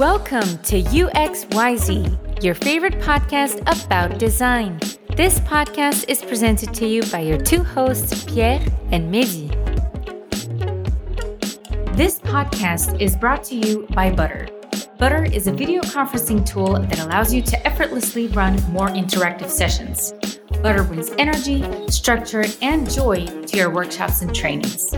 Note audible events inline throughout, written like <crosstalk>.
Welcome to UXYZ, your favorite podcast about design. This podcast is presented to you by your two hosts, Pierre and Mehdi. This podcast is brought to you by Butter. Butter is a video conferencing tool that allows you to effortlessly run more interactive sessions. Butter brings energy, structure, and joy to your workshops and trainings.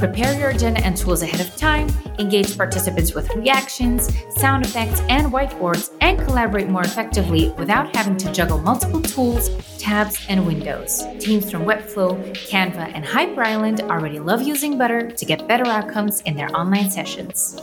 Prepare your agenda and tools ahead of time, engage participants with reactions, sound effects, and whiteboards, and collaborate more effectively without having to juggle multiple tools, tabs, and windows. Teams from Webflow, Canva, and Hyper Island already love using Butter to get better outcomes in their online sessions.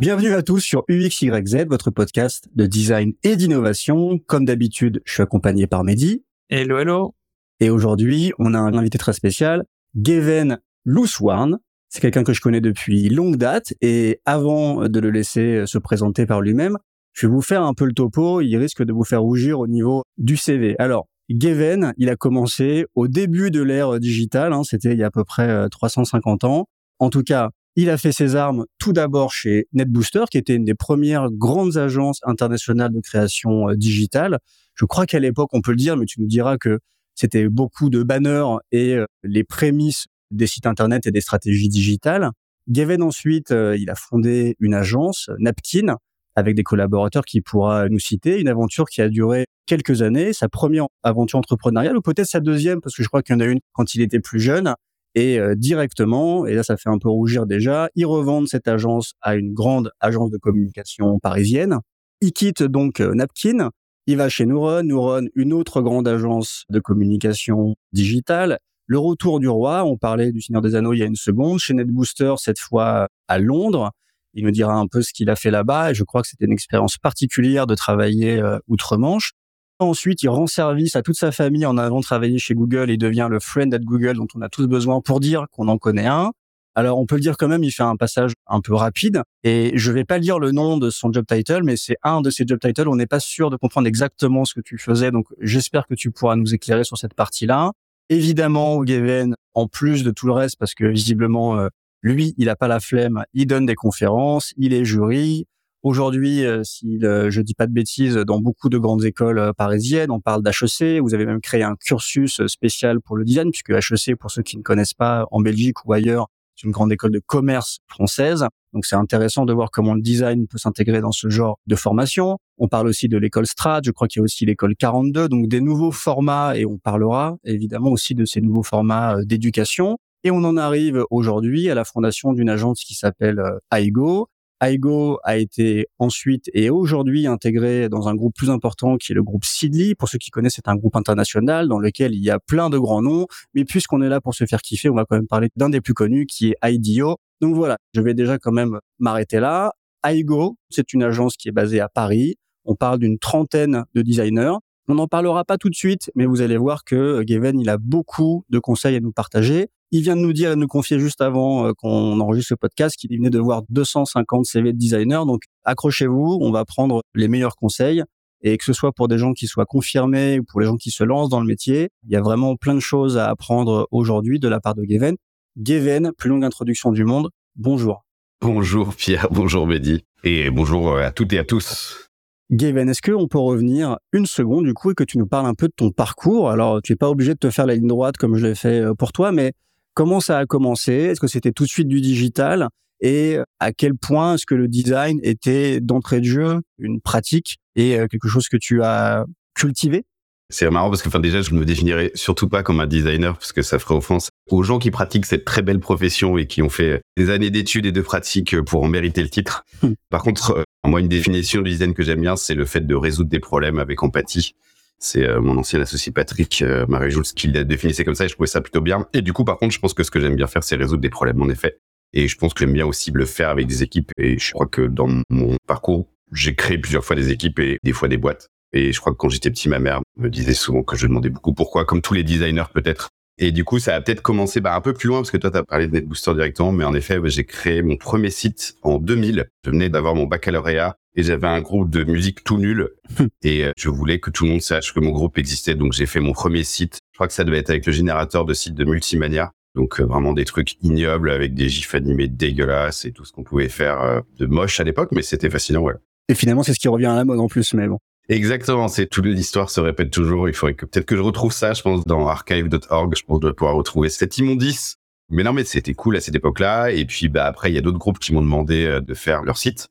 Bienvenue à tous sur UXYZ, votre podcast de design et d'innovation. Comme d'habitude, je suis accompagné par Mehdi. Hello, hello. Et aujourd'hui, on a un invité très spécial, Geven Louswarn. C'est quelqu'un que je connais depuis longue date et avant de le laisser se présenter par lui-même, je vais vous faire un peu le topo. Il risque de vous faire rougir au niveau du CV. Alors, Geven, il a commencé au début de l'ère digitale. Hein, C'était il y a à peu près 350 ans. En tout cas, il a fait ses armes tout d'abord chez NetBooster, qui était une des premières grandes agences internationales de création euh, digitale. Je crois qu'à l'époque, on peut le dire, mais tu nous diras que c'était beaucoup de banners et euh, les prémices des sites internet et des stratégies digitales. Gavin ensuite, euh, il a fondé une agence, Napkin, avec des collaborateurs qui pourra nous citer, une aventure qui a duré quelques années, sa première aventure entrepreneuriale ou peut-être sa deuxième parce que je crois qu'il y en a une quand il était plus jeune et euh, directement, et là ça fait un peu rougir déjà, ils revendent cette agence à une grande agence de communication parisienne. Il quitte donc Napkin, il va chez Neuron, Neuron, une autre grande agence de communication digitale. Le retour du roi, on parlait du Seigneur des Anneaux il y a une seconde, chez NetBooster cette fois à Londres. Il nous dira un peu ce qu'il a fait là-bas je crois que c'était une expérience particulière de travailler euh, outre-Manche. Ensuite, il rend service à toute sa famille en allant travailler chez Google et devient le friend at Google dont on a tous besoin pour dire qu'on en connaît un. Alors, on peut le dire quand même, il fait un passage un peu rapide. Et je vais pas lire le nom de son job title, mais c'est un de ses job titles. On n'est pas sûr de comprendre exactement ce que tu faisais. Donc, j'espère que tu pourras nous éclairer sur cette partie-là. Évidemment, Gavin, en plus de tout le reste, parce que visiblement, euh, lui, il a pas la flemme, il donne des conférences, il est jury, Aujourd'hui, euh, si je dis pas de bêtises, dans beaucoup de grandes écoles euh, parisiennes, on parle d'HEC. Vous avez même créé un cursus euh, spécial pour le design, puisque HEC, pour ceux qui ne connaissent pas, en Belgique ou ailleurs, c'est une grande école de commerce française. Donc c'est intéressant de voir comment le design peut s'intégrer dans ce genre de formation. On parle aussi de l'école Strat, je crois qu'il y a aussi l'école 42, donc des nouveaux formats, et on parlera évidemment aussi de ces nouveaux formats d'éducation. Et on en arrive aujourd'hui à la fondation d'une agence qui s'appelle AIGO, Aigo a été ensuite et aujourd'hui intégré dans un groupe plus important qui est le groupe Sidley. Pour ceux qui connaissent, c'est un groupe international dans lequel il y a plein de grands noms. Mais puisqu'on est là pour se faire kiffer, on va quand même parler d'un des plus connus qui est IDEO. Donc voilà, je vais déjà quand même m'arrêter là. Aigo, c'est une agence qui est basée à Paris. On parle d'une trentaine de designers. On n'en parlera pas tout de suite, mais vous allez voir que Gavin, il a beaucoup de conseils à nous partager. Il vient de nous dire et de nous confier juste avant euh, qu'on enregistre le podcast qu'il venait de voir 250 CV de designers. Donc accrochez-vous, on va prendre les meilleurs conseils. Et que ce soit pour des gens qui soient confirmés ou pour les gens qui se lancent dans le métier, il y a vraiment plein de choses à apprendre aujourd'hui de la part de Geven. Geven, plus longue introduction du monde, bonjour. Bonjour Pierre, bonjour Mehdi, et bonjour à toutes et à tous. Gaven, est-ce qu'on peut revenir une seconde du coup et que tu nous parles un peu de ton parcours? Alors, tu n'es pas obligé de te faire la ligne droite comme je l'ai fait euh, pour toi, mais comment ça a commencé Est-ce que c'était tout de suite du digital Et à quel point est-ce que le design était d'entrée de jeu une pratique et euh, quelque chose que tu as cultivé? C'est marrant parce que enfin déjà je ne me définirais surtout pas comme un designer parce que ça ferait offense aux gens qui pratiquent cette très belle profession et qui ont fait des années d'études et de pratiques pour en mériter le titre. Hmm. Par contre, euh, moi une définition du design que j'aime bien, c'est le fait de résoudre des problèmes avec empathie. C'est euh, mon ancien associé Patrick euh, Marie-Jules qui le définissait comme ça et je trouvais ça plutôt bien. Et du coup, par contre, je pense que ce que j'aime bien faire, c'est résoudre des problèmes en effet. Et je pense que j'aime bien aussi le faire avec des équipes. Et je crois que dans mon parcours, j'ai créé plusieurs fois des équipes et des fois des boîtes. Et je crois que quand j'étais petit, ma mère me disait souvent que je demandais beaucoup pourquoi, comme tous les designers peut-être. Et du coup, ça a peut-être commencé bah, un peu plus loin, parce que toi, tu as parlé de NetBooster directement, mais en effet, j'ai créé mon premier site en 2000. Je venais d'avoir mon baccalauréat et j'avais un groupe de musique tout nul. <laughs> et euh, je voulais que tout le monde sache que mon groupe existait, donc j'ai fait mon premier site. Je crois que ça devait être avec le générateur de sites de Multimania. Donc vraiment des trucs ignobles avec des gifs animés dégueulasses et tout ce qu'on pouvait faire de moche à l'époque, mais c'était fascinant, ouais. Et finalement, c'est ce qui revient à la mode en plus, mais bon. Exactement, c'est toute l'histoire se répète toujours. Il faudrait que peut-être que je retrouve ça, je pense, dans archive.org. Je pense de pouvoir retrouver cette immondice. Mais non, mais c'était cool à cette époque-là. Et puis, bah après, il y a d'autres groupes qui m'ont demandé euh, de faire leur site.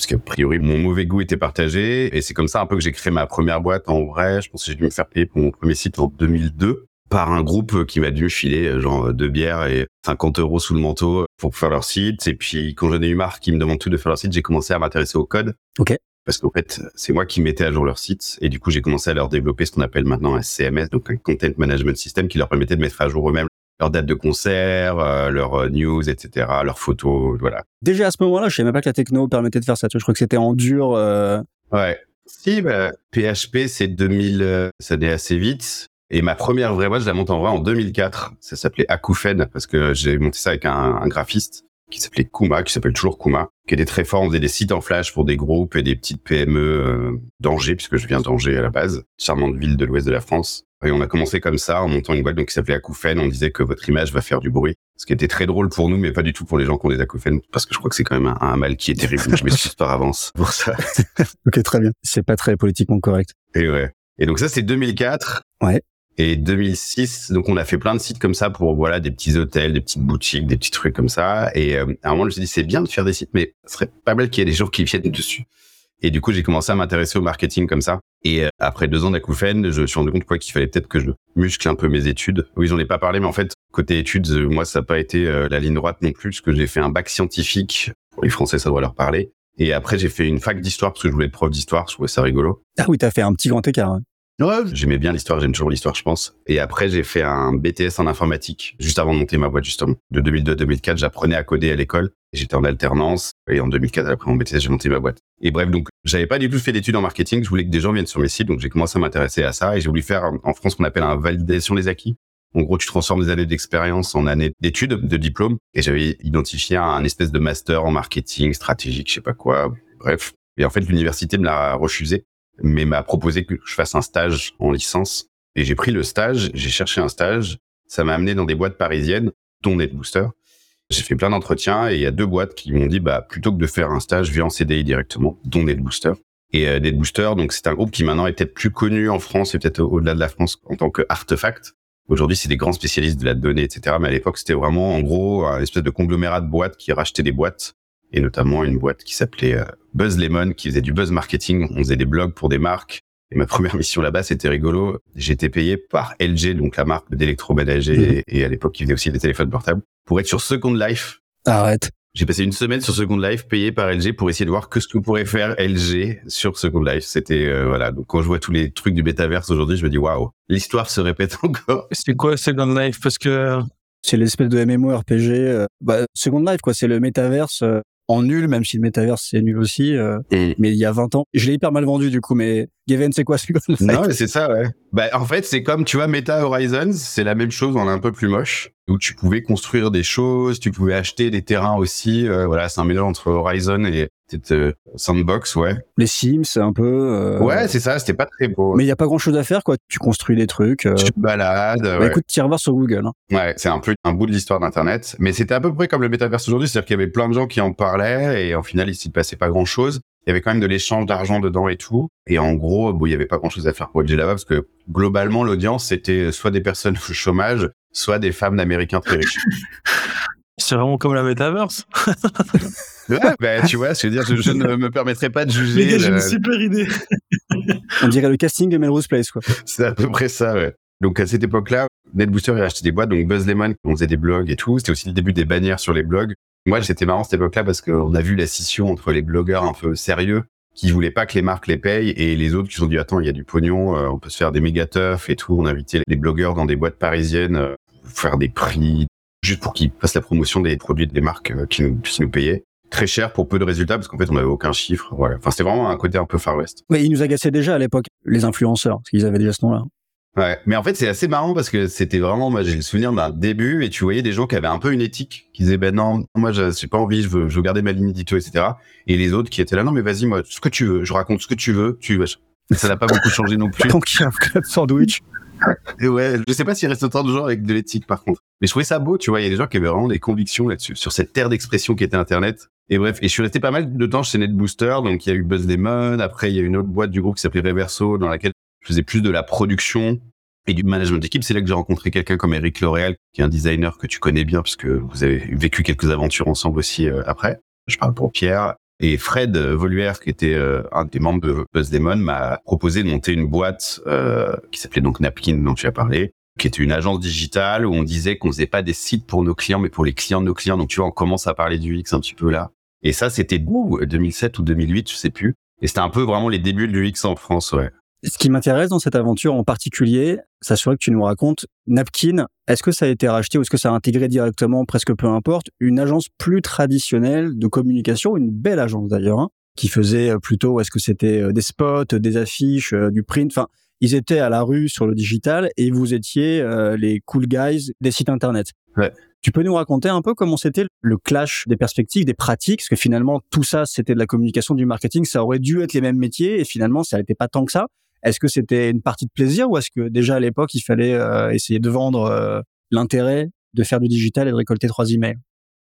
Parce qu'a priori, mon mauvais goût était partagé. Et c'est comme ça un peu que j'ai créé ma première boîte. En vrai, je pense que j'ai dû me faire payer pour mon premier site en 2002 par un groupe qui m'a dû filer euh, genre deux bières et 50 euros sous le manteau pour faire leur site. Et puis, quand j'en ai eu marre qu'ils me demandent tout de faire leur site, j'ai commencé à m'intéresser au code. Ok parce qu'en fait, c'est moi qui mettais à jour leur site et du coup, j'ai commencé à leur développer ce qu'on appelle maintenant un CMS, donc un Content Management System qui leur permettait de mettre à jour eux-mêmes leurs dates de concert, euh, leurs euh, news, etc., leurs photos, voilà. Déjà à ce moment-là, je savais même pas que la techno permettait de faire ça. Je crois que c'était en dur. Euh... Ouais. Si, bah, PHP, c'est 2000, euh, ça allait assez vite. Et ma première vraie boîte, je la monte en vrai en 2004. Ça s'appelait Akoufen parce que j'ai monté ça avec un, un graphiste qui s'appelait Kuma, qui s'appelle toujours Kuma, qui était très fort. On faisait des sites en flash pour des groupes et des petites PME euh, d'Angers, puisque je viens d'Angers à la base, charmante ville de l'ouest de la France. Et on a commencé comme ça, en montant une boîte donc, qui s'appelait Acoufen. On disait que votre image va faire du bruit. Ce qui était très drôle pour nous, mais pas du tout pour les gens qui ont des acouphènes, parce que je crois que c'est quand même un, mal qui est terrible. je m'excuse par avance pour ça. <laughs> ok, très bien. C'est pas très politiquement correct. Et ouais. Et donc ça, c'est 2004. Ouais. Et 2006, donc on a fait plein de sites comme ça pour voilà des petits hôtels, des petites boutiques, des petits trucs comme ça. Et euh, à un moment, je me suis dit c'est bien de faire des sites, mais ce serait pas mal qu'il y ait des gens qui viennent dessus. Et du coup, j'ai commencé à m'intéresser au marketing comme ça. Et euh, après deux ans d'acouphène, je me suis rendu compte quoi qu'il fallait peut-être que je muscle un peu mes études. Oui, j'en ai pas parlé, mais en fait, côté études, euh, moi, ça n'a pas été la ligne droite non plus, parce que j'ai fait un bac scientifique. Pour les Français, ça doit leur parler. Et après, j'ai fait une fac d'histoire parce que je voulais être prof d'histoire. Je trouvais ça rigolo. Ah oui, t'as fait un petit grand écart. Hein. Ouais, j'aimais bien l'histoire, j'aime toujours l'histoire, je pense. Et après, j'ai fait un BTS en informatique, juste avant de monter ma boîte, justement. De 2002 à 2004, j'apprenais à coder à l'école. J'étais en alternance. Et en 2004, après mon BTS, j'ai monté ma boîte. Et bref, donc, j'avais pas du tout fait d'études en marketing. Je voulais que des gens viennent sur mes sites. Donc, j'ai commencé à m'intéresser à ça. Et j'ai voulu faire, en France, ce qu'on appelle un validation des acquis. En gros, tu transformes des années d'expérience en années d'études, de diplôme. Et j'avais identifié un espèce de master en marketing stratégique, je sais pas quoi. Bref. Et en fait, l'université me l'a refusé mais m'a proposé que je fasse un stage en licence. Et j'ai pris le stage, j'ai cherché un stage. Ça m'a amené dans des boîtes parisiennes, dont NetBooster. J'ai fait plein d'entretiens et il y a deux boîtes qui m'ont dit, bah, plutôt que de faire un stage, viens en CDI directement, dont NetBooster. Et euh, NetBooster, donc c'est un groupe qui maintenant est peut-être plus connu en France et peut-être au-delà de la France en tant que Artefact. Aujourd'hui, c'est des grands spécialistes de la donnée, etc. Mais à l'époque, c'était vraiment, en gros, un espèce de conglomérat de boîtes qui rachetaient des boîtes et notamment une boîte qui s'appelait euh, Buzz Lemon, qui faisait du buzz marketing. On faisait des blogs pour des marques. Et ma première mission là-bas, c'était rigolo. J'étais payé par LG, donc la marque d'électroménager, mmh. et, à l'époque, qui faisait aussi des téléphones portables, pour être sur Second Life. Arrête. J'ai passé une semaine sur Second Life payé par LG pour essayer de voir que ce que pourrait faire LG sur Second Life. C'était euh, voilà. Donc quand je vois tous les trucs du Betaverse aujourd'hui, je me dis waouh, l'histoire se répète <laughs> encore. C'est quoi Second Life? Parce que c'est l'espèce de MMORPG. Euh, bah, Second Life quoi, c'est le métaverse euh, en nul, même si le métaverse c'est nul aussi. Euh, mais il y a 20 ans, je l'ai hyper mal vendu du coup. Mais Gaven, c'est quoi Non, mais c'est ça, ouais. Bah, en fait, c'est comme tu vois, Meta Horizons, c'est la même chose, on est un peu plus moche. Où tu pouvais construire des choses, tu pouvais acheter des terrains aussi. Euh, voilà, c'est un mélange entre Horizon et peut-être euh, Sandbox, ouais. Les Sims, c'est un peu. Euh... Ouais, c'est ça. C'était pas très beau. Mais il y a pas grand-chose à faire, quoi. Tu construis des trucs. Euh... Tu te balades. Bah, écoute, tire voir sur Google. Hein. Ouais, c'est un peu un bout de l'histoire d'Internet. Mais c'était à peu près comme le métaverse aujourd'hui, c'est-à-dire qu'il y avait plein de gens qui en parlaient et en final, il s'y passait pas grand-chose il y avait quand même de l'échange d'argent dedans et tout. Et en gros, bon, il y avait pas grand chose à faire pour là-bas parce que globalement, l'audience, c'était soit des personnes au chômage, soit des femmes d'Américains très riches. <laughs> C'est vraiment comme la metaverse. <laughs> ouais, bah, tu vois, je veux dire, je, ne me permettrai pas de juger. j'ai une super idée. On dirait le casting de Melrose Place, quoi. <laughs> C'est à peu près ça, ouais. Donc à cette époque-là, NetBooster a acheté des boîtes, donc Buzz Lemon, on faisait des blogs et tout. C'était aussi le début des bannières sur les blogs. Moi, c'était marrant cette époque-là parce qu'on a vu la scission entre les blogueurs un peu sérieux qui voulaient pas que les marques les payent et les autres qui se sont dit attends il y a du pognon euh, on peut se faire des méga teufs et tout on invitait les blogueurs dans des boîtes parisiennes euh, faire des prix juste pour qu'ils fassent la promotion des produits des marques euh, qui, nous, qui nous payaient très cher pour peu de résultats parce qu'en fait on n'avait aucun chiffre voilà enfin c'était vraiment un côté un peu Far West mais ils nous agaçaient déjà à l'époque les influenceurs parce qu'ils avaient déjà ce nom-là Ouais, mais en fait c'est assez marrant parce que c'était vraiment, moi j'ai le souvenir d'un début et tu voyais des gens qui avaient un peu une éthique, qui disaient ben non, moi j'ai pas envie, je veux, je veux garder ma ligne édito, etc. Et les autres qui étaient là, non mais vas-y moi, ce que tu veux, je raconte ce que tu veux, tu ça n'a pas beaucoup changé non <laughs> plus. Tant qu'il y a un club sandwich. Et ouais, je sais pas s'il reste autant de gens avec de l'éthique par contre. Mais je trouvais ça beau, tu vois, il y a des gens qui avaient vraiment des convictions là-dessus, sur cette terre d'expression qui était Internet. Et bref, et je suis resté pas mal de temps chez NetBooster, donc il y a eu Buzz Demon, après il y a une autre boîte du groupe qui s'appelait Reverso, dans laquelle je faisais plus de la production et du management d'équipe. C'est là que j'ai rencontré quelqu'un comme Eric L'Oréal, qui est un designer que tu connais bien, puisque vous avez vécu quelques aventures ensemble aussi euh, après. Je parle pour Pierre. Et Fred Voluère, qui était euh, un des membres de Buzz Demon, m'a proposé de monter une boîte euh, qui s'appelait donc Napkin, dont tu as parlé, qui était une agence digitale où on disait qu'on faisait pas des sites pour nos clients, mais pour les clients de nos clients. Donc tu vois, on commence à parler du X un petit peu là. Et ça, c'était 2007 ou 2008, je sais plus. Et c'était un peu vraiment les débuts du X en France, ouais. Ce qui m'intéresse dans cette aventure en particulier, ça serait que tu nous racontes Napkin. Est-ce que ça a été racheté ou est-ce que ça a intégré directement, presque peu importe, une agence plus traditionnelle de communication, une belle agence d'ailleurs, hein, qui faisait euh, plutôt, est-ce que c'était euh, des spots, des affiches, euh, du print, enfin, ils étaient à la rue sur le digital et vous étiez les cool guys des sites internet. Ouais. Tu peux nous raconter un peu comment c'était le clash des perspectives, des pratiques, parce que finalement tout ça c'était de la communication, du marketing, ça aurait dû être les mêmes métiers et finalement ça n'était pas tant que ça. Est-ce que c'était une partie de plaisir ou est-ce que déjà à l'époque il fallait euh, essayer de vendre euh, l'intérêt de faire du digital et de récolter trois emails?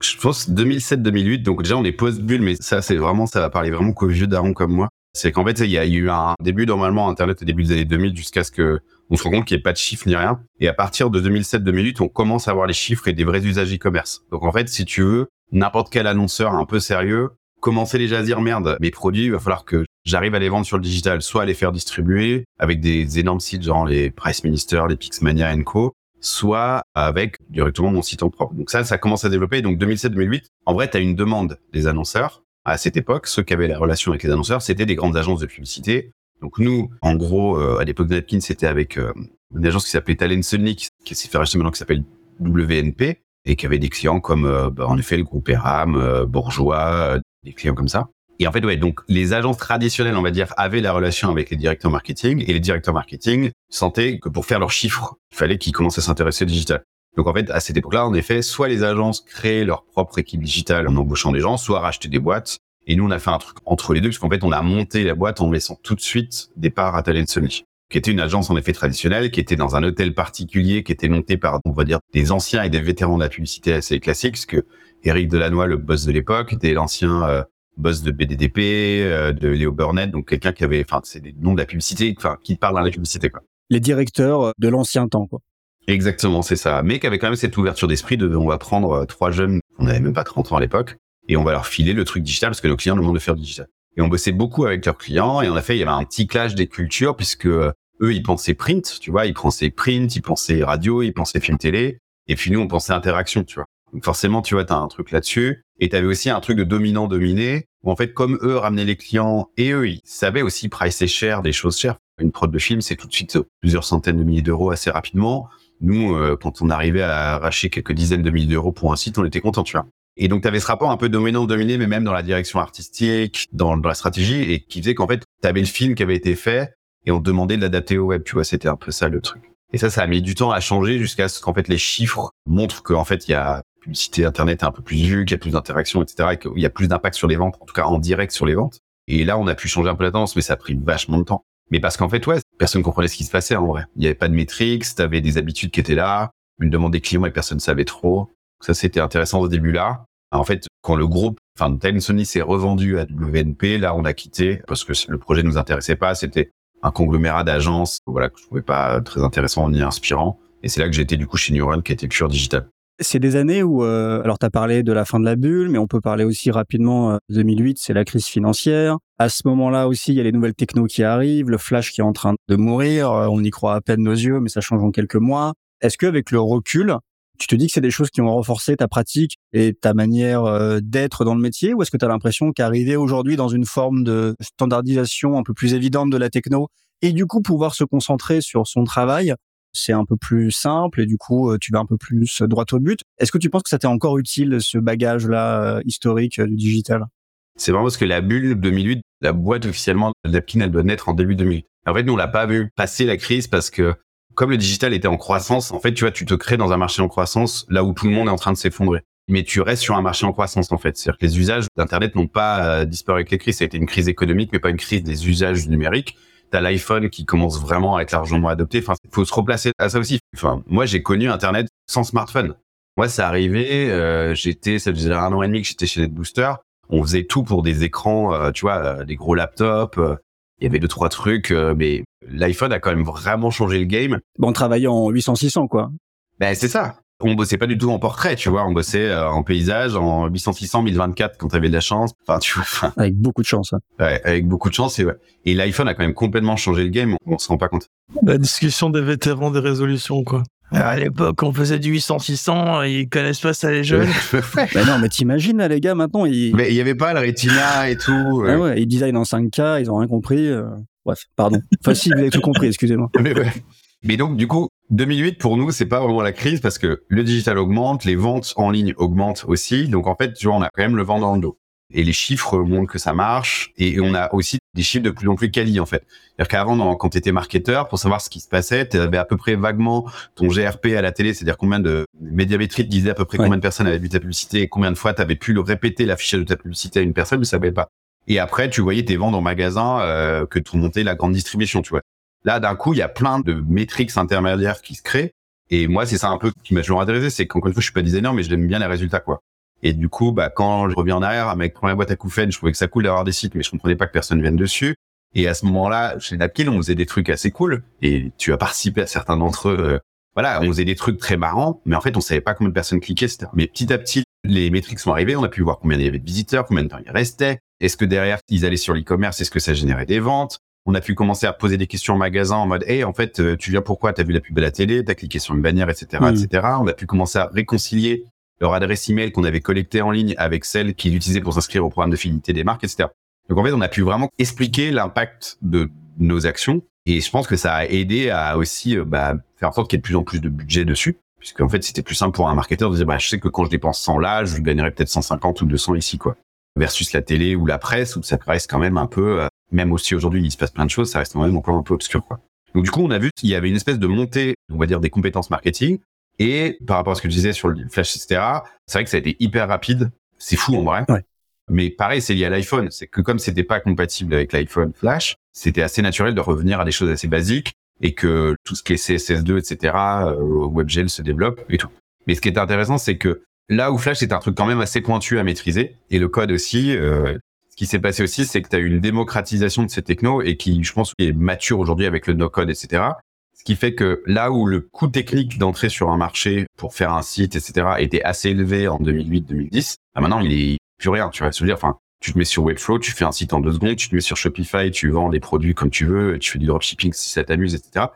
Je pense 2007-2008, donc déjà on est post-bulle, mais ça c'est vraiment, ça va parler vraiment qu'aux vieux darons comme moi. C'est qu'en fait il y a eu un début normalement Internet au début des années 2000 jusqu'à ce que on se rend compte qu'il n'y ait pas de chiffres ni rien. Et à partir de 2007-2008, on commence à avoir les chiffres et des vrais usages e-commerce. Donc en fait, si tu veux, n'importe quel annonceur un peu sérieux commençait déjà à dire merde, mes produits, il va falloir que j'arrive à les vendre sur le digital, soit à les faire distribuer avec des énormes sites genre les Price Minister, les Pixmania Co, soit avec directement mon site en propre. Donc ça, ça commence à développer. Donc 2007-2008, en vrai, tu as une demande des annonceurs. À cette époque, ceux qui avaient la relation avec les annonceurs, c'était des grandes agences de publicité donc nous, en gros, euh, à l'époque de Napkin, c'était avec euh, une agence qui s'appelait Talent qui s'est fait racheter maintenant, qui s'appelle WNP, et qui avait des clients comme, euh, bah, en effet, le groupe Eram, Bourgeois, des clients comme ça. Et en fait, ouais, donc les agences traditionnelles, on va dire, avaient la relation avec les directeurs marketing, et les directeurs marketing sentaient que pour faire leurs chiffres, il fallait qu'ils commencent à s'intéresser au digital. Donc en fait, à cette époque-là, en effet, soit les agences créaient leur propre équipe digitale en embauchant des gens, soit rachetaient des boîtes et nous, on a fait un truc entre les deux, parce qu'en fait, on a monté la boîte en laissant tout de suite des parts à Talent Sony, qui était une agence en effet traditionnelle, qui était dans un hôtel particulier, qui était monté par, on va dire, des anciens et des vétérans de la publicité assez classique, parce que Eric Delannoy, le boss de l'époque, était l'ancien euh, boss de BDDP, euh, de Léo Burnett, donc quelqu'un qui avait, enfin, c'est des noms de la publicité, enfin, qui parle dans la publicité, quoi. Les directeurs de l'ancien temps, quoi. Exactement, c'est ça. Mais qui avait quand même cette ouverture d'esprit de, on va prendre euh, trois jeunes, on n'avait même pas 30 ans à l'époque, et on va leur filer le truc digital parce que nos clients nous demandent de faire du digital. Et on bossait beaucoup avec leurs clients et on a fait, il y avait un petit clash des cultures puisque euh, eux, ils pensaient print, tu vois, ils pensaient print, ils pensaient radio, ils pensaient film télé. Et puis nous, on pensait interaction, tu vois. Donc forcément, tu vois, tu as un truc là-dessus. Et tu avais aussi un truc de dominant-dominé, où en fait, comme eux ramenaient les clients, et eux, ils savaient aussi pricer cher des choses chères. Une prod de film, c'est tout de suite plusieurs centaines de milliers d'euros assez rapidement. Nous, euh, quand on arrivait à arracher quelques dizaines de milliers d'euros pour un site, on était content, tu vois. Et donc, tu avais ce rapport un peu dominant-dominé, mais même dans la direction artistique, dans, dans la stratégie, et qui faisait qu'en fait, tu avais le film qui avait été fait, et on te demandait de l'adapter au web, tu vois, c'était un peu ça le truc. Et ça, ça a mis du temps à changer jusqu'à ce qu'en fait, les chiffres montrent qu'en fait, il y a publicité Internet un peu plus vue, qu'il y a plus d'interactions, etc., et qu'il y a plus d'impact sur les ventes, en tout cas en direct sur les ventes. Et là, on a pu changer un peu la tendance, mais ça a pris vachement de temps. Mais parce qu'en fait, ouais, personne comprenait ce qui se passait en vrai. Il n'y avait pas de métriques, avais des habitudes qui étaient là, une demande des clients et personne savait trop. Ça, c'était intéressant au début-là. En fait, quand le groupe, enfin, Sony s'est revendu à WNP, là, on a quitté parce que le projet ne nous intéressait pas. C'était un conglomérat d'agences, voilà, que je trouvais pas très intéressant ni inspirant. Et c'est là que j'ai été du coup chez Neuron, qui était pure digital. C'est des années où, euh, alors tu as parlé de la fin de la bulle, mais on peut parler aussi rapidement, euh, 2008, c'est la crise financière. À ce moment-là aussi, il y a les nouvelles technos qui arrivent, le flash qui est en train de mourir, euh, on y croit à peine nos yeux, mais ça change en quelques mois. Est-ce qu'avec le recul, tu te dis que c'est des choses qui ont renforcé ta pratique et ta manière euh, d'être dans le métier ou est-ce que tu as l'impression qu'arriver aujourd'hui dans une forme de standardisation un peu plus évidente de la techno et du coup pouvoir se concentrer sur son travail, c'est un peu plus simple et du coup euh, tu vas un peu plus droit au but. Est-ce que tu penses que ça t'est encore utile ce bagage-là euh, historique du digital? C'est vraiment parce que la bulle 2008, la boîte officiellement d'Apkin, elle doit naître en début 2008. En fait, nous on l'a pas vu passer la crise parce que comme le digital était en croissance, en fait, tu vois, tu te crées dans un marché en croissance là où tout le monde est en train de s'effondrer. Mais tu restes sur un marché en croissance, en fait. C'est-à-dire que les usages d'Internet n'ont pas euh, disparu avec les crises. Ça a été une crise économique, mais pas une crise des usages numériques. T'as l'iPhone qui commence vraiment à être largement adopté. Enfin, faut se replacer à ça aussi. Enfin, moi, j'ai connu Internet sans smartphone. Moi, ça arrivait, euh, j'étais, ça faisait un an et demi que j'étais chez NetBooster. On faisait tout pour des écrans, euh, tu vois, euh, des gros laptops. euh, Il y avait deux, trois trucs, euh, mais l'iPhone a quand même vraiment changé le game. Bon, on travaillait en 800-600, quoi. Ben, c'est ça. On bossait pas du tout en portrait, tu vois. On bossait euh, en paysage, en 800, 600, 1024 quand t'avais de la chance. Enfin, tu vois, Avec beaucoup de chance. hein. ouais, avec beaucoup de chance. Et, ouais. et l'iPhone a quand même complètement changé le game. On, on se rend pas compte. La discussion des vétérans des résolutions, quoi. À l'époque, on faisait du 800-600, ils connaissent pas ça les jeunes. <laughs> Mais non, mais t'imagines, là, les gars, maintenant, ils, mais il y avait pas le Retina et tout. Ah euh. ouais, ils designent en 5K, ils ont rien compris. euh, Bref, pardon. Enfin, si, vous avez tout compris, excusez-moi. <laughs> mais, ouais. Mais donc, du coup, 2008 pour nous, c'est pas vraiment la crise parce que le digital augmente, les ventes en ligne augmentent aussi. Donc, en fait, tu vois, on a quand même le vent dans le dos. Et les chiffres montrent que ça marche. Et on a aussi des chiffres de plus en plus quali, en fait. C'est-à-dire qu'avant, dans- quand tu étais marketeur, pour savoir ce qui se passait, tu avais à peu près vaguement ton GRP à la télé, c'est-à-dire combien de médiamétrie te disait à peu près Ouais. combien de personnes avaient vu ta publicité et combien de fois tu avais pu le répéter, l'affichage de ta publicité à une personne, tu savais pas. Et après, tu voyais tes ventes en magasin euh, que tout montait la grande distribution, tu vois. Là, d'un coup, il y a plein de métriques intermédiaires qui se créent. Et moi, c'est ça un peu qui m'a toujours intéressé, c'est qu'encore une fois, je suis pas designer, mais je aime bien les résultats, quoi. Et du coup, bah, quand je reviens en arrière, avec première boîte à Koufen, je trouvais que ça cool d'avoir des sites, mais je comprenais pas que personne vienne dessus. Et à ce moment-là, chez Napkin, on faisait des trucs assez cool. Et tu as participé à certains d'entre eux. euh, voilà, on faisait des trucs très marrants, mais en fait, on savait pas combien de personnes cliquaient, etc. Mais petit à petit, les métriques sont arrivées. On a pu voir combien il y avait de visiteurs, combien de temps ils restaient. Est-ce que derrière, ils allaient sur l'e-commerce? Est-ce que ça générait des ventes? On a pu commencer à poser des questions en magasin en mode, hey, en fait, euh, tu viens pourquoi? T'as vu la pub à la télé? T'as cliqué sur une bannière, etc., Mm. etc. On a pu commencer à réconcilier leur adresse email qu'on avait collectée en ligne avec celle qu'ils utilisaient pour s'inscrire au programme de fidélité des marques, etc. Donc en fait, on a pu vraiment expliquer l'impact de nos actions et je pense que ça a aidé à aussi euh, bah, faire en sorte qu'il y ait de plus en plus de budget dessus. Puisque en fait, c'était plus simple pour un marketeur de dire, bah, je sais que quand je dépense 100 là, je gagnerai peut-être 150 ou 200 ici, quoi. Versus la télé ou la presse, où ça reste quand même un peu, euh, même aussi aujourd'hui, il se passe plein de choses, ça reste quand même encore un peu obscur, quoi. Donc du coup, on a vu qu'il y avait une espèce de montée, on va dire, des compétences marketing. Et par rapport à ce que je disais sur le flash, etc., c'est vrai que ça a été hyper rapide. C'est fou en vrai. Ouais. Mais pareil, c'est lié à l'iPhone. C'est que comme c'était pas compatible avec l'iPhone Flash, c'était assez naturel de revenir à des choses assez basiques et que tout ce qui est CSS2, etc., euh, WebGL se développe et tout. Mais ce qui est intéressant, c'est que là où Flash c'est un truc quand même assez pointu à maîtriser et le code aussi. euh, ce qui s'est passé aussi, c'est que tu as eu une démocratisation de ces technos et qui, je pense, est mature aujourd'hui avec le no-code, etc. Ce qui fait que là où le coût technique d'entrer sur un marché pour faire un site, etc., était assez élevé en 2008-2010, bah maintenant il est plus rien. Tu vois, se dire, enfin, tu te mets sur Webflow, tu fais un site en deux secondes, tu te mets sur Shopify, tu vends des produits comme tu veux, tu fais du dropshipping si ça t'amuse, etc.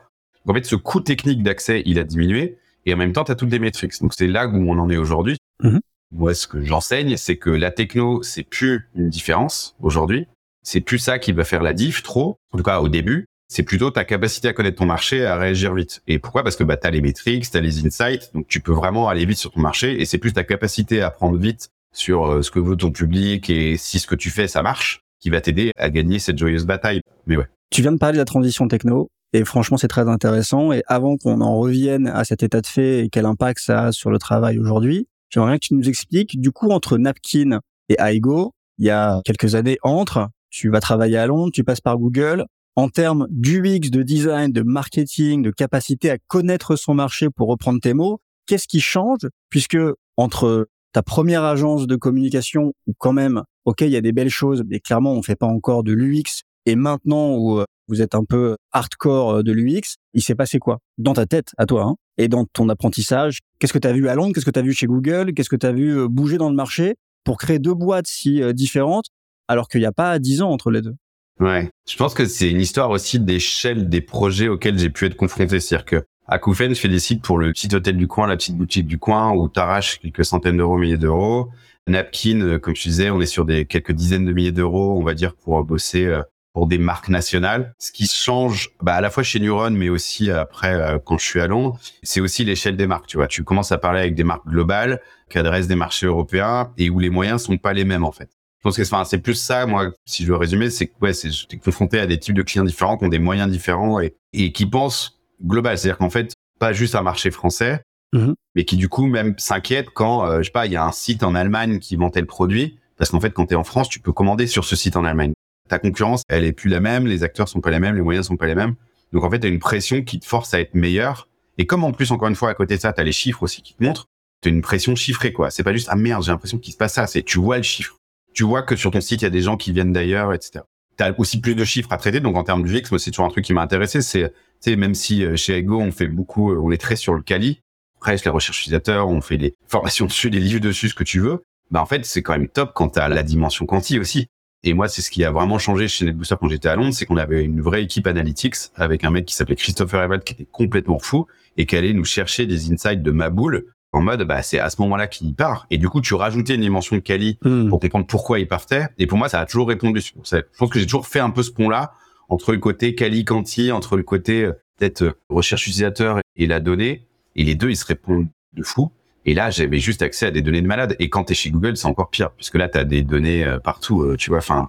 En fait, ce coût technique d'accès, il a diminué et en même temps, tu as toutes les métriques. Donc c'est là où on en est aujourd'hui. Mhm. Moi, ce que j'enseigne, c'est que la techno, c'est plus une différence aujourd'hui. C'est plus ça qui va faire la diff trop. En tout cas, au début, c'est plutôt ta capacité à connaître ton marché, à réagir vite. Et pourquoi? Parce que bah, tu as les métriques, tu as les insights, donc tu peux vraiment aller vite sur ton marché. Et c'est plus ta capacité à prendre vite sur euh, ce que veut ton public et si ce que tu fais, ça marche, qui va t'aider à gagner cette joyeuse bataille. Mais ouais. Tu viens de parler de la transition techno. Et franchement, c'est très intéressant. Et avant qu'on en revienne à cet état de fait et quel impact ça a sur le travail aujourd'hui, j'aimerais que tu nous expliques, du coup, entre Napkin et Aigo, il y a quelques années entre, tu vas travailler à Londres, tu passes par Google. En termes d'UX, de design, de marketing, de capacité à connaître son marché pour reprendre tes mots, qu'est-ce qui change? Puisque entre ta première agence de communication où quand même, ok, il y a des belles choses, mais clairement, on fait pas encore de l'UX. Et maintenant où vous êtes un peu hardcore euh, de l'UX, il s'est passé quoi Dans ta tête, à toi, hein? Et dans ton apprentissage, qu'est-ce que tu as vu à Londres Qu'est-ce que tu as vu chez Google Qu'est-ce que tu as vu euh, bouger dans le marché pour créer deux boîtes si euh, différentes alors qu'il n'y a pas 10 ans entre les deux? Ouais. Je pense que c'est une histoire aussi d'échelle des projets auxquels j'ai pu être confronté. C'est-à-dire que je fais des sites pour le petit hôtel du coin, la petite boutique du coin, où t'arraches quelques centaines d'euros, milliers d'euros. Napkin, comme je disais, on est sur des quelques dizaines de milliers d'euros, on va dire, pour bosser pour des marques nationales. Ce qui change, bah, à la fois chez Neuron, mais aussi après, euh, quand je suis à Londres, c'est aussi l'échelle des marques. Tu vois, tu commences à parler avec des marques globales qui adressent des marchés européens et où les moyens sont pas les mêmes, en fait. Je pense que c'est plus ça, moi, si je veux résumer, c'est que ouais, c'est j'étais confronté à des types de clients différents qui ont des moyens différents et, et qui pensent global. C'est-à-dire qu'en fait, pas juste un marché français, Mhm. mais qui du coup même s'inquiètent quand, euh, je sais pas, il y a un site en Allemagne qui vend tel produit, parce qu'en fait, quand tu es en France, tu peux commander sur ce site en Allemagne. Ta concurrence, elle est plus la même, les acteurs sont pas les mêmes, les moyens sont pas les mêmes. Donc en fait, tu as une pression qui te force à être meilleur. Et comme en plus, encore une fois, à côté de ça, tu as les chiffres aussi qui te montrent, tu as une pression chiffrée, quoi. C'est pas juste, ah merde, j'ai l'impression qu'il se passe ça. C'est, tu vois le chiffre. Tu vois que sur ton site, il y a des gens qui viennent d'ailleurs, etc. Tu as aussi plus de chiffres à traiter. Donc en termes de VX, moi, c'est toujours un truc qui m'a intéressé. C'est, tu sais, même si euh, chez Ego, on fait beaucoup, euh, on est très sur le quali, presque la recherche utilisateur, on fait des formations dessus, des livres dessus, ce que tu veux. Bah, en fait, c'est quand même top quand tu as la dimension quanti aussi. Et moi, c'est ce qui a vraiment changé chez NetBooster quand j'étais à Londres, c'est qu'on avait une vraie équipe analytics avec un mec qui s'appelait Christopher Evald qui était complètement fou et qui allait nous chercher des insights de ma boule en mode, bah, c'est à ce moment-là qu'il part. Et du coup, tu rajoutais une dimension de quali Hmm. pour comprendre pourquoi il partait. Et pour moi, ça a toujours répondu. Je pense que j'ai toujours fait un peu ce pont-là entre le côté quali quanti, entre le côté euh, peut-être euh, recherche utilisateur et la donnée. Et les deux, ils se répondent de fou. Et là, j'avais juste accès à des données de malade. Et quand tu es chez Google, c'est encore pire, puisque là, tu as des données euh, partout, euh, tu vois. Enfin,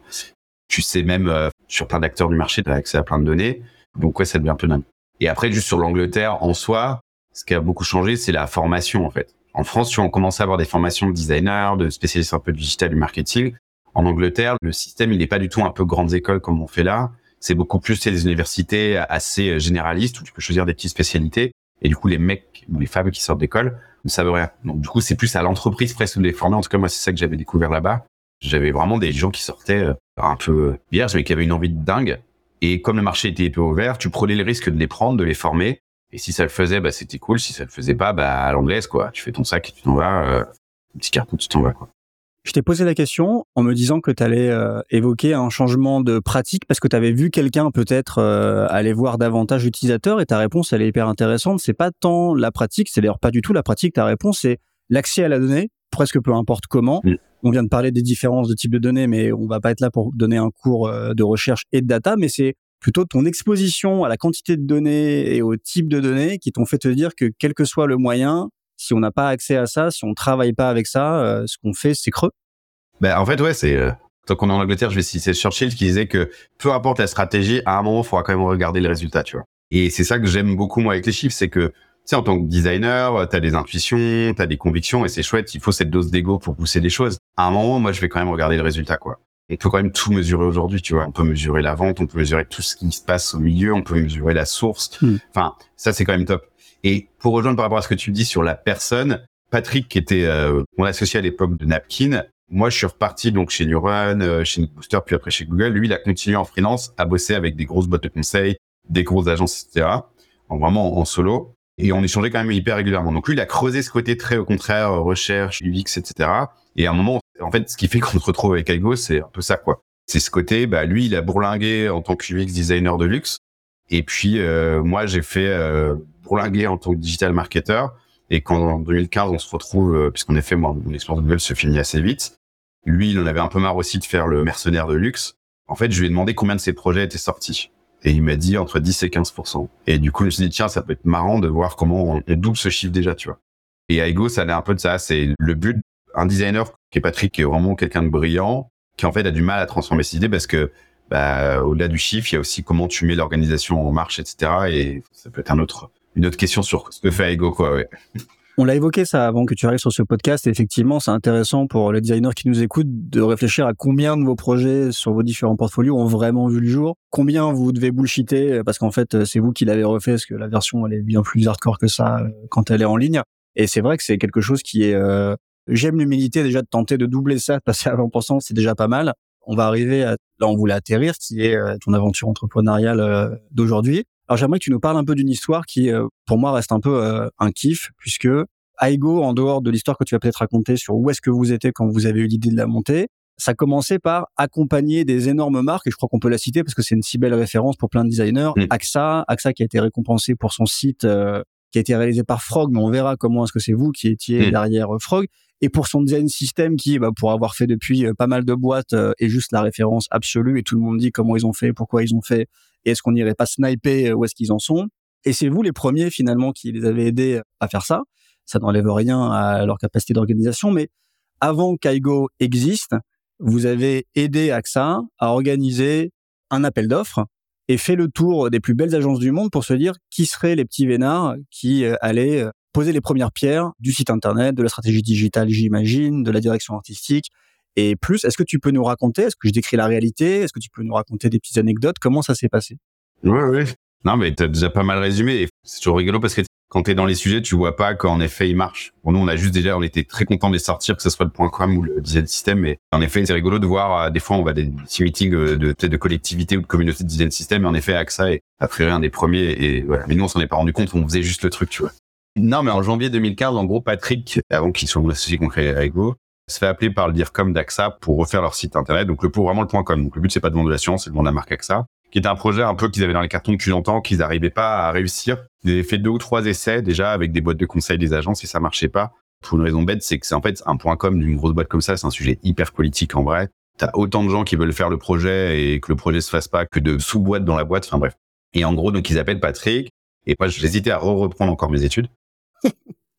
tu sais même euh, sur plein d'acteurs du marché, tu as accès à plein de données. Donc ouais, ça devient un peu dingue. Et après, juste sur l'Angleterre en soi, ce qui a beaucoup changé, c'est la formation en fait. En France, tu vois, on commence à avoir des formations de designers, de spécialistes un peu du digital, du marketing. En Angleterre, le système, il n'est pas du tout un peu grandes écoles comme on fait là. C'est beaucoup plus c'est des universités assez généralistes où tu peux choisir des petites spécialités. Et du coup, les mecs ou les femmes qui sortent d'école ne savent rien. Donc du coup, c'est plus à l'entreprise presque de les former. En tout cas, moi, c'est ça que j'avais découvert là-bas. J'avais vraiment des gens qui sortaient euh, un peu vierges, mais qui avaient une envie de dingue. Et comme le marché était peu ouvert, tu prenais le risque de les prendre, de les former. Et si ça le faisait, bah, c'était cool. Si ça le faisait pas, bah, à l'anglaise, quoi. Tu fais ton sac et tu t'en vas, euh, petit carton, tu t'en vas, quoi. Je t'ai posé la question en me disant que tu allais euh, évoquer un changement de pratique parce que tu avais vu quelqu'un peut-être euh, aller voir davantage l'utilisateur et ta réponse elle est hyper intéressante. C'est pas tant la pratique, c'est d'ailleurs pas du tout la pratique. Ta réponse c'est l'accès à la donnée, presque peu importe comment. Mm. On vient de parler des différences de type de données, mais on va pas être là pour donner un cours euh, de recherche et de data, mais c'est plutôt ton exposition à la quantité de données et au type de données qui t'ont fait te dire que quel que soit le moyen, si on n'a pas accès à ça, si on travaille pas avec ça, euh, ce qu'on fait, c'est creux. Ben, en fait, ouais, c'est, euh, tant qu'on est en Angleterre, je vais citer Churchill qui disait que peu importe la stratégie, à un moment, il faudra quand même regarder le résultat, tu vois. Et c'est ça que j'aime beaucoup, moi, avec les chiffres, c'est que, tu sais, en tant que designer, tu as des intuitions, tu as des convictions, et c'est chouette, il faut cette dose d'ego pour pousser des choses. À un moment, moi, je vais quand même regarder le résultat, quoi. Et il faut quand même tout mesurer aujourd'hui, tu vois. On peut mesurer la vente, on peut mesurer tout ce qui se passe au milieu, on peut mesurer la source. Hmm. Enfin, ça, c'est quand même top. Et pour rejoindre par rapport à ce que tu dis sur la personne, Patrick, qui était euh, mon associé à l'époque de Napkin, moi, je suis reparti donc chez Neuron, euh, chez Booster, puis après chez Google. Lui, il a continué en freelance à bosser avec des grosses boîtes de conseil, des grosses agences, etc. En vraiment en solo. Et on échangeait quand même hyper régulièrement. Donc lui, il a creusé ce côté très au contraire, euh, recherche, UX, etc. Et à un moment, en fait, ce qui fait <laughs> qu'on se retrouve avec Aigo, c'est un peu ça, quoi. C'est ce côté, bah lui, il a bourlingué en tant que UX designer de luxe. Et puis euh, moi, j'ai fait euh, bourlinguer en tant que digital marketer. Et quand en 2015, on se retrouve, euh, puisqu'en effet, moi, mon expérience Google se finit assez vite. Lui, il en avait un peu marre aussi de faire le mercenaire de luxe. En fait, je lui ai demandé combien de ses projets étaient sortis. Et il m'a dit entre 10 et 15 Et du coup, je me suis dit, tiens, ça peut être marrant de voir comment on, double ce chiffre déjà, tu vois. Et à Ego, ça allait un peu de ça. C'est le but. Un designer qui est Patrick, qui est vraiment quelqu'un de brillant, qui en fait a du mal à transformer ses idées parce que, bah, au-delà du chiffre, il y a aussi comment tu mets l'organisation en marche, etc. Et ça peut être un autre, une autre question sur ce que fait Ego, quoi, ouais. On l'a évoqué ça avant que tu arrives sur ce podcast. Et effectivement, c'est intéressant pour les designers qui nous écoutent de réfléchir à combien de vos projets sur vos différents portfolios ont vraiment vu le jour. Combien vous devez bullshiter parce qu'en fait, c'est vous qui l'avez refait parce que la version elle est bien plus hardcore que ça euh, quand elle est en ligne. Et c'est vrai que c'est quelque chose qui est. euh, J'aime l'humilité déjà de tenter de doubler ça, de passer à 20%, c'est déjà pas mal. On va arriver à là on voulait atterrir, qui est euh, ton aventure entrepreneuriale d'aujourd'hui. Alors j'aimerais que tu nous parles un peu d'une histoire qui, euh, pour moi, reste un peu euh, un kiff, puisque Aigo, en dehors de l'histoire que tu vas peut-être raconter sur où est-ce que vous étiez quand vous avez eu l'idée de la montée, ça commençait par accompagner des énormes marques, et je crois qu'on peut la citer parce que c'est une si belle référence pour plein de designers. Mm. AXA, AXA qui a été récompensé pour son site euh, qui a été réalisé par Frog, mais on verra comment est-ce que c'est vous qui étiez Mm. derrière euh, Frog, et pour son design system qui, bah, pour avoir fait depuis pas mal de boîtes, euh, est juste la référence absolue, et tout le monde dit comment ils ont fait, pourquoi ils ont fait, et est-ce qu'on n'irait pas sniper euh, où est-ce qu'ils en sont? Et c'est vous les premiers finalement qui les avez aidés à faire ça. Ça n'enlève rien à leur capacité d'organisation, mais avant qu'Aigo existe, vous avez aidé AXA à organiser un appel d'offres et fait le tour des plus belles agences du monde pour se dire qui seraient les petits vénards qui euh, allaient euh, poser les premières pierres du site internet, de la stratégie digitale, j'imagine, de la direction artistique. Et plus. Est-ce que tu peux nous raconter, est-ce que je décris la réalité Est-ce que tu peux nous raconter des petites anecdotes Comment ça s'est passé? Oui, oui. Non, mais t'as déjà pas mal résumé. C'est toujours rigolo parce que quand t'es dans les sujets, tu vois pas qu'en effet il marche. Pour nous, on a juste déjà, on était très content de les sortir, que ce soit le point .com ou le design system. Et en effet, c'est rigolo de voir. euh, Des fois, on va des petits meetings euh, de de collectivité ou de communauté de design system. Et en effet, AXA est a priori un des premiers. Et voilà. Mais nous, on s'en est pas rendu compte. On faisait juste le truc, tu vois. Non, mais en janvier 2015, en gros, Patrick, avant qu'il soit mon associé concret avec vous, se fait appeler par le DIRCOM d'AXA pour refaire leur site internet. Donc le pour vraiment le point .com. Donc le but c'est pas de vendre de l'assurance, c'est de vendre la marque AXA, qui était un projet un peu qu'ils avaient dans les cartons depuis longtemps, qu'ils n'arrivaient pas à réussir. Ils avaient fait deux ou trois essais déjà avec des boîtes de conseil des agences et ça marchait pas. Pour une raison bête, c'est que c'est en fait un point .com d'une grosse boîte comme ça, c'est un sujet hyper politique en vrai. T'as autant de gens qui veulent faire le projet et que le projet se fasse pas que de sous-boîtes dans la boîte. Enfin bref. Et en gros, donc ils appellent Patrick. Et moi, j'hésitais à re-reprendre encore mes études.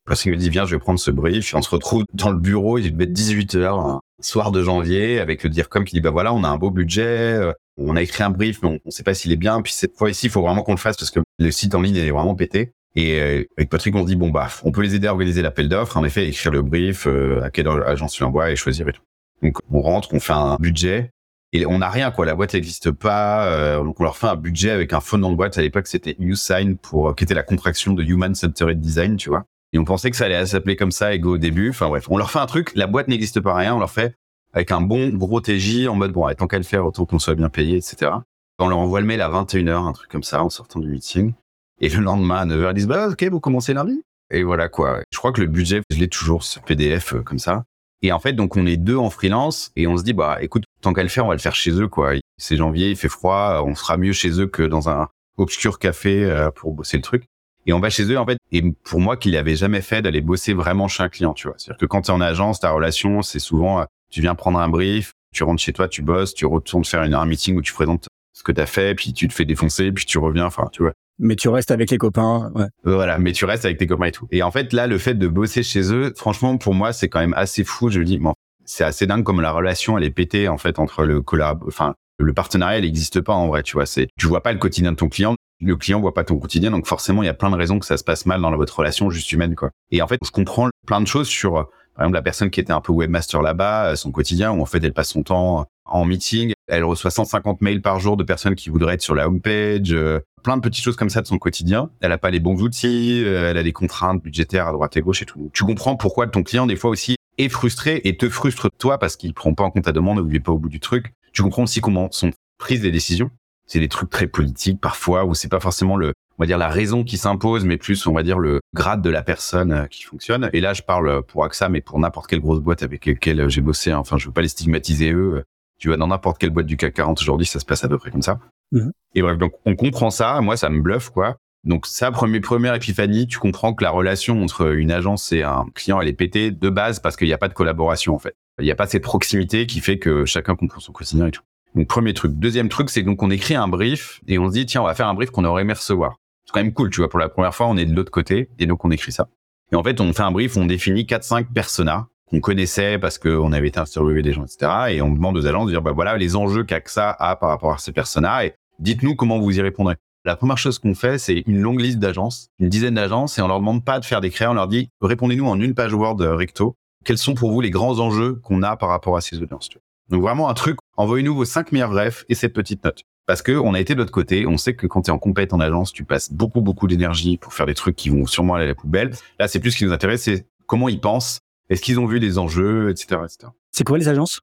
Parce qu'il me dit, viens, je vais prendre ce brief. On se retrouve dans le bureau, il devait être 18 heures, soir de janvier, avec le DIRCOM qui dit, bah voilà, on a un beau budget, euh, on a écrit un brief, mais on, on sait pas s'il est bien. Puis cette fois ici, il faut vraiment qu'on le fasse parce que le site en ligne est vraiment pété. Et euh, avec Patrick, on dit, bon, bah, on peut les aider à organiser l'appel d'offres, en effet, écrire le brief, euh, à quelle agence tu l'envoies et choisir et tout. Donc, on rentre, on fait un budget. Et on n'a rien, quoi. La boîte n'existe pas. euh, donc, on leur fait un budget avec un faux nom de boîte. À l'époque, c'était USign pour, qui était la contraction de Human Centered Design, tu vois. On pensait que ça allait s'appeler comme ça, Ego au début. Enfin bref, on leur fait un truc, la boîte n'existe pas rien, on leur fait avec un bon gros TJ en mode bon, tant qu'à le faire, autant qu'on soit bien payé, etc. On leur envoie le mail à 21h, un truc comme ça, en sortant du meeting. Et le lendemain, à 9h, ils disent, bah, ok, vous commencez lundi. Et voilà, quoi. Je crois que le budget, je l'ai toujours sur PDF, euh, comme ça. Et en fait, donc, on est deux en freelance et on se dit, bah, écoute, tant qu'à le faire, on va le faire chez eux, quoi. C'est janvier, il fait froid, on sera mieux chez eux que dans un obscur café euh, pour bosser le truc. Et on va chez eux, en fait. Et pour moi, qu'il avait jamais fait d'aller bosser vraiment chez un client, tu vois. C'est-à-dire que quand tu es en agence, ta relation, c'est souvent, euh, tu viens prendre un brief, tu rentres chez toi, tu bosses, tu retournes faire une, un meeting où tu présentes ce que tu as fait, puis tu te fais défoncer, puis tu reviens, enfin, tu vois. Mais tu restes avec les copains, ouais. Euh, Voilà, mais tu restes avec tes copains et tout. Et en fait, là, le fait de bosser chez eux, franchement, pour moi, c'est quand même assez fou. Je me dis, bon, c'est assez dingue comme la relation, elle est pétée, en fait, entre le collab, enfin, le partenariat, il n'existe pas en vrai, tu vois. C'est, tu vois pas le quotidien de ton client, le client voit pas ton quotidien, donc forcément, il y a plein de raisons que ça se passe mal dans votre relation juste humaine, quoi. Et en fait, je comprends plein de choses sur, euh, par exemple, la personne qui était un peu webmaster là-bas, euh, son quotidien, où en fait, elle passe son temps en meeting, elle reçoit 150 mails par jour de personnes qui voudraient être sur la homepage, euh, plein de petites choses comme ça de son quotidien. Elle a pas les bons outils, euh, elle a des contraintes budgétaires à droite et gauche et tout. Tu comprends pourquoi ton client, des fois aussi, est frustré et te frustre toi parce qu'il prend pas en compte ta demande ou il est pas au bout du truc. Tu comprends aussi comment sont prises les décisions. C'est des trucs très politiques parfois où c'est pas forcément le, on va dire la raison qui s'impose, mais plus on va dire le grade de la personne euh, qui fonctionne. Et là, je parle pour AXA, mais pour n'importe quelle grosse boîte avec laquelle euh, j'ai bossé. hein. Enfin, je veux pas les stigmatiser eux. Tu vois, dans n'importe quelle boîte du CAC 40 aujourd'hui, ça se passe à peu près comme ça. Mhm. Et bref, donc on comprend ça. Moi, ça me bluffe quoi. Donc ça, premier, première épiphanie, tu comprends que la relation entre une agence et un client, elle est pétée de base parce qu'il n'y a pas de collaboration en fait. Il n'y a pas cette proximité qui fait que chacun comprend son quotidien et tout. Donc premier truc. Deuxième truc, c'est donc on écrit un brief et on se dit tiens, on va faire un brief qu'on aurait aimé recevoir. C'est quand même cool, tu vois. Pour la première fois, on est de l'autre côté et donc on écrit ça. Et en fait, on fait un brief, on définit 4-5 personas qu'on connaissait parce qu'on avait été interviewé des gens, etc. Et on demande aux agences de dire bah voilà les enjeux qu'AXA a par rapport à ces personas et dites-nous comment vous y répondrez. La première chose qu'on fait, c'est une longue liste d'agences, une dizaine d'agences, et on leur demande pas de faire des créas, on leur dit répondez-nous en une page Word euh, recto. Quels sont pour vous les grands enjeux qu'on a par rapport à ces audiences. Donc vraiment un truc, envoyez-nous vos cinq meilleurs refs et cette petite note. Parce que on a été de l'autre côté, on sait que quand tu es en compète en agence, tu passes beaucoup beaucoup d'énergie pour faire des trucs qui vont sûrement aller à la poubelle. Là, c'est plus ce qui nous intéresse, c'est comment ils pensent, est-ce qu'ils ont vu des enjeux, etc., etc. C'est quoi les agences?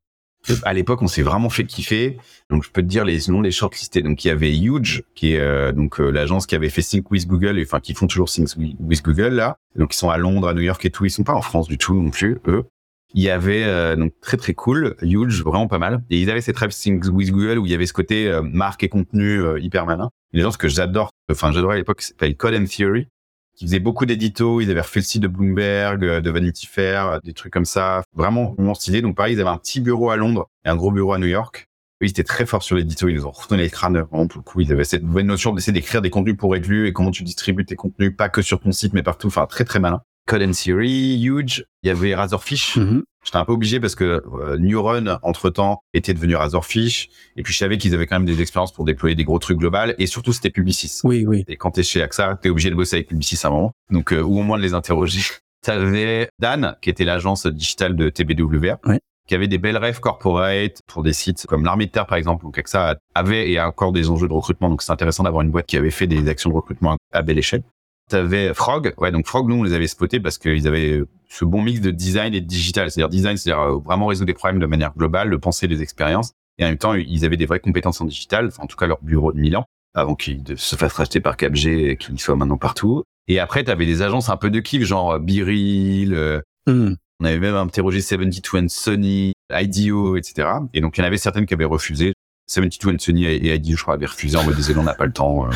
À l'époque, on s'est vraiment fait kiffer. Donc, je peux te dire les noms des shortlistés. Donc, il y avait Huge, qui est euh, donc euh, l'agence qui avait fait Sync with Google, et, enfin qui font toujours Sync with Google là. Donc, ils sont à Londres, à New York et tout. Ils sont pas en France du tout non plus, eux. Il y avait euh, donc très très cool, Huge, vraiment pas mal. Et ils avaient cette rêve Sync with Google où il y avait ce côté euh, marque et contenu euh, hyper malin. Une agence que j'adore, enfin j'adorais à l'époque, s'appelle Code and Theory qui faisait beaucoup d'éditos, ils avaient refait le site de Bloomberg, euh, de Vanity Fair, euh, des trucs comme ça, vraiment, vraiment stylé. Donc pareil, ils avaient un petit bureau à Londres et un gros bureau à New York. Ils étaient très forts sur l'édito, ils nous ont retourné les crânes, vraiment pour le coup. Ils avaient cette nouvelle notion d'essayer d'écrire des contenus pour être vus et comment tu distribues tes contenus, pas que sur ton site, mais partout. Enfin, très très malin. Code and Theory, Huge. Il y avait Razorfish. Mhm. J'étais un peu obligé parce que euh, Neurun, entre-temps, était devenu Razorfish. Et puis, je savais qu'ils avaient quand même des expériences pour déployer des gros trucs globales. Et surtout, c'était Publicis. Oui, oui. Et quand t'es chez AXA, t'es obligé de bosser avec Publicis à un moment. Donc, euh, ou au moins de les interroger. <laughs> T'avais Dan, qui était l'agence digitale de TBWA. Ouais. qui avait des belles rêves corporate pour des sites comme l'armée de terre par exemple. Donc ça avait et a encore des enjeux de recrutement. Donc c'est intéressant d'avoir une boîte qui avait fait des actions de recrutement à belle échelle. T'avais Frog, ouais donc Frog nous on les avait spotés parce qu'ils avaient ce bon mix de design et de digital, c'est-à-dire design, c'est-à-dire euh, vraiment résoudre des problèmes de manière globale, le penser des expériences, et en même temps ils avaient des vraies compétences en digital, enfin, en tout cas leur bureau de Milan, avant qu'ils se fassent racheter par Capg et qu'ils soient maintenant partout. Et après t'avais des agences un peu de kiff, genre Biril, euh, hmm. on avait même interrogé 72 and Sony, IDEO, etc. Et donc il y en avait certaines qui avaient refusé. 72 and Sony et IDEO, je crois, avaient refusé en me disant on n'a pas le temps. Euh,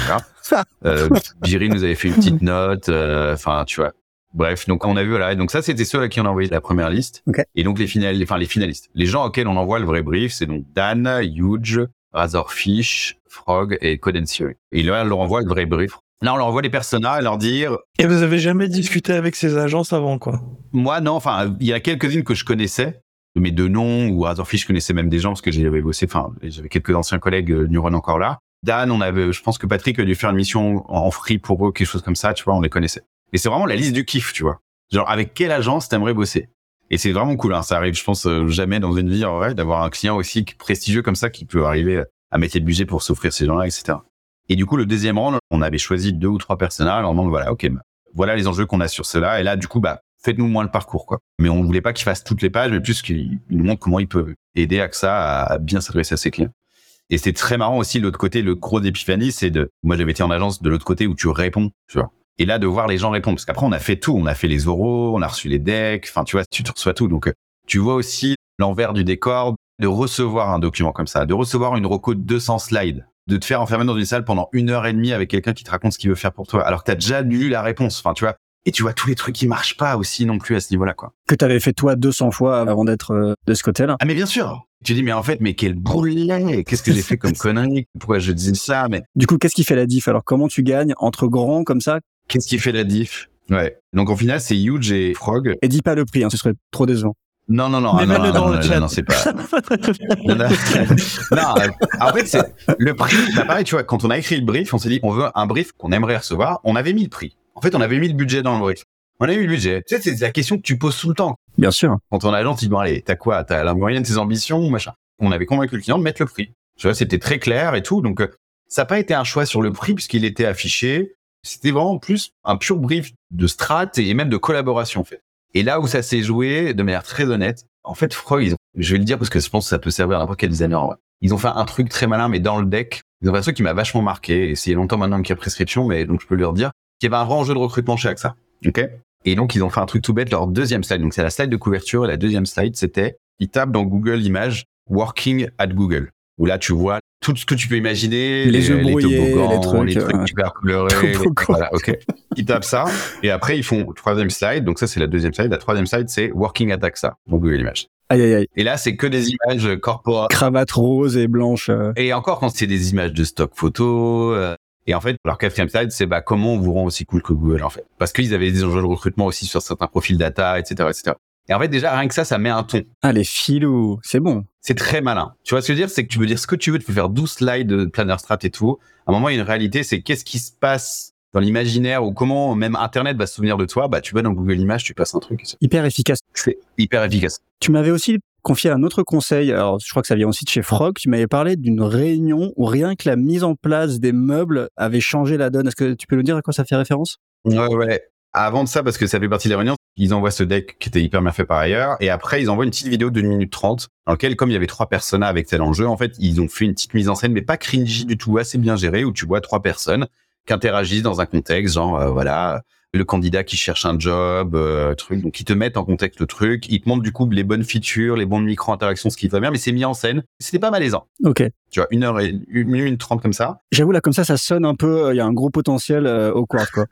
euh, Biril nous avait fait une petite note. euh, Enfin, tu vois. Bref, donc on a vu voilà. Donc ça, c'était ceux à qui on a envoyé la première liste. Okay. Et donc les finalistes, enfin les finalistes, les gens auxquels on envoie le vrai brief, c'est donc Dan, Huge, Razorfish, Frog et Codencio. Et là, on leur envoie le vrai brief. Là, on leur envoie les personas et leur dire. Et vous avez jamais discuté avec ces agences avant, quoi? Moi, non. Enfin, il y a quelques-unes que je connaissais, mes deux noms, ou Razorfish, je connaissais même des gens parce que j'avais bossé. Enfin, j'avais quelques anciens collègues euh, Neuron encore là. Dan, on avait, je pense que Patrick a dû faire une mission en free pour eux, quelque chose comme ça. Tu vois, on les connaissait. Et c'est vraiment la liste du kiff, tu vois. Genre, avec quelle agence t'aimerais bosser? Et c'est vraiment cool. Hein. Ça arrive, je pense, euh, jamais dans une vie en vrai d'avoir un client aussi prestigieux comme ça qui peut arriver à mettre les budgets pour s'offrir ces gens-là, etc. Et du coup, le deuxième round, on avait choisi deux ou trois personnages. En donc voilà, ok, voilà les enjeux qu'on a sur cela. Et là, du coup, bah, faites-nous moins le parcours, quoi. Mais on voulait pas qu'il fasse toutes les pages, mais plus qu'il nous montre comment il peut aider AXA à bien s'adresser à ses clients. Et c'est très marrant aussi, l'autre côté, le gros d'épiphanie, c'est de, moi, j'avais été en agence de l'autre côté où tu réponds, tu vois. Et là, de voir les gens répondre. Parce qu'après, on a fait tout. On a fait les oraux, on a reçu les decks. Enfin, tu vois, tu te reçois tout. Donc, tu vois aussi l'envers du décor de recevoir un document comme ça, de recevoir une reco de 200 slides, de te faire enfermer dans une salle pendant une heure et demie avec quelqu'un qui te raconte ce qu'il veut faire pour toi, alors que tu as déjà lu la réponse. Enfin, tu vois. Et tu vois tous les trucs qui marchent pas aussi non plus à ce niveau-là, quoi. Que tu avais fait toi 200 fois avant d'être euh, de ce côté-là. Ah, mais bien sûr. Tu dis, mais en fait, mais quel boulet Qu'est-ce que j'ai fait comme <laughs> connerie? Pourquoi je disais ça? Mais du coup, qu'est-ce qui fait la diff? Alors, comment tu gagnes entre grands comme ça? Qu'est-ce qui fait la diff? Ouais. Donc, au final, c'est Huge et Frog. Et dis pas le prix, hein, ce serait trop décevant. Non, non, non. Mais ah, même non, dans non, le non, chat. non, c'est pas. <laughs> non, non, non, euh, en fait, c'est le prix. Bah, pareil, tu vois, quand on a écrit le brief, on s'est dit, on veut un brief qu'on aimerait recevoir. On avait mis le prix. En fait, on avait mis le budget dans le brief. On avait mis le budget. Tu sais, c'est la question que tu poses tout le temps. Bien sûr. Quand on a agent, tu dis, bon, allez, t'as quoi? T'as la moyenne de tes ambitions, machin. On avait convaincu le client de mettre le prix. Tu vois, c'était très clair et tout. Donc, euh, ça n'a pas été un choix sur le prix puisqu'il était affiché. C'était vraiment plus un pur brief de strat et même de collaboration, en fait. Et là où ça s'est joué de manière très honnête, en fait, ils ont, je vais le dire parce que je pense que ça peut servir à n'importe quel designer. en vrai. Ils ont fait un truc très malin, mais dans le deck, ils ont fait un truc qui m'a vachement marqué. Et c'est longtemps maintenant qu'il y a prescription, mais donc je peux leur dire qu'il y avait un vrai enjeu de recrutement chez AXA. Ok Et donc ils ont fait un truc tout bête. Leur deuxième slide, donc c'est la slide de couverture, et la deuxième slide, c'était ils tapent dans Google Images Working at Google, où là tu vois tout ce que tu peux imaginer, Les yeux brouillés, toboggans, les trucs, les trucs euh, super colorés, les- voilà, ok. Ils tapent ça, et après ils font troisième slide. Donc ça c'est la deuxième slide. La troisième slide c'est Working at AXA Google Images. Aïe, aïe, aïe. Et là c'est que des images corporate. Cravate rose et blanche. euh. Et encore quand c'est des images de stock photo. euh, et en fait, leur quatrième slide, c'est bah, comment on vous rend aussi cool que Google, en fait. Parce qu'ils avaient des enjeux de recrutement aussi sur certains profils data, etc., etc. Et en fait, déjà, rien que ça, ça met un ton. Ah, les filous. C'est bon. C'est très malin. Tu vois ce que je veux dire? C'est que tu peux dire ce que tu veux, tu peux faire 12 slides de planner strat et tout. À un moment, il y a une réalité, c'est qu'est-ce qui se passe dans l'imaginaire ou comment même Internet va se souvenir de toi? Bah, tu vas dans Google Images, tu passes un truc. Hyper efficace. C'est hyper efficace. Tu m'avais aussi confié un autre conseil. Alors, je crois que ça vient aussi de chez Frog. Tu m'avais parlé d'une réunion où rien que la mise en place des meubles avait changé la donne. Est-ce que tu peux nous dire à quoi ça fait référence? Ouais, ouais. Avant de ça, parce que ça fait partie des réunions, ils envoient ce deck qui était hyper bien fait par ailleurs. Et après, ils envoient une petite vidéo d'une minute trente dans laquelle, comme il y avait trois personas avec tel enjeu, en fait, ils ont fait une petite mise en scène, mais pas cringy du tout, assez bien gérée, où tu vois trois personnes qui interagissent dans un contexte, genre, euh, voilà, le candidat qui cherche un job, euh, truc, donc ils te mettent en contexte le truc, ils te montrent du coup les bonnes features, les bonnes micro-interactions, ce qui va bien, mais c'est mis en scène. C'était pas malaisant. Ok. Tu vois, une heure et une minute trente comme ça. J'avoue, là, comme ça, ça sonne un peu. Il y a un gros potentiel euh, au quart, quoi.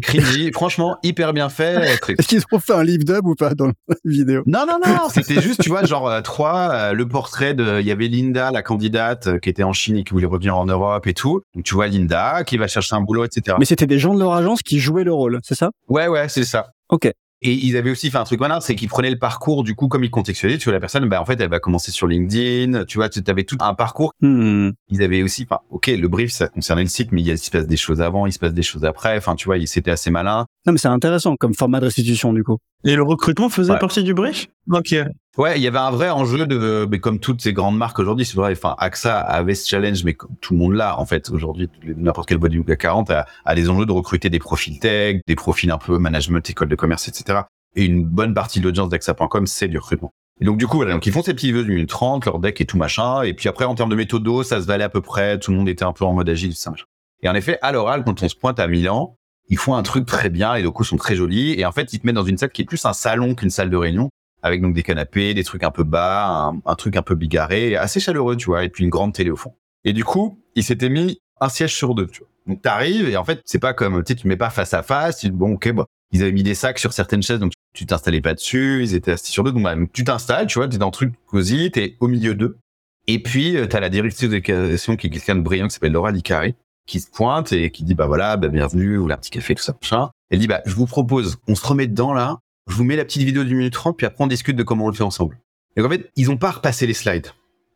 Cringy, franchement, hyper bien fait. <laughs> Est-ce qu'ils ont fait un live dub ou pas dans la vidéo? Non, non, non, c'était juste, tu vois, genre euh, trois, euh, le portrait de, il y avait Linda, la candidate euh, qui était en Chine et qui voulait revenir en Europe et tout. Donc tu vois Linda qui va chercher un boulot, etc. Mais c'était des gens de leur agence qui jouaient le rôle, c'est ça? Ouais, ouais, c'est ça. Ok. Et ils avaient aussi fait un truc malin, c'est qu'ils prenaient le parcours du coup comme ils contextualisaient. Tu vois la personne, bah en fait elle va commencer sur LinkedIn. Tu vois, tu avais tout un parcours. Hmm. Ils avaient aussi, enfin, ok, le brief ça concernait le site, mais il, y a- il se passe des choses avant, il se passe des choses après. Enfin, tu vois, c'était assez malin. Non, mais c'est intéressant comme format de restitution, du coup. Et le recrutement faisait Ouais. partie du brief? Ok. Ouais, il y avait un vrai enjeu de, mais comme toutes ces grandes marques aujourd'hui, c'est vrai. Enfin, AXA avait ce challenge, mais comme tout le monde l'a en fait aujourd'hui. N'importe quelle boîte du CAC 40 a, a des enjeux de recruter des profils tech, des profils un peu management, école de commerce, etc. Et une bonne partie de l'audience d'AXA.com, c'est du recrutement. Et donc du coup, voilà, donc ils font ces petits vidéos d'une minute 30, leur deck et tout machin. Et puis après, en termes de méthodo, ça se valait à peu près. Tout le monde était un peu en mode agile, tout ça machin. Et en effet, à l'oral, quand on se pointe à Milan, ils font un truc très bien. Les locaux sont très jolis. Et en fait, ils te mettent dans une salle qui est plus un salon qu'une salle de réunion avec donc des canapés, des trucs un peu bas, un, un truc un peu bigarré, assez chaleureux, tu vois, et puis une grande télé au fond. Et du coup, ils s'étaient mis un siège sur deux, tu vois. Donc t'arrives et en fait, c'est pas comme, tu sais, tu mets pas face à face, tu dis, bon, ok, bon. Ils avaient mis des sacs sur certaines chaises, donc tu t'installais pas dessus, ils étaient assis sur deux, donc bah, tu t'installes, tu vois, t'es dans le truc cosy, t'es au milieu d'eux. Et puis, euh, t'as la directrice d'éducation qui est quelqu'un de brillant qui s'appelle Laura Licari, qui se pointe et qui dit, bah voilà, bah, bienvenue, vous voulez un petit café, tout ça, machin. Elle dit, bah, je vous propose, on se remet dedans là, je vous mets la petite vidéo d'une minute trente, puis après on discute de comment on le fait ensemble. Et en fait, ils ont pas repassé les slides.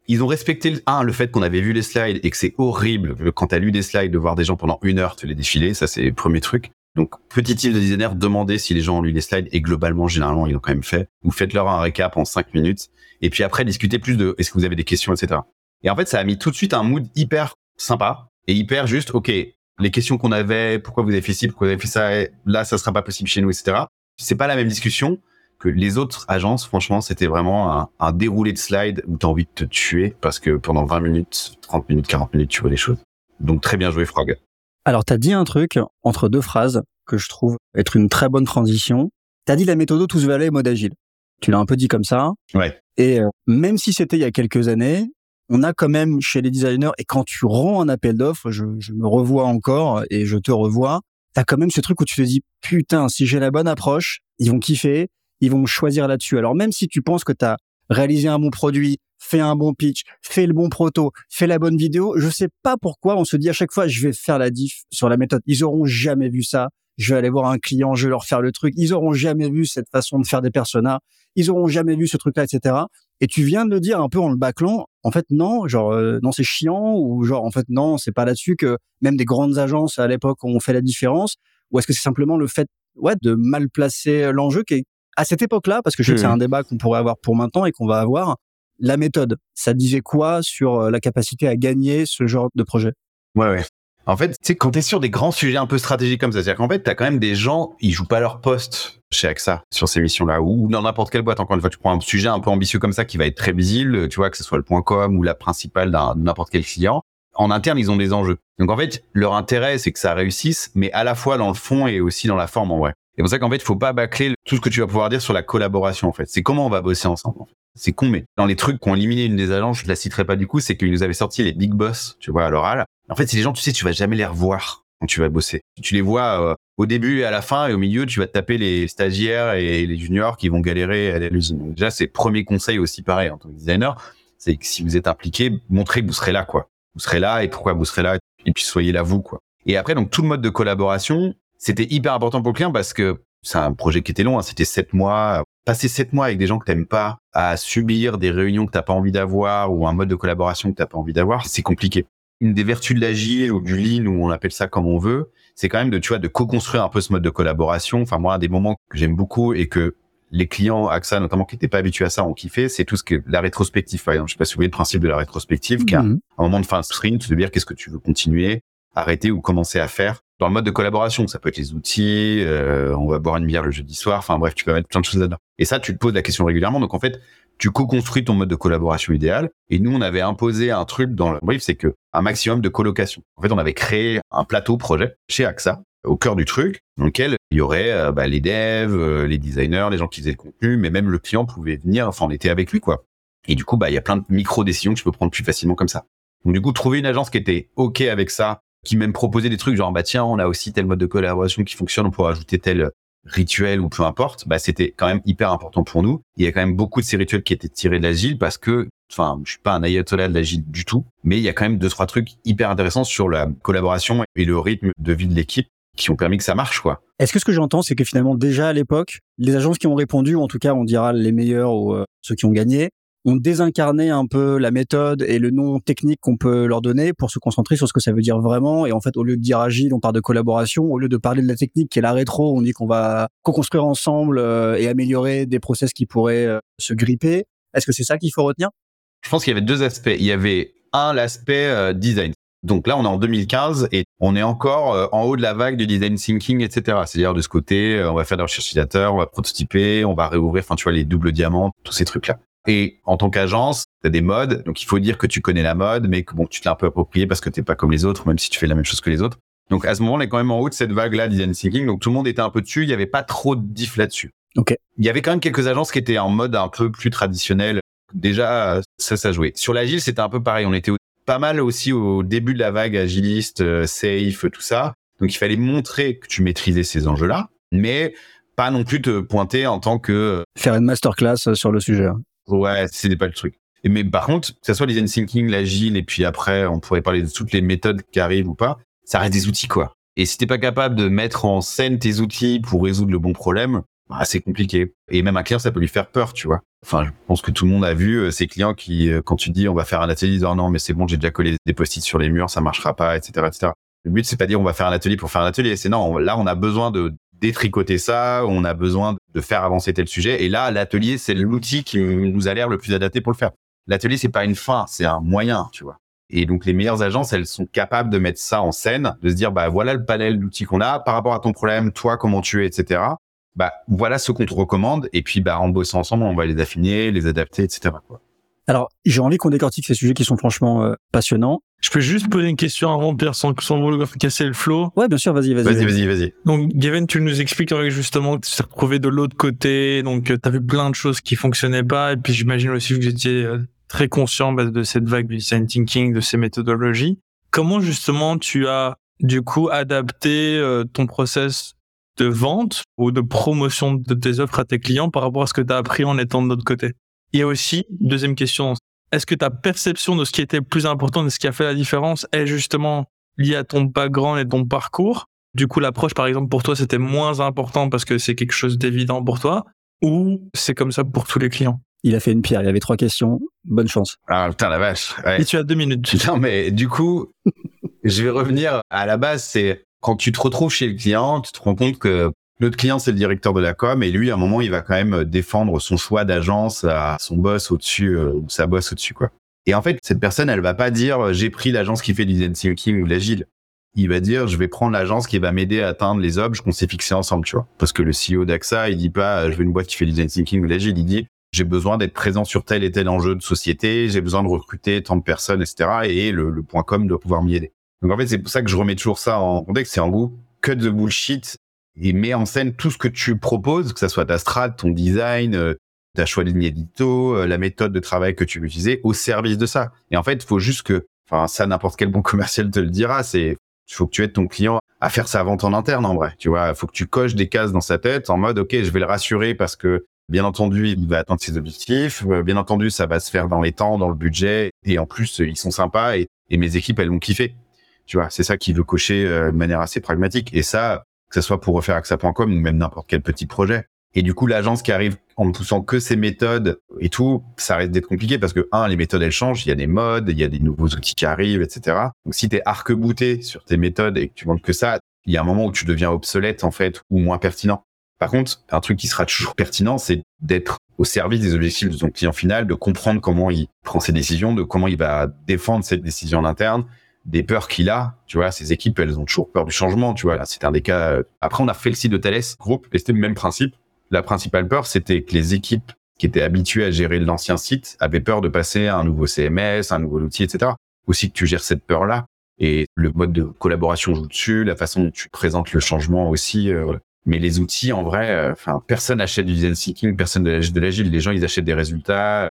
Ils ont respecté, le, un, le fait qu'on avait vu les slides et que c'est horrible quand t'as lu des slides de voir des gens pendant une heure te les défiler, ça c'est le premier truc. Donc, petit type de designer, demandez si les gens ont lu les slides et globalement, généralement, ils l'ont quand même fait. Vous faites-leur un récap en cinq minutes et puis après, discutez plus de est-ce que vous avez des questions, etc. Et en fait, ça a mis tout de suite un mood hyper sympa et hyper juste, ok, les questions qu'on avait, pourquoi vous avez fait ci, pourquoi vous avez fait ça, et là, ça sera pas possible chez nous, etc. C'est pas la même discussion que les autres agences. Franchement, c'était vraiment un, un déroulé de slides où t'as envie de te tuer parce que pendant 20 minutes, 30 minutes, 40 minutes, tu vois les choses. Donc, très bien joué, Frog. Alors, tu as dit un truc entre deux phrases que je trouve être une très bonne transition. Tu as dit la méthode tous valets mode agile. Tu l'as un peu dit comme ça. Ouais. Et euh, même si c'était il y a quelques années, on a quand même chez les designers, et quand tu rends un appel d'offres, je, je me revois encore et je te revois, tu as quand même ce truc où tu te dis, putain, si j'ai la bonne approche, ils vont kiffer, ils vont me choisir là-dessus. Alors même si tu penses que tu as réalisé un bon produit, fait un bon pitch, fait le bon proto, fait la bonne vidéo, je sais pas pourquoi on se dit à chaque fois, je vais faire la diff sur la méthode. Ils auront jamais vu ça. Je vais aller voir un client, je vais leur faire le truc. Ils auront jamais vu cette façon de faire des personas. Ils auront jamais vu ce truc-là, etc. Et tu viens de le dire un peu en le bâclant. En fait, non, genre, euh, non, c'est chiant ou genre, en fait, non, c'est pas là-dessus que même des grandes agences à l'époque ont fait la différence. Ou est-ce que c'est simplement le fait, ouais, de mal placer l'enjeu qui est à cette époque-là, parce que je sais que c'est Mhm. un débat qu'on pourrait avoir pour maintenant et qu'on va avoir. La méthode, ça disait quoi sur euh, la capacité à gagner ce genre de projet? Ouais, ouais. En fait, tu sais, quand t'es sur des grands sujets un peu stratégiques comme ça, c'est-à-dire qu'en fait, t'as quand même des gens, ils jouent pas leur poste chez AXA sur ces missions-là, ou dans n'importe quelle boîte. Encore une fois, tu prends un sujet un peu ambitieux comme ça qui va être très visible, tu vois, que ce soit le com ou la principale d'un n'importe quel client. En interne, ils ont des enjeux. Donc en fait, leur intérêt, c'est que ça réussisse, mais à la fois dans le fond et aussi dans la forme, en vrai. C'est pour ça qu'en fait, il faut pas bâcler tout ce que tu vas pouvoir dire sur la collaboration, en fait. C'est comment on va bosser ensemble. C'est con, mais dans les trucs qui ont éliminé une des agences, je la citerai pas du coup, c'est qu'ils nous avaient sorti les big boss, tu vois, à l'oral. En fait, c'est les gens, tu sais, tu vas jamais les revoir quand tu vas bosser. Tu les vois euh, au début et à la fin, et au milieu, tu vas te taper les stagiaires et les juniors qui vont galérer à l'usine. Déjà, c'est premier conseil aussi pareil en tant que designer, c'est que si vous êtes impliqué, montrez que vous serez là, quoi. Vous serez là et pourquoi vous serez là, et puis soyez là vous, quoi. Et après, donc tout le mode de collaboration, c'était hyper important pour le client parce que c'est un projet qui était long, hein, c'était sept mois. Passer sept mois avec des gens que t'aimes pas, à subir des réunions que t'as pas envie d'avoir ou un mode de collaboration que t'as pas envie d'avoir, c'est compliqué. Une des vertus de l'agile ou du lean, ou on appelle ça comme on veut, c'est quand même de, tu vois, de co-construire un peu ce mode de collaboration. Enfin, moi, un des moments que j'aime beaucoup et que les clients AXA, notamment qui n'étaient pas habitués à ça, ont kiffé, c'est tout ce que la rétrospective, par exemple. Je sais pas si vous voyez le principe de la rétrospective, qui est un Mhm. un moment de fin de sprint, de dire qu'est-ce que tu veux continuer, arrêter ou commencer à faire. Dans le mode de collaboration, ça peut être les outils, euh, on va boire une bière le jeudi soir, enfin bref, tu peux mettre plein de choses là-dedans. Et ça, tu te poses la question régulièrement. Donc en fait, tu co-construis ton mode de collaboration idéal. Et nous, on avait imposé un truc dans le brief, c'est que un maximum de colocation. En fait, on avait créé un plateau projet chez AXA, au cœur du truc, dans lequel il y aurait euh, bah, les devs, euh, les designers, les gens qui faisaient le contenu, mais même le client pouvait venir, enfin on était avec lui, quoi. Et du coup, bah, il y a plein de micro-décisions que tu peux prendre plus facilement comme ça. Donc du coup, trouver une agence qui était OK avec ça, qui même proposait des trucs genre, bah tiens, on a aussi tel mode de collaboration qui fonctionne, on pourrait ajouter tel rituel ou peu importe, bah c'était quand même hyper important pour nous. Il y a quand même beaucoup de ces rituels qui étaient tirés de l'agile parce que, enfin, je suis pas un ayatollah de l'agile du tout, mais il y a quand même deux, trois trucs hyper intéressants sur la collaboration et le rythme de vie de l'équipe qui ont permis que ça marche, quoi. Est-ce que ce que j'entends, c'est que finalement, déjà à l'époque, les agences qui ont répondu, ou en tout cas, on dira les meilleurs ou euh, ceux qui ont gagné, on désincarnait un peu la méthode et le nom technique qu'on peut leur donner pour se concentrer sur ce que ça veut dire vraiment. Et en fait, au lieu de dire agile, on parle de collaboration. Au lieu de parler de la technique qui est la rétro, on dit qu'on va co-construire ensemble euh, et améliorer des process qui pourraient euh, se gripper. Est-ce que c'est ça qu'il faut retenir? Je pense qu'il y avait deux aspects. Il y avait un, l'aspect euh, design. Donc là, on est en 2015 et on est encore en haut de la vague du design thinking, etc. C'est-à-dire de ce côté, on va faire de la recherche utilisateur, on va prototyper, on va réouvrir, enfin tu vois les doubles diamants, tous ces trucs-là. Et en tant qu'agence, tu as des modes, donc il faut dire que tu connais la mode, mais que bon, tu te l'as un peu approprié parce que t'es pas comme les autres, même si tu fais la même chose que les autres. Donc à ce moment, on est quand même en haut de cette vague-là, design thinking. Donc tout le monde était un peu dessus. Il y avait pas trop de diff là-dessus. Ok. Il y avait quand même quelques agences qui étaient en mode un peu plus traditionnel. Déjà, ça, ça jouait. Sur l'agile, c'était un peu pareil. On était pas mal aussi au début de la vague agiliste, euh, safe, tout ça. Donc il fallait montrer que tu maîtrisais ces enjeux-là, mais pas non plus te pointer en tant que faire une masterclass sur le sujet. Ouais, c'était pas le truc. Mais par contre, que ce soit les thinking, l'agile, et puis après, on pourrait parler de toutes les méthodes qui arrivent ou pas, ça reste des outils, quoi. Et si t'es pas capable de mettre en scène tes outils pour résoudre le bon problème, bah, c'est compliqué. Et même un client, ça peut lui faire peur, tu vois. Enfin, je pense que tout le monde a vu euh, ces clients qui, euh, quand tu dis on va faire un atelier, ils disent oh non, mais c'est bon, j'ai déjà collé des post-it sur les murs, ça marchera pas, etc., etc. Le but, c'est pas dire on va faire un atelier pour faire un atelier. C'est non, là, on a besoin de détricoter ça, on a besoin de faire avancer tel sujet. Et là, l'atelier, c'est l'outil qui nous a l'air le plus adapté pour le faire. L'atelier, c'est pas une fin, c'est un moyen, tu vois. Et donc, les meilleures agences, elles sont capables de mettre ça en scène, de se dire, bah, voilà le panel d'outils qu'on a par rapport à ton problème, toi, comment tu es, etc. Bah, voilà ce qu'on te recommande. Et puis, bah, en bossant ensemble, on va les affiner, les adapter, etc. Quoi. Alors, j'ai envie qu'on décortique ces sujets qui sont franchement euh, passionnants. Je peux juste poser une question avant, Pierre, sans, sans vouloir casser le flow. Ouais, bien sûr, vas-y, vas-y. Vas-y, vas-y, vas-y. Donc, Gavin, tu nous expliques justement que tu t'es retrouvé de l'autre côté, donc tu as vu plein de choses qui fonctionnaient pas, et puis j'imagine aussi que vous étiez euh, très conscient bah, de cette vague du design thinking, de ces méthodologies. Comment justement tu as du coup adapté euh, ton process de vente ou de promotion de tes offres à tes clients par rapport à ce que tu as appris en étant de l'autre côté? Et aussi, deuxième question, est-ce que ta perception de ce qui était le plus important, de ce qui a fait la différence, est justement liée à ton background et ton parcours? Du coup, l'approche, par exemple, pour toi, c'était moins important parce que c'est quelque chose d'évident pour toi Ou c'est comme ça pour tous les clients? Il a fait une pierre. Il y avait trois questions. Bonne chance. Ah putain la vache. Et tu as deux minutes. <laughs> Non mais du coup, je vais revenir à la base. C'est quand tu te retrouves chez le client, tu te rends compte que L'autre client, c'est le directeur de la com, et lui, à un moment, il va quand même défendre son choix d'agence à son boss au-dessus, euh, sa boss au-dessus, quoi. Et en fait, cette personne, elle va pas dire, j'ai pris l'agence qui fait du design thinking ou l'agile. Il va dire, je vais prendre l'agence qui va m'aider à atteindre les objets qu'on s'est fixés ensemble, tu vois. Parce que le CEO d'AXA, il dit pas, je veux une boîte qui fait du design thinking ou l'agile. Il dit, j'ai besoin d'être présent sur tel et tel enjeu de société, j'ai besoin de recruter tant de personnes, etc. Et le, point com doit pouvoir m'y aider. Donc en fait, c'est pour ça que je remets toujours ça en contexte. C'est en gros, cut the bullshit et mets en scène tout ce que tu proposes, que ça soit ta strat, ton design, euh, ta choix de ligne édito, euh, la méthode de travail que tu veux utiliser au service de ça. Et en fait, il faut juste que, enfin, ça, n'importe quel bon <laughs> commercial te le dira, c'est, il faut que tu aides ton client à faire sa vente en interne, en vrai. Tu vois, il faut que tu coches des cases dans sa tête en mode, OK, je vais le rassurer parce que, bien entendu, il va atteindre ses objectifs. Euh, bien entendu, ça va se faire dans les temps, dans le budget. Et en plus, ils sont sympas et, et mes équipes, elles vont kiffer. Tu vois, c'est ça qu'il veut cocher de manière assez pragmatique. Et ça, que ce soit pour refaire AXA.com ou même n'importe quel petit projet. Et du coup, l'agence qui arrive en ne poussant que ses méthodes et tout, ça risque d'être compliqué parce que, un, les méthodes, elles changent, il y a des modes, il y a des nouveaux outils qui arrivent, etc. Donc, si t'es arc-bouté sur tes méthodes et que tu montres que ça, il y a un moment où tu deviens obsolète, en fait, ou moins pertinent. Par contre, un truc qui sera toujours pertinent, c'est d'être au service des objectifs de ton client final, de comprendre comment il prend ses décisions, de comment il va défendre cette décision en interne, des peurs qu'il a. Tu vois, ces équipes, elles ont toujours peur du changement. Tu vois, là, c'est un des cas. Euh, après, on a fait le site de Thales Group et c'était le même principe. La principale peur, c'était que les équipes qui étaient habituées à gérer l'ancien site avaient peur de passer à un nouveau CMS, un nouveau outil, etc. Aussi que tu gères cette peur-là. Et le mode de collaboration joue dessus, la façon dont tu présentes le changement aussi. Euh, Mais les outils, en vrai, euh, enfin, personne n'achète du design thinking, personne de l'agile. Les gens, ils achètent des résultats.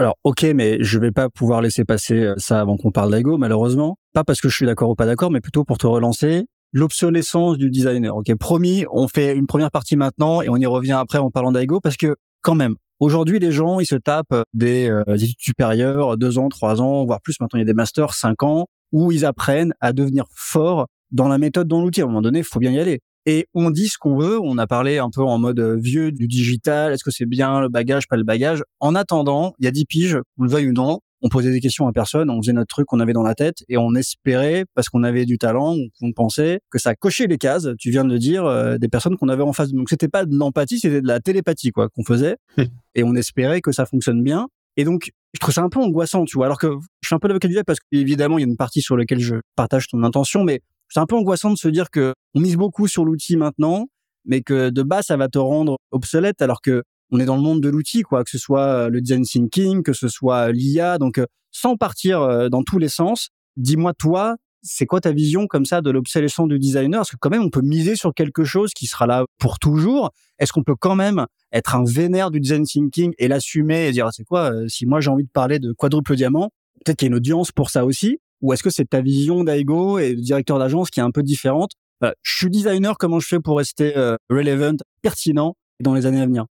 Alors, ok, mais je vais pas pouvoir laisser passer euh, ça avant qu'on parle d'Ego, malheureusement. Pas parce que je suis d'accord ou pas d'accord, mais plutôt pour te relancer. L'obsolescence du designer. Ok, promis, on fait une première partie maintenant et on y revient après en parlant d'Ego parce que quand même, aujourd'hui, les gens, ils se tapent des euh, études supérieures, deux ans, trois ans, voire plus. Maintenant, il y a des masters, cinq ans, où ils apprennent à devenir forts dans la méthode, dans l'outil. À un moment donné, il faut bien y aller. Et on dit ce qu'on veut. On a parlé un peu en mode vieux du digital. Est-ce que c'est bien le bagage, pas le bagage? En attendant, il y a 10 piges, vous le veuille ou non, on posait des questions à personne, on faisait notre truc qu'on avait dans la tête et on espérait, parce qu'on avait du talent, qu'on pensait que ça cochait les cases, tu viens de le dire, euh, des personnes qu'on avait en face. Donc c'était pas de l'empathie, c'était de la télépathie quoi qu'on faisait <laughs> et on espérait que ça fonctionne bien. Et donc je trouve ça un peu angoissant, tu vois. Alors que je suis un peu l'avocat du parce qu'évidemment il y a une partie sur laquelle je partage ton intention, mais c'est un peu angoissant de se dire que on mise beaucoup sur l'outil maintenant, mais que de base ça va te rendre obsolète alors que on est dans le monde de l'outil, quoi, que ce soit euh, le design thinking, que ce soit euh, l'IA. Donc, euh, sans partir dans tous les sens, dis-moi toi, c'est quoi ta vision comme ça de l'obsolescence du designer? Est-ce que quand même on peut miser sur quelque chose qui sera là pour toujours Est-ce qu'on peut quand même être un vénère du design thinking et l'assumer et dire ah, c'est quoi Si moi j'ai envie de parler de quadruple diamant, peut-être qu'il y a une audience pour ça aussi. Ou est-ce que c'est ta vision d'Aigo et de directeur d'agence qui est un peu différente? Je suis designer, comment je fais pour rester relevant, pertinent dans les années à venir?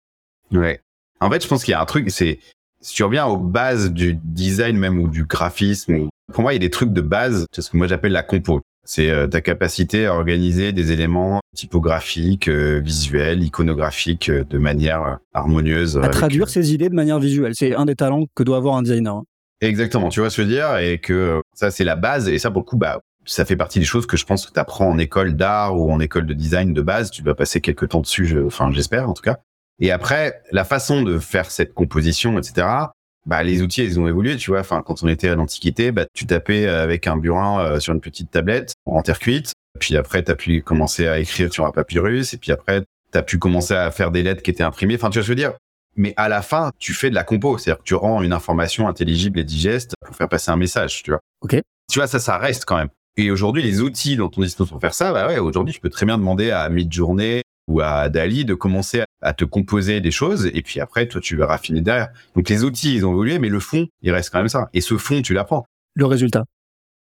Ouais. En fait, je pense qu'il y a un truc, c'est si tu reviens aux bases du design même ou du graphisme, pour moi, il y a des trucs de base, c'est ce que moi j'appelle la compo. C'est euh, ta capacité à organiser des éléments typographiques, euh, visuels, iconographiques euh, de manière harmonieuse. À traduire ses idées de manière visuelle. C'est un des talents que doit avoir un designer. Exactement, tu vois ce que je veux dire Et que ça, c'est la base. Et ça, pour le coup, bah, ça fait partie des choses que je pense que tu apprends en école d'art ou en école de design de base. Tu dois passer quelques temps dessus, enfin j'espère en tout cas. Et après, la façon de faire cette composition, etc., bah, les outils, ils ont évolué, tu vois. Enfin, quand on était à l'Antiquité, bah, tu tapais avec un burin euh, sur une petite tablette en terre cuite. Puis après, tu as pu commencer à écrire sur un papyrus. Et puis après, tu as pu commencer à faire des lettres qui étaient imprimées. Enfin, tu vois ce que je veux dire? Mais à la fin, tu fais de la compo. C'est-à-dire que tu rends une information intelligible et digeste pour faire passer un message, tu vois. OK. Tu vois, ça, ça reste quand même. Et aujourd'hui, les outils dont on dispose pour faire ça, bah ouais, aujourd'hui, je peux très bien demander à Midjourney ou à Dali de commencer à te composer des choses et puis après toi tu vas raffiner derrière. Donc les outils ils ont évolué mais le fond il reste quand même ça. Et ce fond tu l'apprends. Le résultat.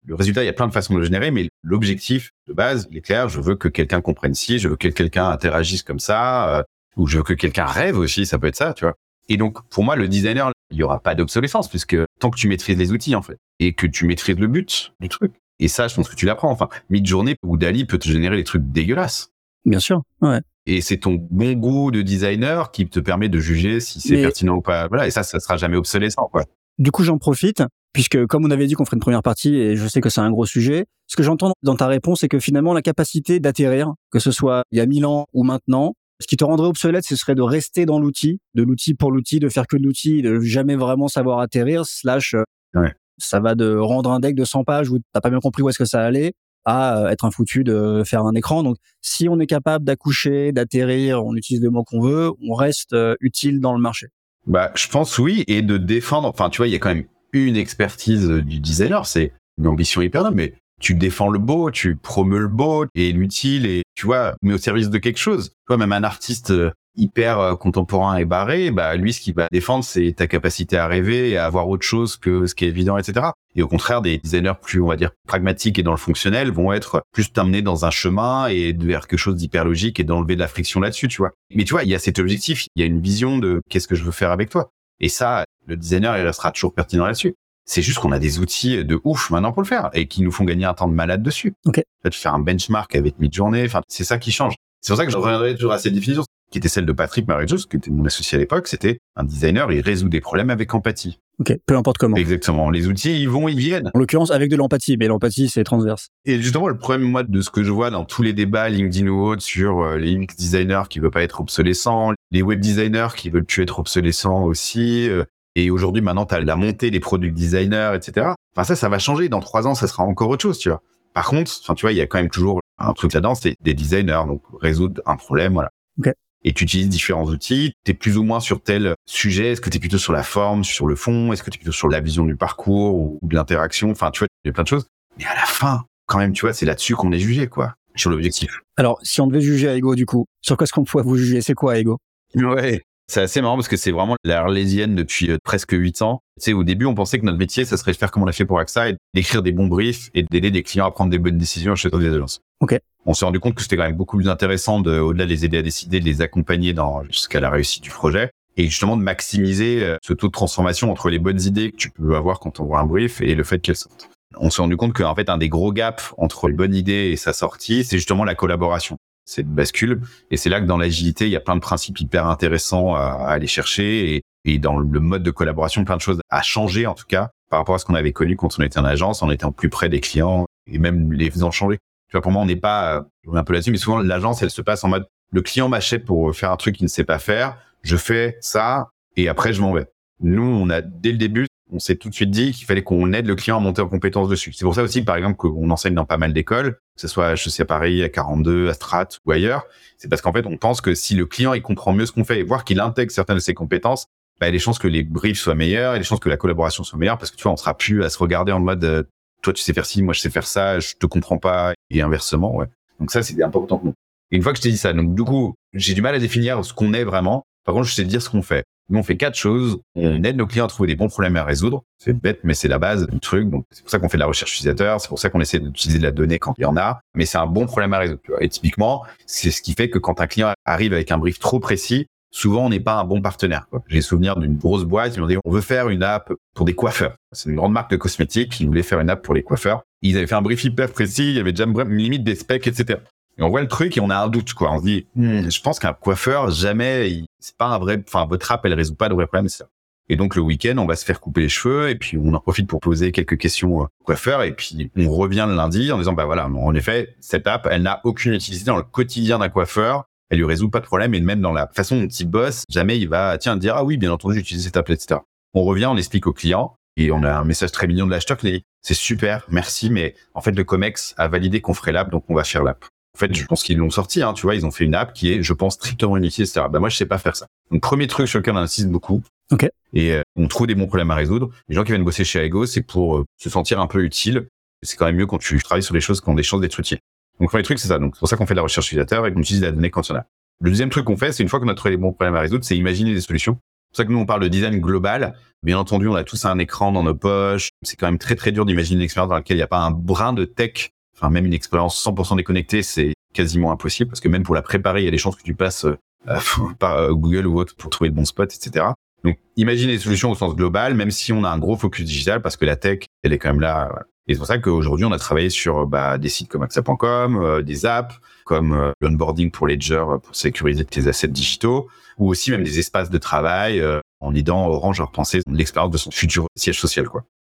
Le résultat il y a plein de façons de le générer mais l'objectif de base il est clair. Je veux que quelqu'un comprenne ci, je veux que quelqu'un interagisse comme ça euh, ou je veux que quelqu'un rêve aussi. Ça peut être ça tu vois. Et donc pour moi le designer il y aura pas d'obsolescence puisque tant que tu maîtrises les outils en fait et que tu maîtrises le but du truc. Et ça, je pense que tu l'apprends. Enfin, mid-journée ou Dali peut te générer des trucs dégueulasses. Bien sûr, ouais. Et c'est ton bon goût de designer qui te permet de juger si c'est pertinent ou pas. Voilà, et ça, ça sera jamais obsolescent, quoi. Du coup, j'en profite, puisque comme on avait dit qu'on ferait une première partie, et je sais que c'est un gros sujet, ce que j'entends dans ta réponse, c'est que finalement, la capacité d'atterrir, que ce soit il y a mille ans ou maintenant, ce qui te rendrait obsolète, ce serait de rester dans l'outil, de l'outil pour l'outil, de faire que de l'outil, de jamais vraiment savoir atterrir, slash, euh, ouais. ça va de rendre un deck de 100 pages où t'as pas bien compris où est-ce que ça allait, à euh, être un foutu de faire un écran. Donc, si on est capable d'accoucher, d'atterrir, on utilise les mots qu'on veut, on reste euh, utile dans le marché. Bah, je pense oui, et de défendre. Enfin, tu vois, il y a quand même une expertise du designer. C'est une ambition hyper noble, mais tu défends le beau, tu promeus le beau et l'utile, et tu vois, mais au service de quelque chose. Tu vois, même un artiste euh, hyper euh, contemporain et barré, bah lui ce qu'il va défendre c'est ta capacité à rêver et à avoir autre chose que ce qui est évident, etc. Et au contraire, des designers plus on va dire pragmatiques et dans le fonctionnel vont être plus t'amener dans un chemin et vers quelque chose d'hyper logique et d'enlever de la friction là-dessus, tu vois. Mais tu vois, il y a cet objectif, il y a une vision de qu'est-ce que je veux faire avec toi. Et ça, le designer il restera toujours pertinent là-dessus. C'est juste qu'on a des outils de ouf maintenant pour le faire et qui nous font gagner un temps de malade dessus. Ok. Peut-être faire un benchmark avec Midjourney. Enfin, c'est ça qui change. C'est pour ça que je reviendrai toujours à cette définition qui était celle de Patrick Marejos, qui était mon associé à l'époque, c'était un designer, il résout des problèmes avec empathie. Ok, peu importe comment. Exactement. Les outils, ils vont, ils viennent. En l'occurrence, avec de l'empathie, mais l'empathie, c'est transverse. Et justement, le problème, moi, de ce que je vois dans tous les débats LinkedIn ou autres sur euh, les UX designers qui veulent pas être obsolescents, les web designers qui veulent tuer être obsolescents aussi, euh, et aujourd'hui, maintenant, tu as la montée des produits designers, etc. Enfin, ça, ça va changer. Dans trois ans, ça sera encore autre chose, tu vois. Par contre, enfin, tu vois, il y a quand même toujours un truc là-dedans, c'est des designers, donc résoudre un problème, voilà. Okay et tu utilises différents outils. Tu es plus ou moins sur tel sujet. Est-ce que tu es plutôt sur la forme, sur le fond? Est-ce que tu es plutôt sur la vision du parcours ou de l'interaction? Enfin, tu vois, il y a plein de choses. Mais à la fin, quand même, tu vois, c'est là-dessus qu'on est jugé, quoi, sur l'objectif. Alors, si on devait juger à Ego, du coup, sur quoi est-ce qu'on pourrait vous juger? C'est quoi Ego Ouais, c'est assez marrant parce que c'est vraiment la arlésienne depuis euh, presque huit ans. Tu sais, au début, on pensait que notre métier, ça serait de faire comme on l'a fait pour AXA et d'écrire des bons briefs et d'aider des clients à prendre des bonnes décisions chez des agences. Ok. On s'est rendu compte que c'était quand même beaucoup plus intéressant de, au-delà de les aider à décider, de les accompagner dans jusqu'à la réussite du projet et justement de maximiser euh, ce taux de transformation entre les bonnes idées que tu peux avoir quand on voit un brief et le fait qu'elles sortent. On s'est rendu compte qu'en fait, un des gros gaps entre les bonnes idées et sa sortie, c'est justement la collaboration cette bascule. Et c'est là que dans l'agilité, il y a plein de principes hyper intéressants à, aller chercher et, dans le mode de collaboration, plein de choses à changer en tout cas par rapport à ce qu'on avait connu quand on était en agence, en étant plus près des clients et même les faisant changer. Tu vois, pour moi, on n'est pas, je un peu là-dessus, mais souvent l'agence, elle se passe en mode le client m'achète pour faire un truc qu'il ne sait pas faire, je fais ça et après je m'en vais. Nous, on a dès le début, on s'est tout de suite dit qu'il fallait qu'on aide le client à monter en compétence dessus. C'est pour ça aussi, par exemple, qu'on enseigne dans pas mal d'écoles, que ce soit HEC à Paris, à 42, à Strat ou ailleurs. C'est parce qu'en fait, on pense que si le client il comprend mieux ce qu'on fait et voir qu'il intègre certaines de ses compétences, bah, il y a des chances que les briefs soient meilleurs, il y a des chances que la collaboration soit meilleure, parce que tu vois, on sera plus à se regarder en mode euh, toi tu sais faire ci, moi je sais faire ça, je te comprends pas et inversement. Donc ça, c'est important nous. Une fois que je t'ai dit ça, donc du coup, j'ai du mal à définir ce qu'on est vraiment. Par contre, je sais dire ce qu'on fait. Nous, on fait quatre choses. On aide nos clients à trouver des bons problèmes à résoudre. C'est bête, mais c'est la base du truc. Donc, c'est pour ça qu'on fait de la recherche utilisateur. C'est pour ça qu'on essaie d'utiliser de la donnée quand il y en a. Mais c'est un bon problème à résoudre. Tu vois. Et typiquement, c'est ce qui fait que quand un client arrive avec un brief trop précis, souvent on n'est pas un bon partenaire. J'ai souvenir d'une grosse boîte, ils m'ont dit on veut faire une app pour des coiffeurs. C'est une grande marque de cosmétiques, ils voulaient faire une app pour les coiffeurs. Ils avaient fait un brief hyper précis, il y avait déjà une limite des specs, etc. Et on voit le truc et on a un doute, quoi. On se dit, hmm, je pense qu'un coiffeur, jamais, c'est pas un vrai, enfin, votre app, elle résout pas de vrais problèmes, ça. Et donc, le week-end, on va se faire couper les cheveux et puis on en profite pour poser quelques questions au coiffeur et puis on revient le lundi en disant, bah voilà, en effet, cette app, elle n'a aucune utilité dans le quotidien d'un coiffeur. Elle lui résout pas de problème et même dans la façon dont il bosse, jamais il va, tiens, dire, ah oui, bien entendu, j'utilise cette app, etc. On revient, on explique au client et on a un message très mignon de l'acheteur qui dit, c'est super, merci, mais en fait, le COMEX a validé qu'on ferait l'app, donc on va faire l'app. En fait, je pense qu'ils l'ont sorti, hein, tu vois, ils ont fait une app qui est, je pense, strictement inutile, etc. Ben, moi, je sais pas faire ça. Donc, premier truc sur lequel on insiste beaucoup. Ok. Et euh, on trouve des bons problèmes à résoudre. Les gens qui viennent bosser chez Ego, c'est pour euh, se sentir un peu utile. C'est quand même mieux quand tu travailles sur des choses qui ont des chances d'être utiles. Donc, premier truc, c'est ça. Donc, c'est pour ça qu'on fait de la recherche utilisateur et qu'on utilise la donnée quand il y en a. Le deuxième truc qu'on fait, c'est une fois qu'on a trouvé les bons problèmes à résoudre, c'est imaginer des solutions. C'est pour ça que nous, on parle de design global. Bien entendu, on a tous un écran dans nos poches. C'est quand même très, très dur d'imaginer une expérience dans laquelle il n'y a pas un brin de tech. Même une expérience 100% déconnectée, c'est quasiment impossible parce que même pour la préparer, il y a des chances que tu passes euh, <laughs> par euh, Google ou autre pour trouver de bons spots, etc. Donc, imaginez des solutions au sens global, même si on a un gros focus digital parce que la tech, elle est quand même là. Et c'est pour ça qu'aujourd'hui, on a travaillé sur bah, des sites comme AXA.com, euh, des apps comme l'onboarding pour Ledger pour sécuriser tes assets digitaux, ou aussi même des espaces de travail en aidant Orange à repenser l'expérience de son futur siège social.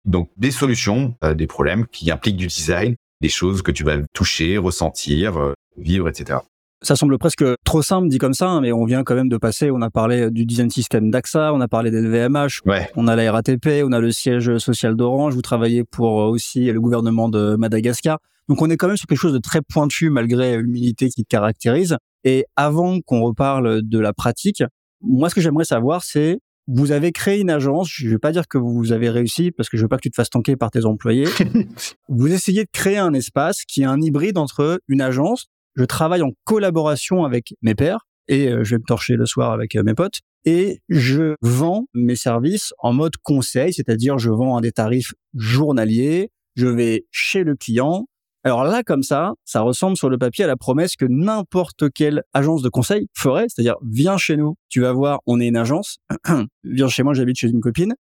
Donc, des solutions, des problèmes qui impliquent du design, des choses que tu vas toucher, ressentir, vivre, etc. Ça semble presque trop simple dit comme ça, hein, mais on vient quand même de passer, on a parlé du design system d'AXA, on a parlé des VMH, on a la RATP, on a le siège social d'Orange, vous travaillez pour euh, aussi le gouvernement de Madagascar. Donc on est quand même sur quelque chose de très pointu malgré l'humilité qui te caractérise. Et avant qu'on reparle de la pratique, moi ce que j'aimerais savoir c'est vous avez créé une agence, je vais pas dire que vous avez réussi parce que je veux pas que tu te fasses tanker par tes employés. <laughs> vous essayez de créer un espace qui est un hybride entre une agence je travaille en collaboration avec mes pairs et euh, je vais me torcher le soir avec euh, mes potes et je vends mes services en mode conseil, c'est-à-dire je vends à des tarifs journaliers, je vais chez le client, alors là, comme ça, ça ressemble sur le papier à la promesse que n'importe quelle agence de conseil ferait, c'est-à-dire viens chez nous, tu vas voir, on est une agence, <clears throat> viens chez moi, j'habite chez une copine,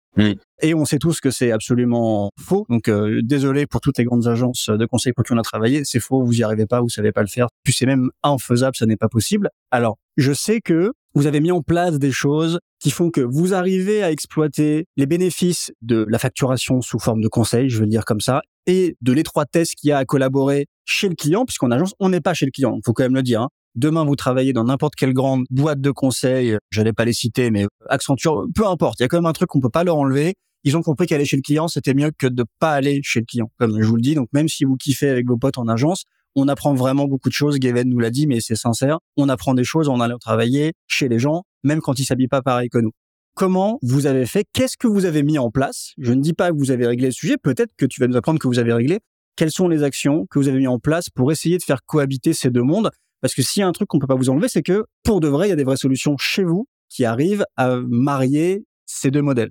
et on sait tous que c'est absolument faux. Donc euh, désolé pour toutes les grandes agences de conseil pour qui on a travaillé, c'est faux, vous y arrivez pas, vous savez pas le faire, puis c'est même infaisable, ça n'est pas possible. Alors je sais que vous avez mis en place des choses qui font que vous arrivez à exploiter les bénéfices de la facturation sous forme de conseil, je veux le dire comme ça, et de l'étroitesse qu'il y a à collaborer chez le client, puisqu'en agence, on n'est pas chez le client. Il faut quand même le dire. Hein. Demain, vous travaillez dans n'importe quelle grande boîte de conseil, j'allais pas les citer, mais Accenture, peu importe. Il y a quand même un truc qu'on peut pas leur enlever. Ils ont compris qu'aller chez le client, c'était mieux que de pas aller chez le client, comme je vous le dis. Donc, même si vous kiffez avec vos potes en agence, on apprend vraiment beaucoup de choses. Gaven nous l'a dit, mais c'est sincère. On apprend des choses en allant travailler chez les gens, même quand ils s'habillent pas pareil que nous. Comment vous avez fait? Qu'est-ce que vous avez mis en place? Je ne dis pas que vous avez réglé le sujet. Peut-être que tu vas nous apprendre que vous avez réglé. Quelles sont les actions que vous avez mis en place pour essayer de faire cohabiter ces deux mondes? Parce que s'il y a un truc qu'on peut pas vous enlever, c'est que pour de vrai, il y a des vraies solutions chez vous qui arrivent à marier ces deux modèles.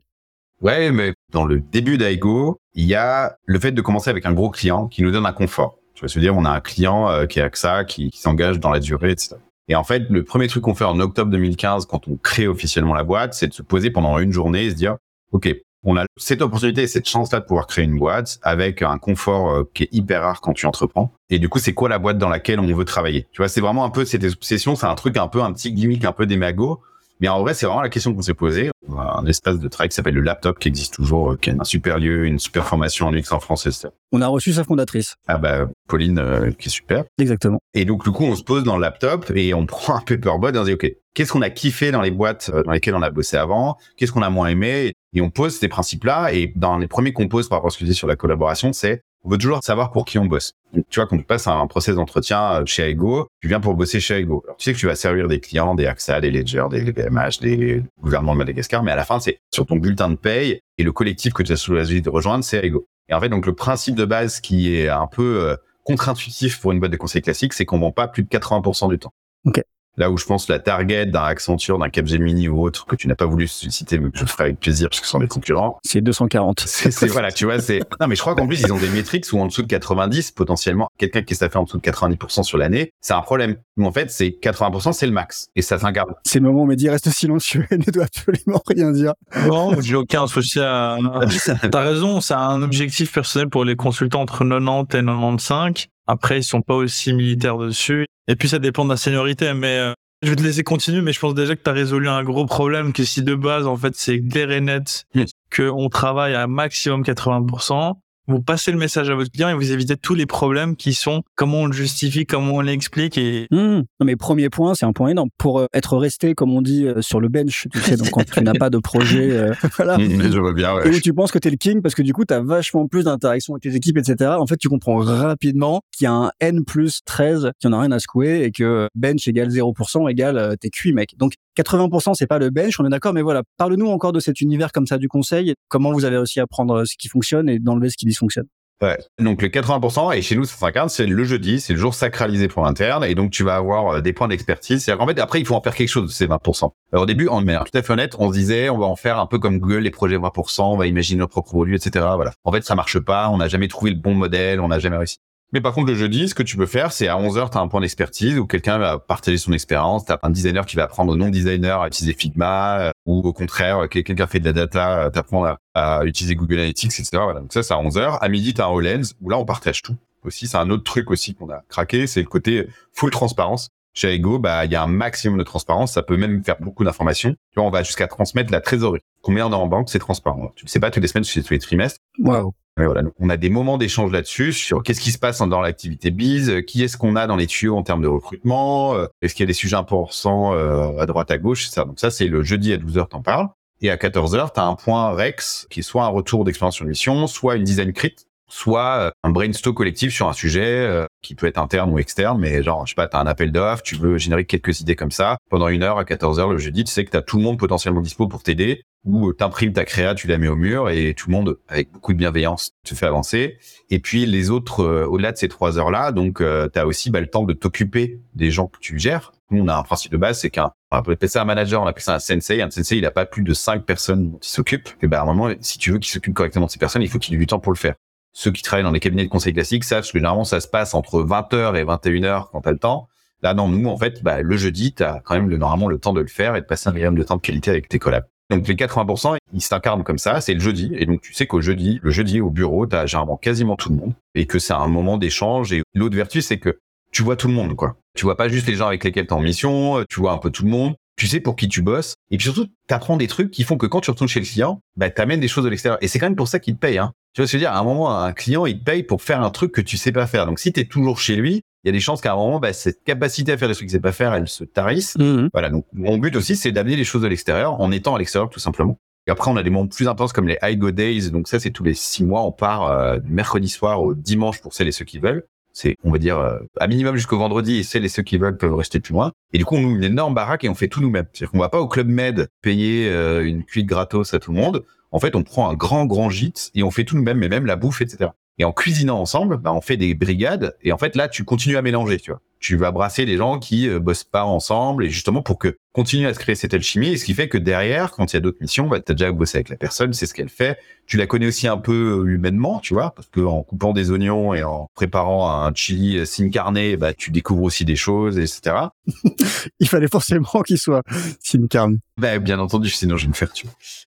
Ouais, mais dans le début d'Aigo, il y a le fait de commencer avec un gros client qui nous donne un confort. Vas se dire, on a un client euh, qui est AXA, qui, qui s'engage dans la durée, etc. Et en fait, le premier truc qu'on fait en octobre 2015, quand on crée officiellement la boîte, c'est de se poser pendant une journée et se dire, OK, on a cette opportunité et cette chance-là de pouvoir créer une boîte avec un confort euh, qui est hyper rare quand tu entreprends. Et du coup, c'est quoi la boîte dans laquelle on veut travailler? Tu vois, c'est vraiment un peu cette obsession, c'est un truc un peu, un petit gimmick un peu démago. Mais en vrai, c'est vraiment la question qu'on s'est posée. Un espace de travail qui s'appelle le laptop, qui existe toujours, euh, qui est un super lieu, une super formation en UX en France, etc. On a reçu sa fondatrice. Ah bah, Pauline, euh, qui est super. Exactement. Et donc, du coup, on se pose dans le laptop et on <laughs> prend un paperboard et on se dit, OK, qu'est-ce qu'on a kiffé dans les boîtes dans lesquelles on a bossé avant? Qu'est-ce qu'on a moins aimé? Et on pose ces principes-là. Et dans les premiers qu'on pose par rapport à ce que je dis sur la collaboration, c'est on veut toujours savoir pour qui on bosse. tu vois, quand tu passes un process d'entretien euh, chez Ego, tu viens pour bosser chez Ego. Alors, tu sais que tu vas servir des clients, des AXA, des Ledger, des BMH, des gouvernements de Madagascar, mais à la fin, c'est sur ton bulletin de paye et le collectif que tu as choisi de rejoindre, c'est Ego. Et en fait, donc le principe de base qui est un peu euh, contre-intuitif pour une boîte de conseil classique, c'est qu'on vend pas plus de 80% du temps. Ok. Là où je pense la target d'un Accenture, d'un Capgemini ou autre que tu n'as pas voulu citer, mais que je ferai avec plaisir parce que ce sont des concurrents. C'est 240. <laughs> C'est voilà, tu vois, c'est non mais je crois qu'en plus ils ont des métriques où en dessous de 90 potentiellement quelqu'un qui s'est fait en dessous de 90% sur l'année, c'est un problème. Mais en fait, c'est 80% c'est le max et ça s'incarne. C'est le moment où Mehdi reste silencieux et <laughs> ne doit absolument rien dire. Non, j'ai aucun souci à <laughs> T'as raison, c'est un objectif personnel pour les consultants entre 90 et 95. Après, ils sont pas aussi militaires dessus. Et puis, ça dépend de la seniorité. Mais euh, je vais te laisser continuer, mais je pense déjà que tu as résolu un gros problème que si de base, en fait, c'est clair et net qu'on travaille à maximum 80%, vous passez le message à votre client et vous évitez tous les problèmes qui sont comment on le justifie, comment on l'explique et. Mmh. Non, mais premier point, c'est un point énorme pour euh, être resté, comme on dit, euh, sur le bench. Tu sais, donc quand tu n'as pas de projet, euh, <laughs> voilà. Mmh, je vois bien. Ouais. Et où tu penses que t'es le king parce que du coup, t'as vachement plus d'interaction avec tes équipes, etc. En fait, tu comprends rapidement qu'il y a un N plus 13 qui en a rien à secouer et que bench égale 0% égale t'es cuit, mec. Donc 80% c'est pas le bench, on est d'accord, mais voilà, parle-nous encore de cet univers comme ça du conseil, comment vous avez réussi à prendre ce qui fonctionne et d'enlever ce qui dysfonctionne. Ouais. Donc le 80% et chez nous 150 c'est le jeudi, c'est le jour sacralisé pour l'interne et donc tu vas avoir euh, des points d'expertise. C'est-à-dire qu'en fait après il faut en faire quelque chose de ces 20%. Alors, au début, en mer, tout à fait honnête, on se disait on va en faire un peu comme Google les projets 20%, on va imaginer nos propres produits, etc. Voilà. En fait ça marche pas, on n'a jamais trouvé le bon modèle, on n'a jamais réussi. Mais par contre, le jeudi, ce que tu peux faire, c'est à 11h, tu as un point d'expertise où quelqu'un va partager son expérience. Tu as un designer qui va apprendre aux non-designers à utiliser Figma euh, ou au contraire, quelqu'un qui a fait de la data, euh, t'apprendre à, utiliser Google Analytics, etc. Donc ça, c'est à 11h. À midi, tu as un HoloLens où là, on partage tout. Aussi, c'est un autre truc aussi qu'on a craqué, c'est le côté full transparence. Chez Ego, bah, il y a un maximum de transparence. Ça peut même faire beaucoup d'informations. Tu vois, on va jusqu'à transmettre la trésorerie. Combien on a en banque, c'est transparent. Tu ne sais pas tous les semaines, tu sais tous les trimestres. Waouh. Mais voilà, donc on a des moments d'échange là-dessus sur qu'est-ce qui se passe dans l'activité biz, qui est-ce qu'on a dans les tuyaux en termes de recrutement, euh, est-ce qu'il y a des sujets importants euh, à droite à gauche, ça. Donc ça c'est le jeudi à 12h t'en parles. Et à 14h, tu as un point Rex qui est soit un retour d'expérience sur mission, soit une dizaine crit, soit euh, un brainstorm collectif sur un sujet qui peut être interne ou externe, mais genre, je sais pas, tu as un appel d'offres, tu veux générer quelques idées comme ça. Pendant une heure à 14h le jeudi, tu sais que tu as tout le monde potentiellement dispo pour t'aider où t'imprimes ta créa, tu la mets au mur et tout le monde, avec beaucoup de bienveillance, te fait avancer. Et puis les autres, euh, au-delà de ces trois heures-là, donc euh, tu as aussi bah, le temps de t'occuper des gens que tu gères. Nous, on a un principe de base, c'est qu'un, on appelle ça un manager, on appelle ça un sensei. Un sensei, il a pas plus de cinq personnes dont il s'occupe. Et ben, à un moment, si tu veux qu'il s'occupe correctement de ces personnes, il faut qu'il ait du temps pour le faire. Ceux qui travaillent dans les cabinets de conseil classiques savent que généralement, ça se passe entre 20h et 21h quand t'as le temps. Là, non, nous, en fait, bah, le jeudi, tu as quand même le, normalement le temps de le faire et de passer un minimum de temps de qualité avec tes collabs. Donc les 80%, ils s'incarnent comme ça, c'est le jeudi. Et donc tu sais qu'au jeudi, le jeudi au bureau, tu as généralement quasiment tout le monde. Et que c'est un moment d'échange. Et l'autre vertu, c'est que tu vois tout le monde, quoi. Tu vois pas juste les gens avec lesquels tu es en mission, tu vois un peu tout le monde. Tu sais pour qui tu bosses. Et puis surtout, tu apprends des trucs qui font que quand tu retournes chez le client, bah, tu amènes des choses de l'extérieur. Et c'est quand même pour ça qu'il te paye. Hein. Tu vois ce que je veux dire? À un moment, un client, il te paye pour faire un truc que tu sais pas faire. Donc si tu es toujours chez lui, il y a des chances qu'à un moment, bah, cette capacité à faire des trucs qu'il sait pas faire, elle se tarisse. Mhm. Voilà. Donc, mon but aussi, c'est d'amener les choses de l'extérieur en étant à l'extérieur, tout simplement. Et après, on a des moments plus intenses comme les I Go Days. Donc ça, c'est tous les six mois. On part euh, mercredi soir au dimanche pour celles et ceux qui veulent. C'est, on va dire, euh, à minimum jusqu'au vendredi. Et celles et ceux qui veulent peuvent rester plus loin. Et du coup, on loue une énorme baraque et on fait tout nous-mêmes. C'est-à-dire qu'on va pas au Club Med payer euh, une cuite gratos à tout le monde. En fait, on prend un grand, grand gîte et on fait tout nous-mêmes, mais même la bouffe, etc. Et en cuisinant ensemble, bah, on fait des brigades. Et en fait, là, tu continues à mélanger, tu vois tu vas brasser des gens qui euh, bossent pas ensemble et justement pour que continue à se créer cette alchimie. Et ce qui fait que derrière, quand il y a d'autres missions, bah, tu as déjà bossé avec la personne, c'est ce qu'elle fait. Tu la connais aussi un peu euh, humainement, tu vois, parce que en coupant des oignons et en préparant un chili euh, sin carne, bah, tu découvres aussi des choses, etc. <laughs> il fallait forcément qu'il soit sin carne. Bah, bien entendu, sinon je vais me faire tuer.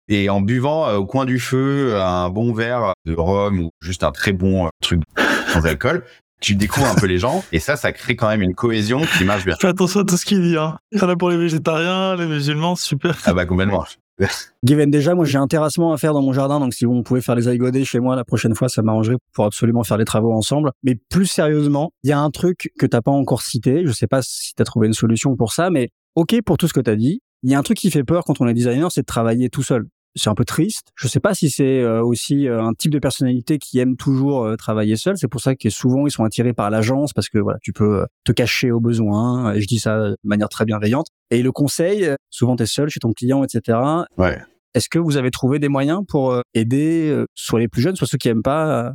Et en buvant au coin du feu un bon verre de rhum ou juste un très bon truc sans alcool, tu découvres un peu les gens et ça, ça crée quand même une cohésion qui marche bien. Fais attention à tout ce qu'il dit. Hein. Il y en a pour les végétariens, les musulmans, super. Ah bah complètement. Given déjà, moi j'ai un terrassement à faire dans mon jardin, donc si vous pouvez faire les aigodés chez moi la prochaine fois, ça m'arrangerait pour absolument faire les travaux ensemble. Mais plus sérieusement, il y a un truc que t'as pas encore cité, je sais pas si t'as trouvé une solution pour ça, mais ok pour tout ce que t'as dit. Il y a un truc qui fait peur quand on est designer, c'est de travailler tout seul c'est un peu triste. Je sais pas si c'est euh, aussi euh, un type de personnalité qui aime toujours euh, travailler seul. C'est pour ça que souvent ils sont attirés par l'agence parce que voilà, tu peux te cacher au besoin. Et je dis ça de manière très bienveillante. Et le conseil, souvent tu es seul chez ton client, etc. Ouais. Est-ce que vous avez trouvé des moyens pour aider soit les plus jeunes, soit ceux qui aiment pas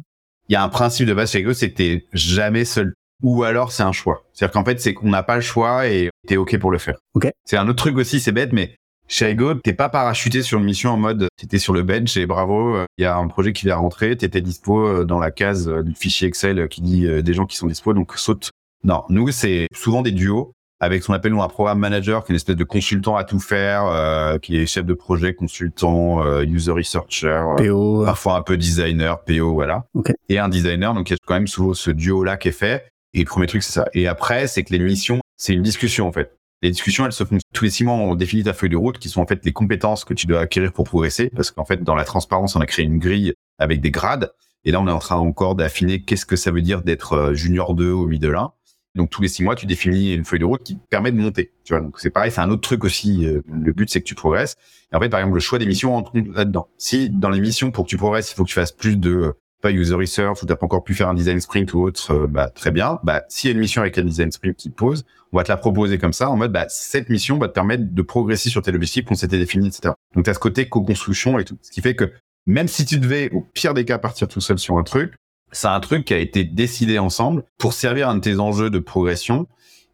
Il y a un principe de base chez Ego, c'est que t'es jamais seul. Ou alors c'est un choix. C'est-à-dire qu'en fait, c'est qu'on n'a pas le choix et t'es ok pour le faire. Ok. C'est un autre truc aussi, c'est bête, mais chez Ego, t'es pas parachuté sur une mission en mode t'étais sur le bench et bravo, il y a un projet qui vient rentrer, t'étais dispo euh, dans la case euh, du fichier Excel qui dit euh, des gens qui sont dispo, donc saute. Non, nous c'est souvent des duos avec ce qu'on appelle nous un programme manager qui est une espèce de consultant à tout faire, qui est chef de projet, consultant, user researcher, PO, parfois un peu designer, PO, voilà. Et un designer, donc il y a quand même souvent ce duo là qui est fait. Et le premier truc c'est ça. Et après c'est que les missions, c'est une discussion en fait. Les discussions, elles se font tous les six mois. On définit ta feuille de route, qui sont en fait les compétences que tu dois acquérir pour progresser. Parce qu'en fait, dans la transparence, on a créé une grille avec des grades. Et là, on est en train encore d'affiner qu'est-ce que ça veut dire d'être euh, junior 2 au middle 1. Donc tous les six mois, tu définis une feuille de route qui te permet de monter. Tu vois, donc c'est pareil, c'est un autre truc aussi. Euh, le but, c'est que tu progresses. Et en fait, par exemple, le choix des missions entre là-dedans. Si dans les missions, pour que tu progresses, il faut que tu fasses plus de pas user research ou t'as pas encore pu faire un design sprint ou autre, euh, bah très bien. Bah s'il y a une mission avec un design sprint qui pose, on va te la proposer comme ça en mode bah cette mission va te permettre de progresser sur tes objectifs qu'on s'était définis, etc. Donc t'as ce côté co-construction et tout, ce qui fait que même si tu devais au pire des cas partir tout seul sur un truc, c'est un truc qui a été décidé ensemble pour servir un de tes enjeux de progression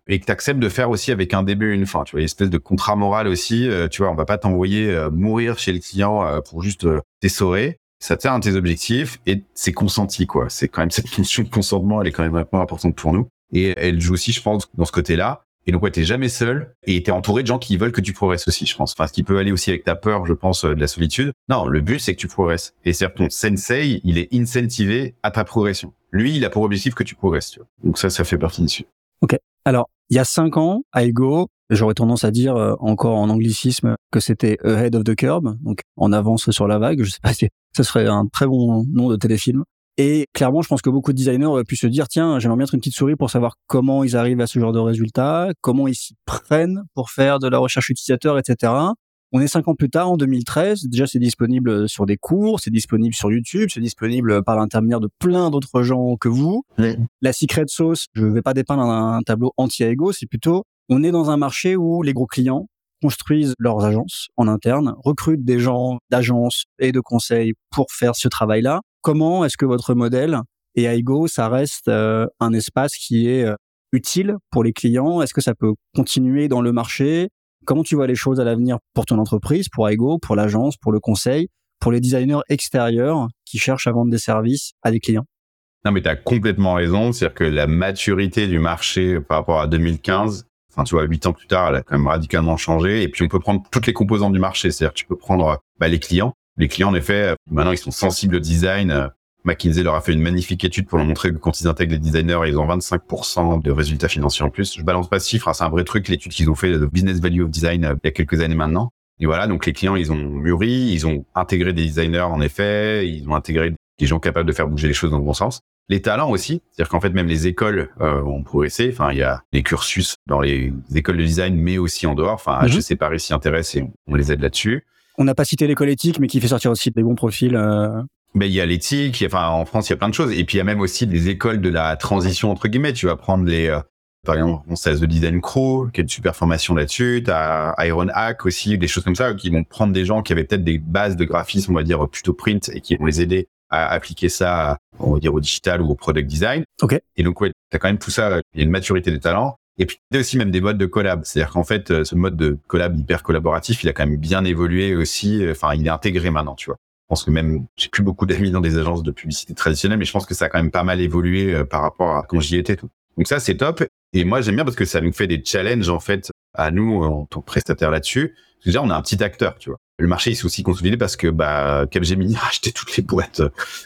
et que tu acceptes de faire aussi avec un début et une fin. Tu vois, une espèce de contrat moral aussi. Euh, tu vois, on va pas t'envoyer euh, mourir chez le client pour juste t'essorer ça tient de tes objectifs et c'est consenti, quoi. C'est quand même cette notion de consentement, elle est quand même vraiment importante pour nous. Et elle joue aussi, je pense, dans ce côté-là. Et donc, ouais, t'es jamais seul et t'es entouré de gens qui veulent que tu progresses aussi, je pense. Enfin, ce qui peut aller aussi avec ta peur, je pense, euh, de la solitude. Non, le but, c'est que tu progresses. Et c'est ton sensei, il est incentivé à ta progression. Lui, il a pour objectif que tu progresses, tu vois. Donc ça, ça fait partie dessus. Ok. Alors, il y a cinq ans, à Ego, j'aurais tendance à dire euh, encore en anglicisme que c'était ahead of the curve, donc en avance sur la vague. Je sais pas si ce serait un très bon nom de téléfilm. Et clairement, je pense que beaucoup de designers auraient pu se dire, tiens, j'aimerais bien être une petite souris pour savoir comment ils arrivent à ce genre de résultats, comment ils s'y prennent pour faire de la recherche utilisateur, etc. On est cinq ans plus tard, en 2013. Déjà, c'est disponible sur des cours, c'est disponible sur YouTube, c'est disponible par l'intermédiaire de plein d'autres gens que vous. La secret sauce, je ne vais pas dépeindre un, tableau anti-ego, c'est plutôt, on est dans un marché où les gros clients construisent leurs agences en interne, recrutent des gens d'agences et de conseils pour faire ce travail-là. Comment est-ce que votre modèle et Aigo, ça reste euh, un espace qui est euh, utile pour les clients? Est-ce que ça peut continuer dans le marché? Comment tu vois les choses à l'avenir pour ton entreprise, pour Aigo, pour l'agence, pour le conseil, pour les designers extérieurs qui cherchent à vendre des services à des clients? Non, mais tu as complètement raison. C'est-à-dire que la maturité du marché par rapport à 2015, enfin, tu vois, huit ans plus tard, elle a quand même radicalement changé. Et puis, on peut prendre toutes les composantes du marché. C'est-à-dire, tu peux prendre bah, les clients. Les clients, en effet, maintenant, ils sont sensibles au design. McKinsey leur a fait une magnifique étude pour leur montrer que quand ils intègrent les designers, ils ont 25% de résultats financiers en plus. Je balance pas ce chiffre, hein, c'est un vrai truc, l'étude qu'ils ont fait de Business Value of Design euh, il y a quelques années maintenant. Et voilà, donc les clients, ils ont mûri, ils ont intégré des designers en effet, ils ont intégré des gens capables de faire bouger les choses dans le bon sens. Les talents aussi, c'est-à-dire qu'en fait même les écoles euh, ont progressé. Enfin, il y a des cursus dans les écoles de design, mais aussi en dehors. Enfin, mm HEC Paris s'y intéresse et on les aide là-dessus. On n'a pas cité l'école éthique, mais qui fait sortir aussi des bons profils. Euh... Ben, il y a l'éthique, enfin en France il y a plein de choses, et puis il y a même aussi des écoles de la transition entre guillemets. Tu vas prendre les, euh, par exemple, on sait The Design Crew, qui a une super formation là-dessus. T'as Iron Hack aussi, des choses comme ça qui vont prendre des gens qui avaient peut-être des bases de graphisme, on va dire plutôt print, et qui vont les aider à appliquer ça, on va dire, au digital ou au product design. Ok. Et donc, ouais, t'as quand même tout ça. Il y a une maturité des talents. Et puis, il y a aussi même des modes de collab. C'est-à-dire qu'en fait, euh, ce mode de collab hyper collaboratif, il a quand même bien évolué aussi. Enfin, il est intégré maintenant, tu vois. Je pense que même, j'ai plus beaucoup d'amis dans des agences de publicité traditionnelles, mais je pense que ça a quand même pas mal évolué euh, par rapport à quand j'y étais. Tout. Donc ça, c'est top. Et moi, j'aime bien parce que ça nous fait des challenges, en fait, à nous, en tant que prestataire là-dessus. Déjà, on a un petit acteur, tu vois. Le marché, il s'est aussi consolidé parce que, bah, Capgemini <laughs> a acheté toutes les boîtes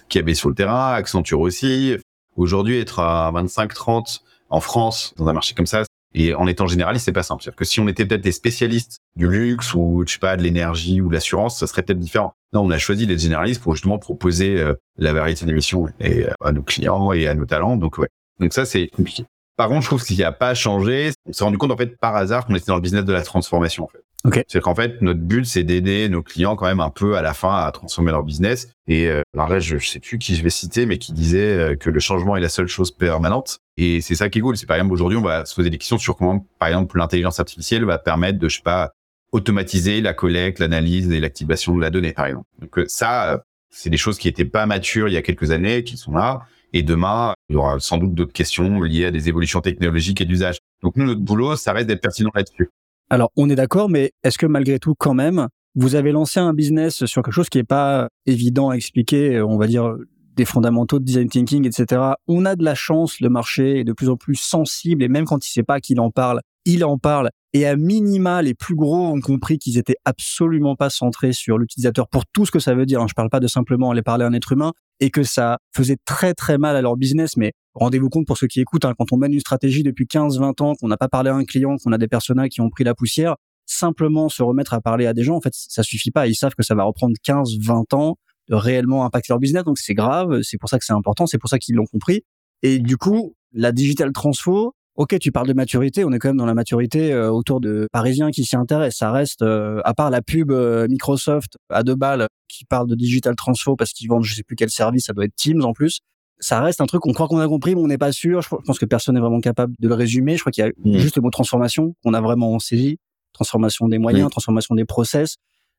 qu'il y avait sur le terrain, Accenture aussi. Aujourd'hui, être à 25, 30 en France, dans un marché comme ça, et en étant généraliste, c'est pas simple. C'est-à-dire que si on était peut-être des spécialistes du luxe ou, je sais pas, de l'énergie ou de l'assurance, ça serait peut-être différent. Non, on a choisi d'être généraliste pour justement proposer euh, la variété d'émissions et euh, à nos clients et à nos talents. Donc, ouais. Donc ça, c'est compliqué. Par contre, je trouve qu'il n'y a pas changé. On s'est rendu compte, en fait, par hasard, qu'on était dans le business de la transformation, en fait. Ok. C'est qu'en fait, notre but, c'est d'aider nos clients quand même un peu à la fin à transformer leur business. Et euh, alors là, je, sais plus qui je vais citer, mais qui disait euh, que le changement est la seule chose permanente. Et c'est ça qui est cool. C'est par exemple, aujourd'hui, on va se poser des questions sur comment, par exemple, l'intelligence artificielle va permettre de, je sais pas, automatiser la collecte, l'analyse et l'activation de la donnée, par exemple. Donc euh, ça, c'est des choses qui étaient pas matures il y a quelques années, qui sont là. Et demain, il y aura sans doute d'autres questions liées à des évolutions technologiques et d'usage. Donc nous, notre boulot, ça reste d'être pertinent là-dessus. Alors, on est d'accord, mais est-ce que malgré tout, quand même, vous avez lancé un business sur quelque chose qui n'est pas évident à expliquer, on va dire des fondamentaux de design thinking, etc. On a de la chance, le marché est de plus en plus sensible, et même quand il sait pas qu'il en parle, il en parle. Et à minima, les plus gros ont compris qu'ils étaient absolument pas centrés sur l'utilisateur pour tout ce que ça veut dire. Je parle pas de simplement aller parler à un être humain et que ça faisait très très mal à leur business. Mais rendez-vous compte pour ceux qui écoutent, hein, quand on mène une stratégie depuis 15-20 ans, qu'on n'a pas parlé à un client, qu'on a des personas qui ont pris la poussière, simplement se remettre à parler à des gens, en fait, ça suffit pas. Ils savent que ça va reprendre 15-20 ans de réellement impacter leur business. Donc c'est grave. C'est pour ça que c'est important. C'est pour ça qu'ils l'ont compris. Et du coup, la digital transfo, Ok, tu parles de maturité, on est quand même dans la maturité euh, autour de Parisiens qui s'y intéressent. Ça reste, euh, à part la pub euh, Microsoft à deux balles qui parle de digital transfo parce qu'ils vendent je sais plus quel service, ça doit être Teams en plus. Ça reste un truc qu'on croit qu'on a compris, mais on n'est pas sûr. Je pense que personne n'est vraiment capable de le résumer. Je crois qu'il y a Mmh. juste le mot transformation qu'on a vraiment saisi. Transformation des moyens, transformation des process.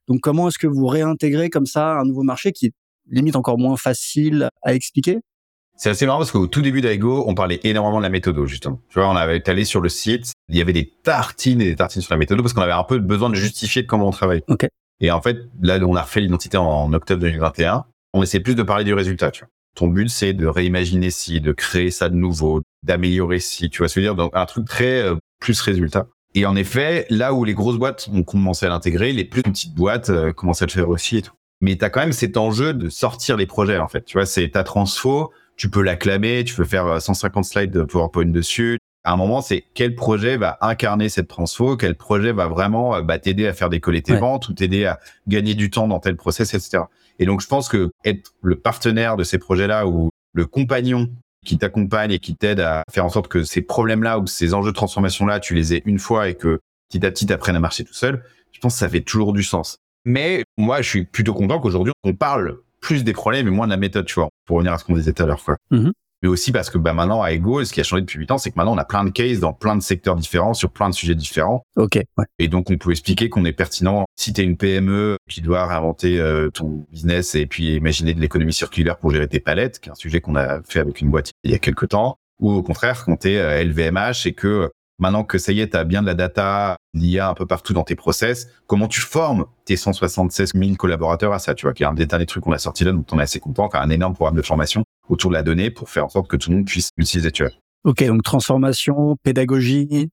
Donc comment est-ce que vous réintégrez comme ça un nouveau marché qui est limite encore moins facile à expliquer? C'est assez marrant parce qu'au tout début d'Aigo, on parlait énormément de la méthode, justement. Tu vois, on avait été allé sur le site, il y avait des tartines et des tartines sur la méthode parce qu'on avait un peu besoin de justifier de comment on travaille. Et en fait, là, on a refait l'identité en, octobre 2021. On essaie plus de parler du résultat, tu vois. Ton but, c'est de réimaginer si, de créer ça de nouveau, d'améliorer si, tu vois ce que je veux dire? Donc, un truc très euh, plus résultat. Et en effet, là où les grosses boîtes ont commencé à l'intégrer, les plus petites boîtes euh, commencent à le faire aussi et tout. Mais tu as quand même cet enjeu de sortir les projets, en fait. Tu vois, c'est ta transfo, tu peux l'acclamer, tu peux faire euh, 150 slides de PowerPoint dessus. À un moment, c'est quel projet va incarner cette transfo, quel projet va vraiment euh, bah, t'aider à faire décoller tes Ouais. ventes ou t'aider à gagner du temps dans tel process, etc. Et donc, je pense que être le partenaire de ces projets-là ou le compagnon qui t'accompagne et qui t'aide à faire en sorte que ces problèmes-là ou ces enjeux de transformation-là, tu les aies une fois et que petit à petit t'apprennes à marcher tout seul, je pense que ça fait toujours du sens. Mais moi, je suis plutôt content qu'aujourd'hui, on parle plus des problèmes et moins de la méthode, tu vois, pour revenir à ce qu'on disait tout à l'heure, quoi. Mhm. Mais aussi parce que bah, maintenant, à Ego, ce qui a changé depuis 8 ans, c'est que maintenant, on a plein de cases dans plein de secteurs différents, sur plein de sujets différents. Ok, ouais. Et donc, on peut expliquer qu'on est pertinent. Si tu es une PME qui doit réinventer euh, ton business et puis imaginer de l'économie circulaire pour gérer tes palettes, qui est un sujet qu'on a fait avec une boîte il y a quelques temps, ou au contraire, quand tu es LVMH et que euh, maintenant que ça y est, tu as bien de la data, l'IA un peu partout dans tes process, comment tu formes tes 176 000 collaborateurs à ça, tu vois, qui est un des derniers trucs qu'on a sorti là, dont on est assez content, a un énorme programme de formation autour de la donnée pour faire en sorte que tout le monde puisse l'utiliser, tu vois. Ok, donc transformation, pédagogie.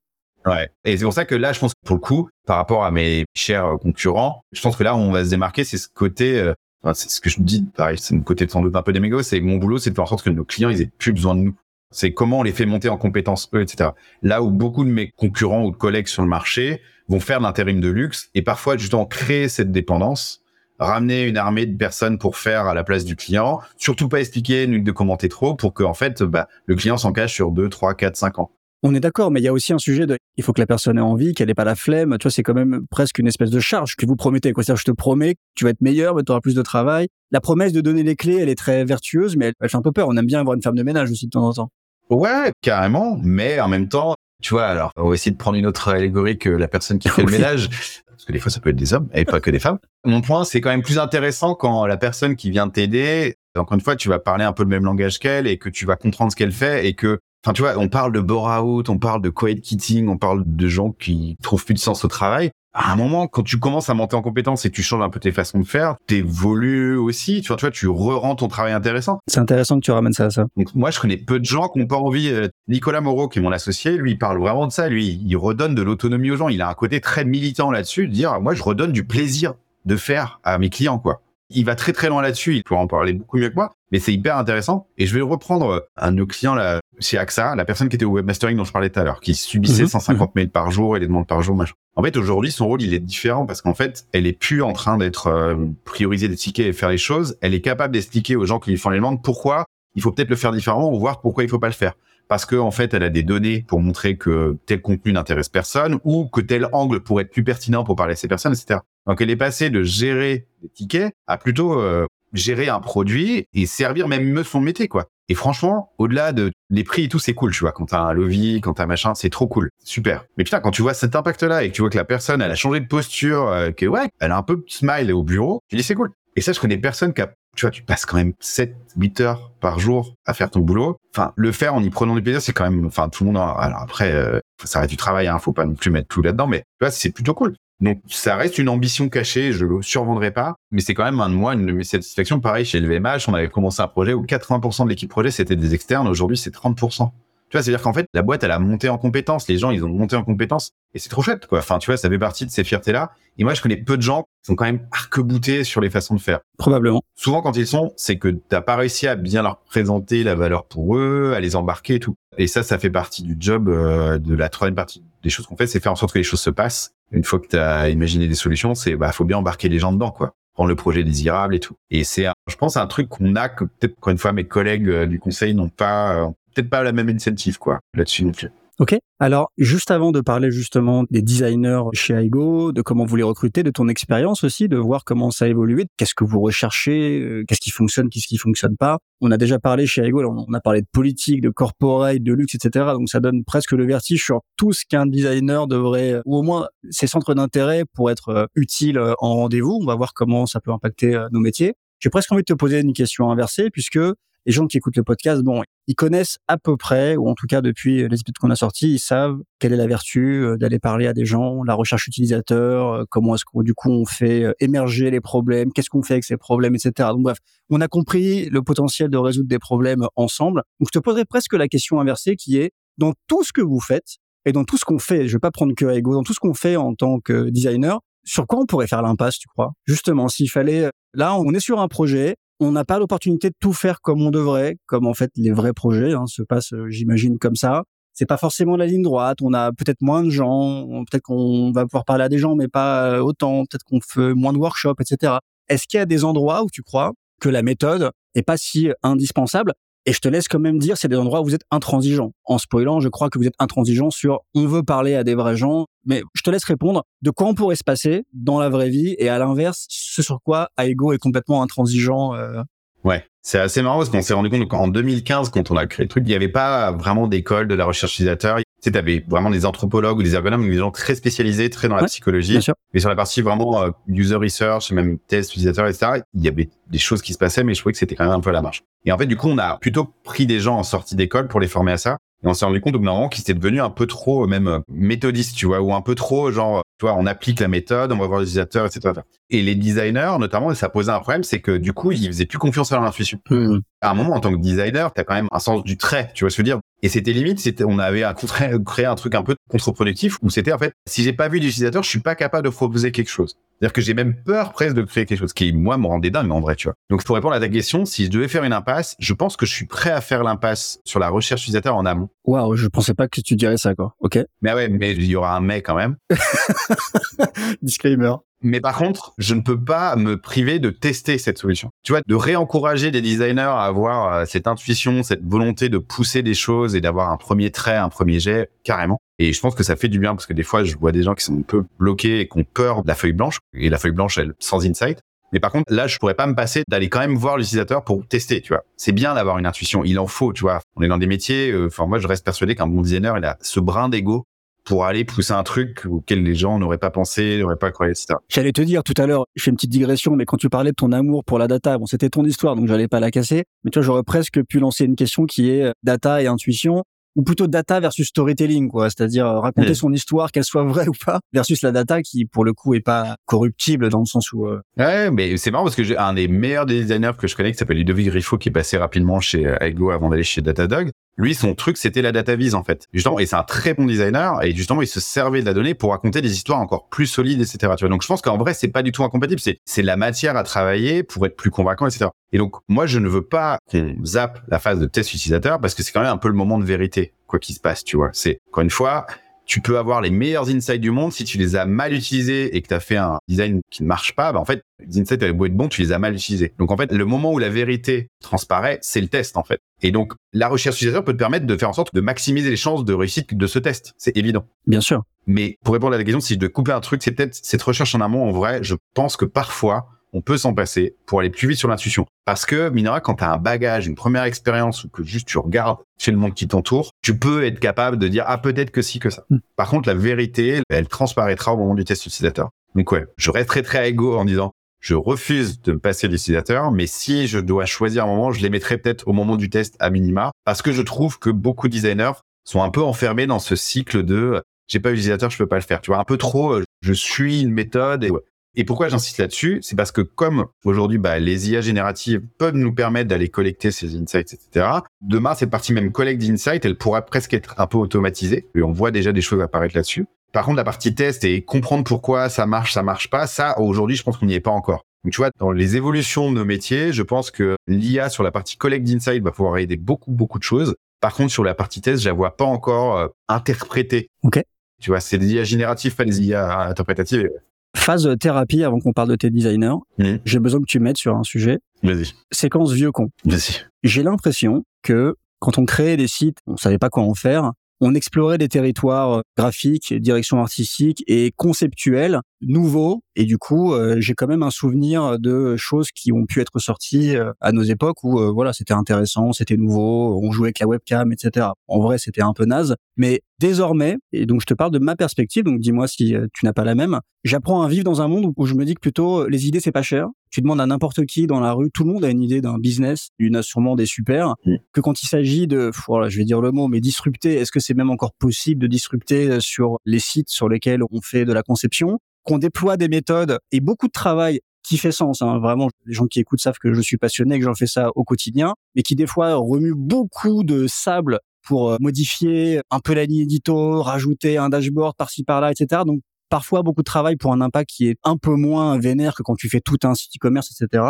Ouais. Et c'est pour ça que là, je pense que pour le coup, par rapport à mes chers euh, concurrents, je pense que là où on va se démarquer, c'est ce côté, euh, enfin, c'est ce que je dis, pareil, c'est mon côté sans doute un peu démégo, c'est mon boulot, c'est de faire en sorte que nos clients, ils aient plus besoin de nous. C'est comment on les fait monter en compétences, eux, etc. Là où beaucoup de mes concurrents ou de collègues sur le marché vont faire l'intérim de luxe et parfois justement créer cette dépendance, ramener une armée de personnes pour faire à la place du client, surtout pas expliquer, nul de commenter trop pour que, en fait, bah, le client s'en cache sur 2, 3, 4, 5 ans. On est d'accord, mais il y a aussi un sujet de, il faut que la personne ait envie, qu'elle ait pas la flemme. Tu vois, c'est quand même presque une espèce de charge que vous promettez. Quoi. Je te promets que tu vas être meilleur, mais tu auras plus de travail. La promesse de donner les clés, elle est très vertueuse, mais elle, elle fait un peu peur. On aime bien avoir une femme de ménage aussi de temps en temps. Ouais, carrément. Mais en même temps, tu vois, alors, on va essayer de prendre une autre allégorie que la personne qui fait le ménage. Parce que des fois, ça peut être des hommes et pas que des femmes. Mon point, c'est quand même plus intéressant quand la personne qui vient t'aider encore une fois, tu vas parler un peu le même langage qu'elle et que tu vas comprendre ce qu'elle fait et que Enfin, tu vois, on parle de bore-out, on parle de quiet quitting, on parle de gens qui trouvent plus de sens au travail. À un moment, quand tu commences à monter en compétence et tu changes un peu tes façons de faire, t'évolues aussi. Tu vois, tu vois, tu re-rends ton travail intéressant. C'est intéressant que tu ramènes ça à ça. Donc, moi, je connais peu de gens qui n'ont pas envie. euh, Nicolas Moreau, qui est mon associé, lui, il parle vraiment de ça. Lui, il redonne de l'autonomie aux gens. Il a un côté très militant là-dessus, de dire, moi, je redonne du plaisir de faire à mes clients, quoi. Il va très très loin là-dessus, il pourra en parler beaucoup mieux que moi, mais c'est hyper intéressant. Et je vais reprendre euh, un de nos clients là, chez AXA, la personne qui était au webmastering dont je parlais tout à l'heure, qui subissait Mhm, 150 mails par jour et des demandes par jour, machin. En fait, aujourd'hui, son rôle, il est différent parce qu'en fait, elle est plus en train d'être euh, prioriser des tickets et faire les choses. Elle est capable d'expliquer aux gens qui lui font les demandes pourquoi il faut peut-être le faire différemment ou voir pourquoi il faut pas le faire. Parce que en fait, elle a des données pour montrer que tel contenu n'intéresse personne ou que tel angle pourrait être plus pertinent pour parler à ces personnes, etc. Donc, elle est passée de gérer des tickets à plutôt euh, gérer un produit et servir même son métier, quoi. Et franchement, au-delà de les prix et tout, c'est cool, tu vois. Quand t'as un Lovi, quand t'as machin, c'est trop cool. Super. Mais putain, quand tu vois cet impact-là et que tu vois que la personne, elle a changé de posture, euh, que ouais, elle a un peu de smile au bureau, tu dis c'est cool. Et ça, je connais personne qui a, tu vois, tu passes quand même 7, 8 heures par jour à faire ton boulot. Enfin, le faire en y prenant du plaisir, c'est quand même, enfin, tout le monde, alors après, euh, ça reste du travail, hein, faut pas non plus mettre tout là-dedans, mais tu vois, c'est plutôt cool. Donc, ça reste une ambition cachée, je le survendrai pas, mais c'est quand même un de moi, une de mes satisfactions. Pareil, chez LVMH, on avait commencé un projet où 80% de l'équipe projet, c'était des externes. Aujourd'hui, c'est 30%. Tu vois, c'est-à-dire qu'en fait, la boîte, elle a monté en compétences. Les gens, ils ont monté en compétences. Et c'est trop chouette, quoi. Enfin, tu vois, ça fait partie de ces fiertés-là. Et moi, je connais peu de gens qui sont quand même arc-boutés sur les façons de faire. Probablement. Souvent, quand ils sont, c'est que t'as pas réussi à bien leur présenter la valeur pour eux, à les embarquer et tout. Et ça, ça fait partie du job euh, de la troisième partie des choses qu'on fait, c'est faire en sorte que les choses se passent. Une fois que t'as imaginé des solutions, c'est bah faut bien embarquer les gens dedans, quoi. Rendre le projet désirable et tout. Et c'est, je pense, un truc qu'on a que peut-être encore une fois mes collègues euh, du conseil n'ont pas, euh, peut-être pas la même incentive, quoi, là-dessus. Ok. Alors, juste avant de parler justement des designers chez Aigo, de comment vous les recrutez, de ton expérience aussi, de voir comment ça a évolué, qu'est-ce que vous recherchez, euh, qu'est-ce qui fonctionne, qu'est-ce qui fonctionne pas. On a déjà parlé chez Aigo, on a parlé de politique, de corporate, de luxe, etc. Donc, ça donne presque le vertige sur tout ce qu'un designer devrait, euh, ou au moins ses centres d'intérêt pour être euh, utile en rendez-vous. On va voir comment ça peut impacter nos métiers. J'ai presque envie de te poser une question inversée, puisque les gens qui écoutent le podcast, bon, ils connaissent à peu près, ou en tout cas depuis les épisodes qu'on a sortis, ils savent quelle est la vertu euh, d'aller parler à des gens, la recherche utilisateur, euh, comment est-ce qu'on du coup on fait euh, émerger les problèmes, qu'est-ce qu'on fait avec ces problèmes, etc. Donc bref, on a compris le potentiel de résoudre des problèmes ensemble. Donc je te poserai presque la question inversée qui est dans tout ce que vous faites et dans tout ce qu'on fait, je vais pas prendre que Ego, dans tout ce qu'on fait en tant que designer, sur quoi on pourrait faire l'impasse, tu crois? Justement, s'il fallait, là, on est sur un projet, on n'a pas l'opportunité de tout faire comme on devrait, comme en fait les vrais projets hein, se passent, euh, j'imagine, comme ça. C'est pas forcément la ligne droite. On a peut-être moins de gens. Peut-être qu'on va pouvoir parler à des gens, mais pas euh, autant. Peut-être qu'on fait moins de workshops, etc. Est-ce qu'il y a des endroits où tu crois que la méthode est pas si indispensable? Et je te laisse quand même dire, c'est des endroits où vous êtes intransigeant. En spoilant, je crois que vous êtes intransigeant sur on veut parler à des vrais gens, mais je te laisse répondre de quoi on pourrait se passer dans la vraie vie et à l'inverse, ce sur quoi Aigo est complètement intransigeant. euh, Ouais, c'est assez marrant parce qu'on s'est rendu compte qu'en 2015, quand on a créé le truc, il n'y avait pas vraiment d'école de la recherche utilisateur. Tu sais, t'avais vraiment des anthropologues ou des ergonomes, des gens très spécialisés, très dans la psychologie. bien sûr. Mais sur la partie vraiment euh, user research, même test utilisateur, etc., il y avait des choses qui se passaient, mais je trouvais que c'était quand même un peu à la marge. Et en fait, du coup, on a plutôt pris des gens en sortie d'école pour les former à ça. Et on s'est rendu compte au bout d'un moment qu'ils étaient devenus un peu trop même euh, méthodistes, tu vois, ou un peu trop genre, tu vois, on applique la méthode, on va voir les utilisateurs, etc. Et les designers, notamment, ça posait un problème, c'est que du coup, ils faisaient plus confiance à leur intuition hmm, à un moment, en tant que designer, t'as quand même un sens du trait, tu vois ce que je veux dire? Et c'était limite, c'était, on avait contre- créé un truc un peu contre-productif où c'était en fait, si j'ai pas vu d'utilisateur, je suis pas capable de proposer quelque chose. C'est-à-dire que j'ai même peur presque de créer quelque chose qui, moi, me rendait dingue en vrai, tu vois. Donc, pour répondre à ta question, si je devais faire une impasse, je pense que je suis prêt à faire l'impasse sur la recherche utilisateur en amont. Waouh, je pensais pas que tu dirais ça, quoi. Ok. Mais ouais, mais il y aura un mais quand même. <laughs> Disclaimer. Mais par contre, je ne peux pas me priver de tester cette solution. Tu vois, de réencourager des designers à avoir euh, cette intuition, cette volonté de pousser des choses et d'avoir un premier trait, un premier jet, carrément. Et je pense que ça fait du bien parce que des fois, je vois des gens qui sont un peu bloqués et qui ont peur de la feuille blanche. Et la feuille blanche, elle, sans insight. Mais par contre, là, je pourrais pas me passer d'aller quand même voir l'utilisateur pour tester, tu vois. C'est bien d'avoir une intuition. Il en faut, tu vois. On est dans des métiers, euh, enfin, moi, je reste persuadé qu'un bon designer, il a ce brin d'ego pour aller pousser un truc auquel les gens n'auraient pas pensé, n'auraient pas cru, etc. J'allais te dire tout à l'heure, je fais une petite digression, mais quand tu parlais de ton amour pour la data, bon, c'était ton histoire, donc j'allais pas la casser. Mais tu vois, j'aurais presque pu lancer une question qui est euh, data et intuition ou plutôt data versus storytelling, quoi. C'est-à-dire euh, raconter son histoire, qu'elle soit vraie <laughs> ou pas, versus la data qui, pour le coup, est pas corruptible dans le sens où. Euh, ouais, mais c'est marrant parce que j'ai un des meilleurs designers que je connais qui s'appelle Ludovic Griffo qui est passé rapidement chez Ego avant d'aller chez Datadog. Lui, son truc, c'était la data vise, en fait. Justement, et c'est un très bon designer, et justement, il se servait de la donnée pour raconter des histoires encore plus solides, etc. Tu vois, donc je pense qu'en vrai, c'est pas du tout incompatible, c'est, c'est la matière à travailler pour être plus convaincant, etc. Et donc, moi, je ne veux pas qu'on zappe la phase de test utilisateur, parce que c'est quand même un peu le moment de vérité, quoi qu'il se passe, tu vois. C'est, encore une fois, tu peux avoir les meilleurs insights du monde si tu les as mal utilisés et que tu as fait un design qui ne marche pas, bah en fait, les insights avaient beau être bons, tu les as mal utilisés. Donc en fait, le moment où la vérité transparaît, c'est le test en fait. Et donc la recherche utilisateur peut te permettre de faire en sorte de maximiser les chances de réussite de ce test. C'est évident. Bien sûr. Mais pour répondre à la question, si je dois couper un truc, c'est peut-être cette recherche en amont. En vrai, je pense que parfois, on peut s'en passer pour aller plus vite sur l'intuition. Parce que, minera, quand tu as un bagage, une première expérience ou que juste tu regardes chez le monde qui t'entoure, tu peux être capable de dire, ah, peut-être que si, que ça. Hmm. Par contre, la vérité, elle transparaîtra au moment du test utilisateur. Donc ouais, je resterai très égo en disant, je refuse de me passer l'utilisateur, mais si je dois choisir un moment, je les mettrai peut-être au moment du test à minima, parce que je trouve que beaucoup de designers sont un peu enfermés dans ce cycle de j'ai pas utilisateur, je peux pas le faire. Tu vois, un peu trop, euh, je suis une méthode et et pourquoi j'insiste là-dessus C'est parce que comme aujourd'hui, bah, les IA génératives peuvent nous permettre d'aller collecter ces insights, etc. Demain, cette partie même collecte d'insights, elle pourrait presque être un peu automatisée. Et on voit déjà des choses apparaître là-dessus. Par contre, la partie test et comprendre pourquoi ça marche, ça marche pas, ça, aujourd'hui, je pense qu'on n'y est pas encore. Donc, tu vois, dans les évolutions de nos métiers, je pense que l'IA sur la partie collecte d'insights va pouvoir aider beaucoup, beaucoup de choses. Par contre, sur la partie test, je la vois pas encore euh, interprétée. OK. Tu vois, c'est des IA génératives, pas des IA interprétatives phase thérapie avant qu'on parle de tes designers. Mmh. J'ai besoin que tu m'aides sur un sujet. Vas-y. Séquence vieux con. Vas-y. J'ai l'impression que quand on créait des sites, on savait pas quoi en faire. On explorait des territoires graphiques, direction artistique et conceptuels nouveaux. Et du coup, euh, j'ai quand même un souvenir de choses qui ont pu être sorties euh, à nos époques où euh, voilà, c'était intéressant, c'était nouveau, on jouait avec la webcam, etc. En vrai, c'était un peu naze. Mais désormais, et donc je te parle de ma perspective, donc dis-moi si tu n'as pas la même, j'apprends à vivre dans un monde où je me dis que plutôt les idées c'est pas cher. Tu demandes à n'importe qui dans la rue, tout le monde a une idée d'un business, une sûrement des super, mm. que quand il s'agit de, voilà, je vais dire le mot, mais disrupter, est-ce que c'est même encore possible de disrupter sur les sites sur lesquels on fait de la conception? Qu'on déploie des méthodes et beaucoup de travail qui fait sens. Hein. Vraiment, les gens qui écoutent savent que je suis passionné, que j'en fais ça au quotidien, mais qui des fois remue beaucoup de sable pour euh, modifier un peu la ligne édito, rajouter un dashboard par-ci par-là, etc. Donc parfois beaucoup de travail pour un impact qui est un peu moins vénère que quand tu fais tout un site e-commerce, etc.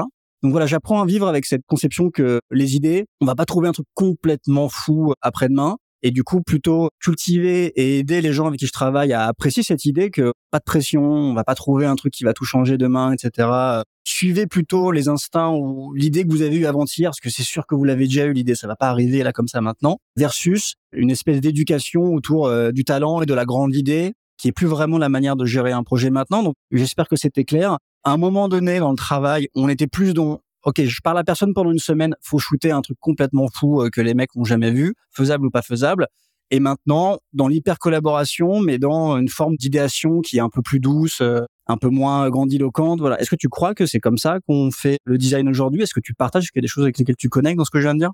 Donc voilà, j'apprends à vivre avec cette conception que les idées, on va pas trouver un truc complètement fou après-demain, et du coup plutôt cultiver et aider les gens avec qui je travaille à apprécier cette idée que pas de pression, on va pas trouver un truc qui va tout changer demain, etc. Suivez plutôt les instincts ou l'idée que vous avez eue avant-hier, parce que c'est sûr que vous l'avez déjà eu l'idée, ça va pas arriver là comme ça maintenant, versus une espèce d'éducation autour euh, du talent et de la grande idée, qui est plus vraiment la manière de gérer un projet maintenant. Donc j'espère que c'était clair. À un moment donné dans le travail, on était plus dans ok, je parle à personne pendant une semaine, faut shooter un truc complètement fou euh, que les mecs ont jamais vu, faisable ou pas faisable. Et maintenant, dans l'hyper collaboration, mais dans une forme d'idéation qui est un peu plus douce, euh, un peu moins grandiloquente. Voilà. Est-ce que tu crois que c'est comme ça qu'on fait le design aujourd'hui? Est-ce que tu partages qu'il y a des choses avec lesquelles tu connectes dans ce que je viens de dire?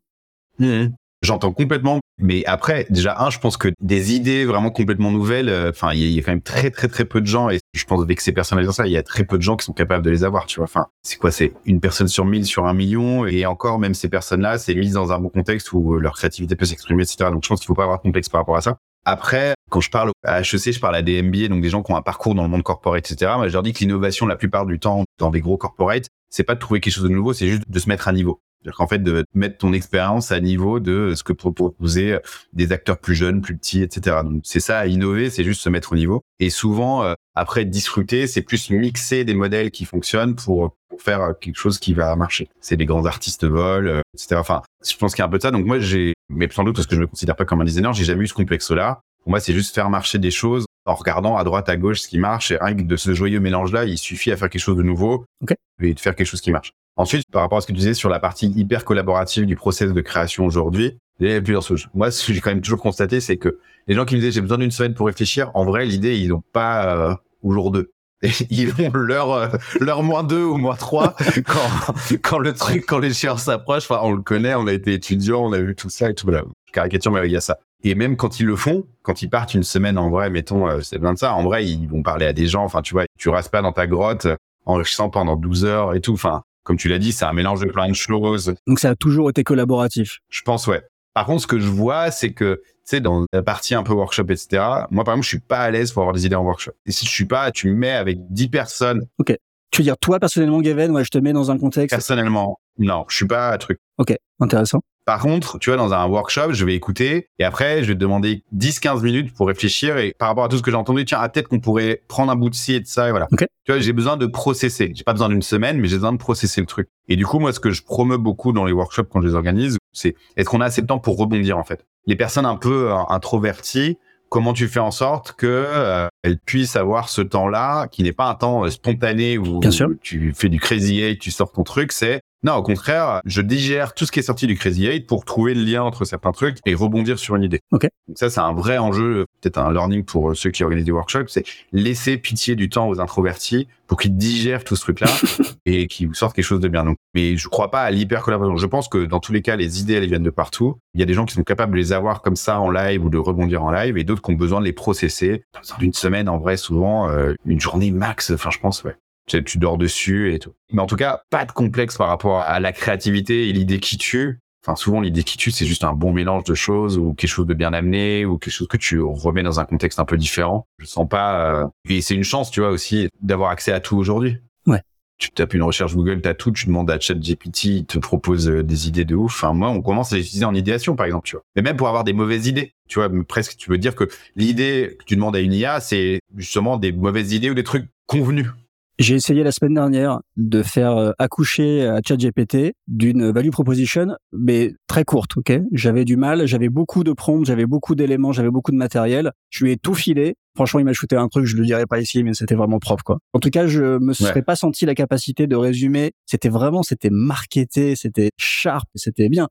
Mmh. J'entends complètement, mais après, déjà un, je pense que des idées vraiment complètement nouvelles, euh, enfin, il y, a quand même très très très peu de gens, et je pense avec ces personnes ça, il y a très peu de gens qui sont capables de les avoir, tu vois. Enfin, c'est quoi C'est une personne sur mille, sur un million, et encore même ces personnes-là, c'est mis dans un bon contexte où leur créativité peut s'exprimer, etc. Donc je pense qu'il faut pas avoir de complexe par rapport à ça. Après, quand je parle à HEC, je parle à des MBA, donc des gens qui ont un parcours dans le monde corporate, etc. Moi, je leur dis que l'innovation, la plupart du temps, dans des gros corporates, c'est pas de trouver quelque chose de nouveau, c'est juste de se mettre à niveau. C'est-à-dire qu'en fait, de mettre ton expérience à niveau de ce que proposer des acteurs plus jeunes, plus petits, etc. Donc, c'est ça, innover, c'est juste se mettre au niveau. Et souvent, euh, après discuter, c'est plus mixer des modèles qui fonctionnent pour, faire quelque chose qui va marcher. C'est les grands artistes volent, euh, etc. Enfin, je pense qu'il y a un peu de ça. Donc moi, j'ai, mais sans doute parce que je me considère pas comme un designer, j'ai jamais eu ce complexe-là. Pour moi, c'est juste faire marcher des choses en regardant à droite, à gauche ce qui marche. Et rien que de ce joyeux mélange-là, il suffit à faire quelque chose de nouveau et de faire quelque chose qui marche. Ensuite, par rapport à ce que tu disais sur la partie hyper collaborative du process de création aujourd'hui, Il y a plusieurs choses. Moi, ce que j'ai quand même toujours constaté, c'est que les gens qui me disaient j'ai besoin d'une semaine pour réfléchir, en vrai, l'idée, ils n'ont pas euh, au jour deux. <laughs> ils ont leur euh, leur moins deux ou moins trois <laughs> quand quand le truc quand les chiens s'approchent. Enfin, on le connaît, on a été étudiant, on a vu tout ça et tout. Voilà, caricature, mais il y a ça. Et même quand ils le font, quand ils partent une semaine en vrai, mettons, euh, c'est plein de ça. En vrai, ils vont parler à des gens. Enfin, tu vois, tu restes pas dans ta grotte enrichissant pendant 12 heures et tout. Enfin, comme tu l'as dit, c'est un mélange de plein de choses. Donc ça a toujours été collaboratif. Je pense, ouais. Par contre, ce que je vois, c'est que, tu sais, dans la partie un peu workshop, etc., moi, par exemple, je suis pas à l'aise pour avoir des idées en workshop. Et si je suis pas, tu me mets avec 10 personnes. Ok. Tu veux dire, toi, personnellement, Gavin, ouais, je te mets dans un contexte. Personnellement, non, je suis pas à truc. Ok, intéressant. Par contre, tu vois, dans un workshop, je vais écouter et après, je vais te demander 10-15 minutes pour réfléchir et par rapport à tout ce que j'ai entendu, tiens, ah, peut-être qu'on pourrait prendre un bout de ci et de ça et voilà. Tu vois, j'ai besoin de processer. J'ai pas besoin d'une semaine, mais j'ai besoin de processer le truc. Et du coup, moi, ce que je promeux beaucoup dans les workshops quand je les organise, c'est est-ce qu'on a assez de temps pour rebondir, en fait? Les personnes un peu euh, introverties, comment tu fais en sorte que euh, elles puissent avoir ce temps-là qui n'est pas un temps euh, spontané où, Bien sûr. où tu fais du crazy eight, tu sors ton truc, c'est non, au contraire, je digère tout ce qui est sorti du Crazy Eight pour trouver le lien entre certains trucs et rebondir sur une idée. Ok. Donc ça, c'est un vrai enjeu, peut-être un learning pour euh, ceux qui organisent des workshops, c'est laisser pitié du temps aux introvertis pour qu'ils digèrent tout ce truc-là <laughs> et qu'ils vous sortent quelque chose de bien. Donc, mais je crois pas à l'hyper collaboration. Je pense que dans tous les cas, les idées, elles viennent de partout. Il y a des gens qui sont capables de les avoir comme ça en live ou de rebondir en live et d'autres qui ont besoin de les processer. Dans une semaine, en vrai, souvent, euh, une journée max, enfin, je pense, ouais. Tu, tu dors dessus et tout. Mais en tout cas, pas de complexe par rapport à la créativité et l'idée qui tue. Enfin, souvent, l'idée qui tue, c'est juste un bon mélange de choses ou quelque chose de bien amené ou quelque chose que tu remets dans un contexte un peu différent. Je sens pas. euh, Et c'est une chance, tu vois, aussi d'avoir accès à tout aujourd'hui. Ouais. Tu tapes une recherche Google, t'as tout. Tu demandes à ChatGPT, il te propose euh, des idées de ouf. Enfin, moi, on commence à les utiliser en idéation, par exemple, tu vois. Mais même pour avoir des mauvaises idées, tu vois, presque, tu veux dire que l'idée que tu demandes à une IA, c'est justement des mauvaises idées ou des trucs convenus. J'ai essayé la semaine dernière de faire euh, accoucher à ChatGPT d'une value proposition, mais très courte, ok? J'avais du mal, j'avais beaucoup de prompts, j'avais beaucoup d'éléments, j'avais beaucoup de matériel. Je lui ai tout filé. Franchement, il m'a shooté un truc, je le dirai pas ici, mais c'était vraiment propre, quoi. En tout cas, je me serais pas senti la capacité de résumer. C'était vraiment, c'était marketé, c'était sharp, c'était bien.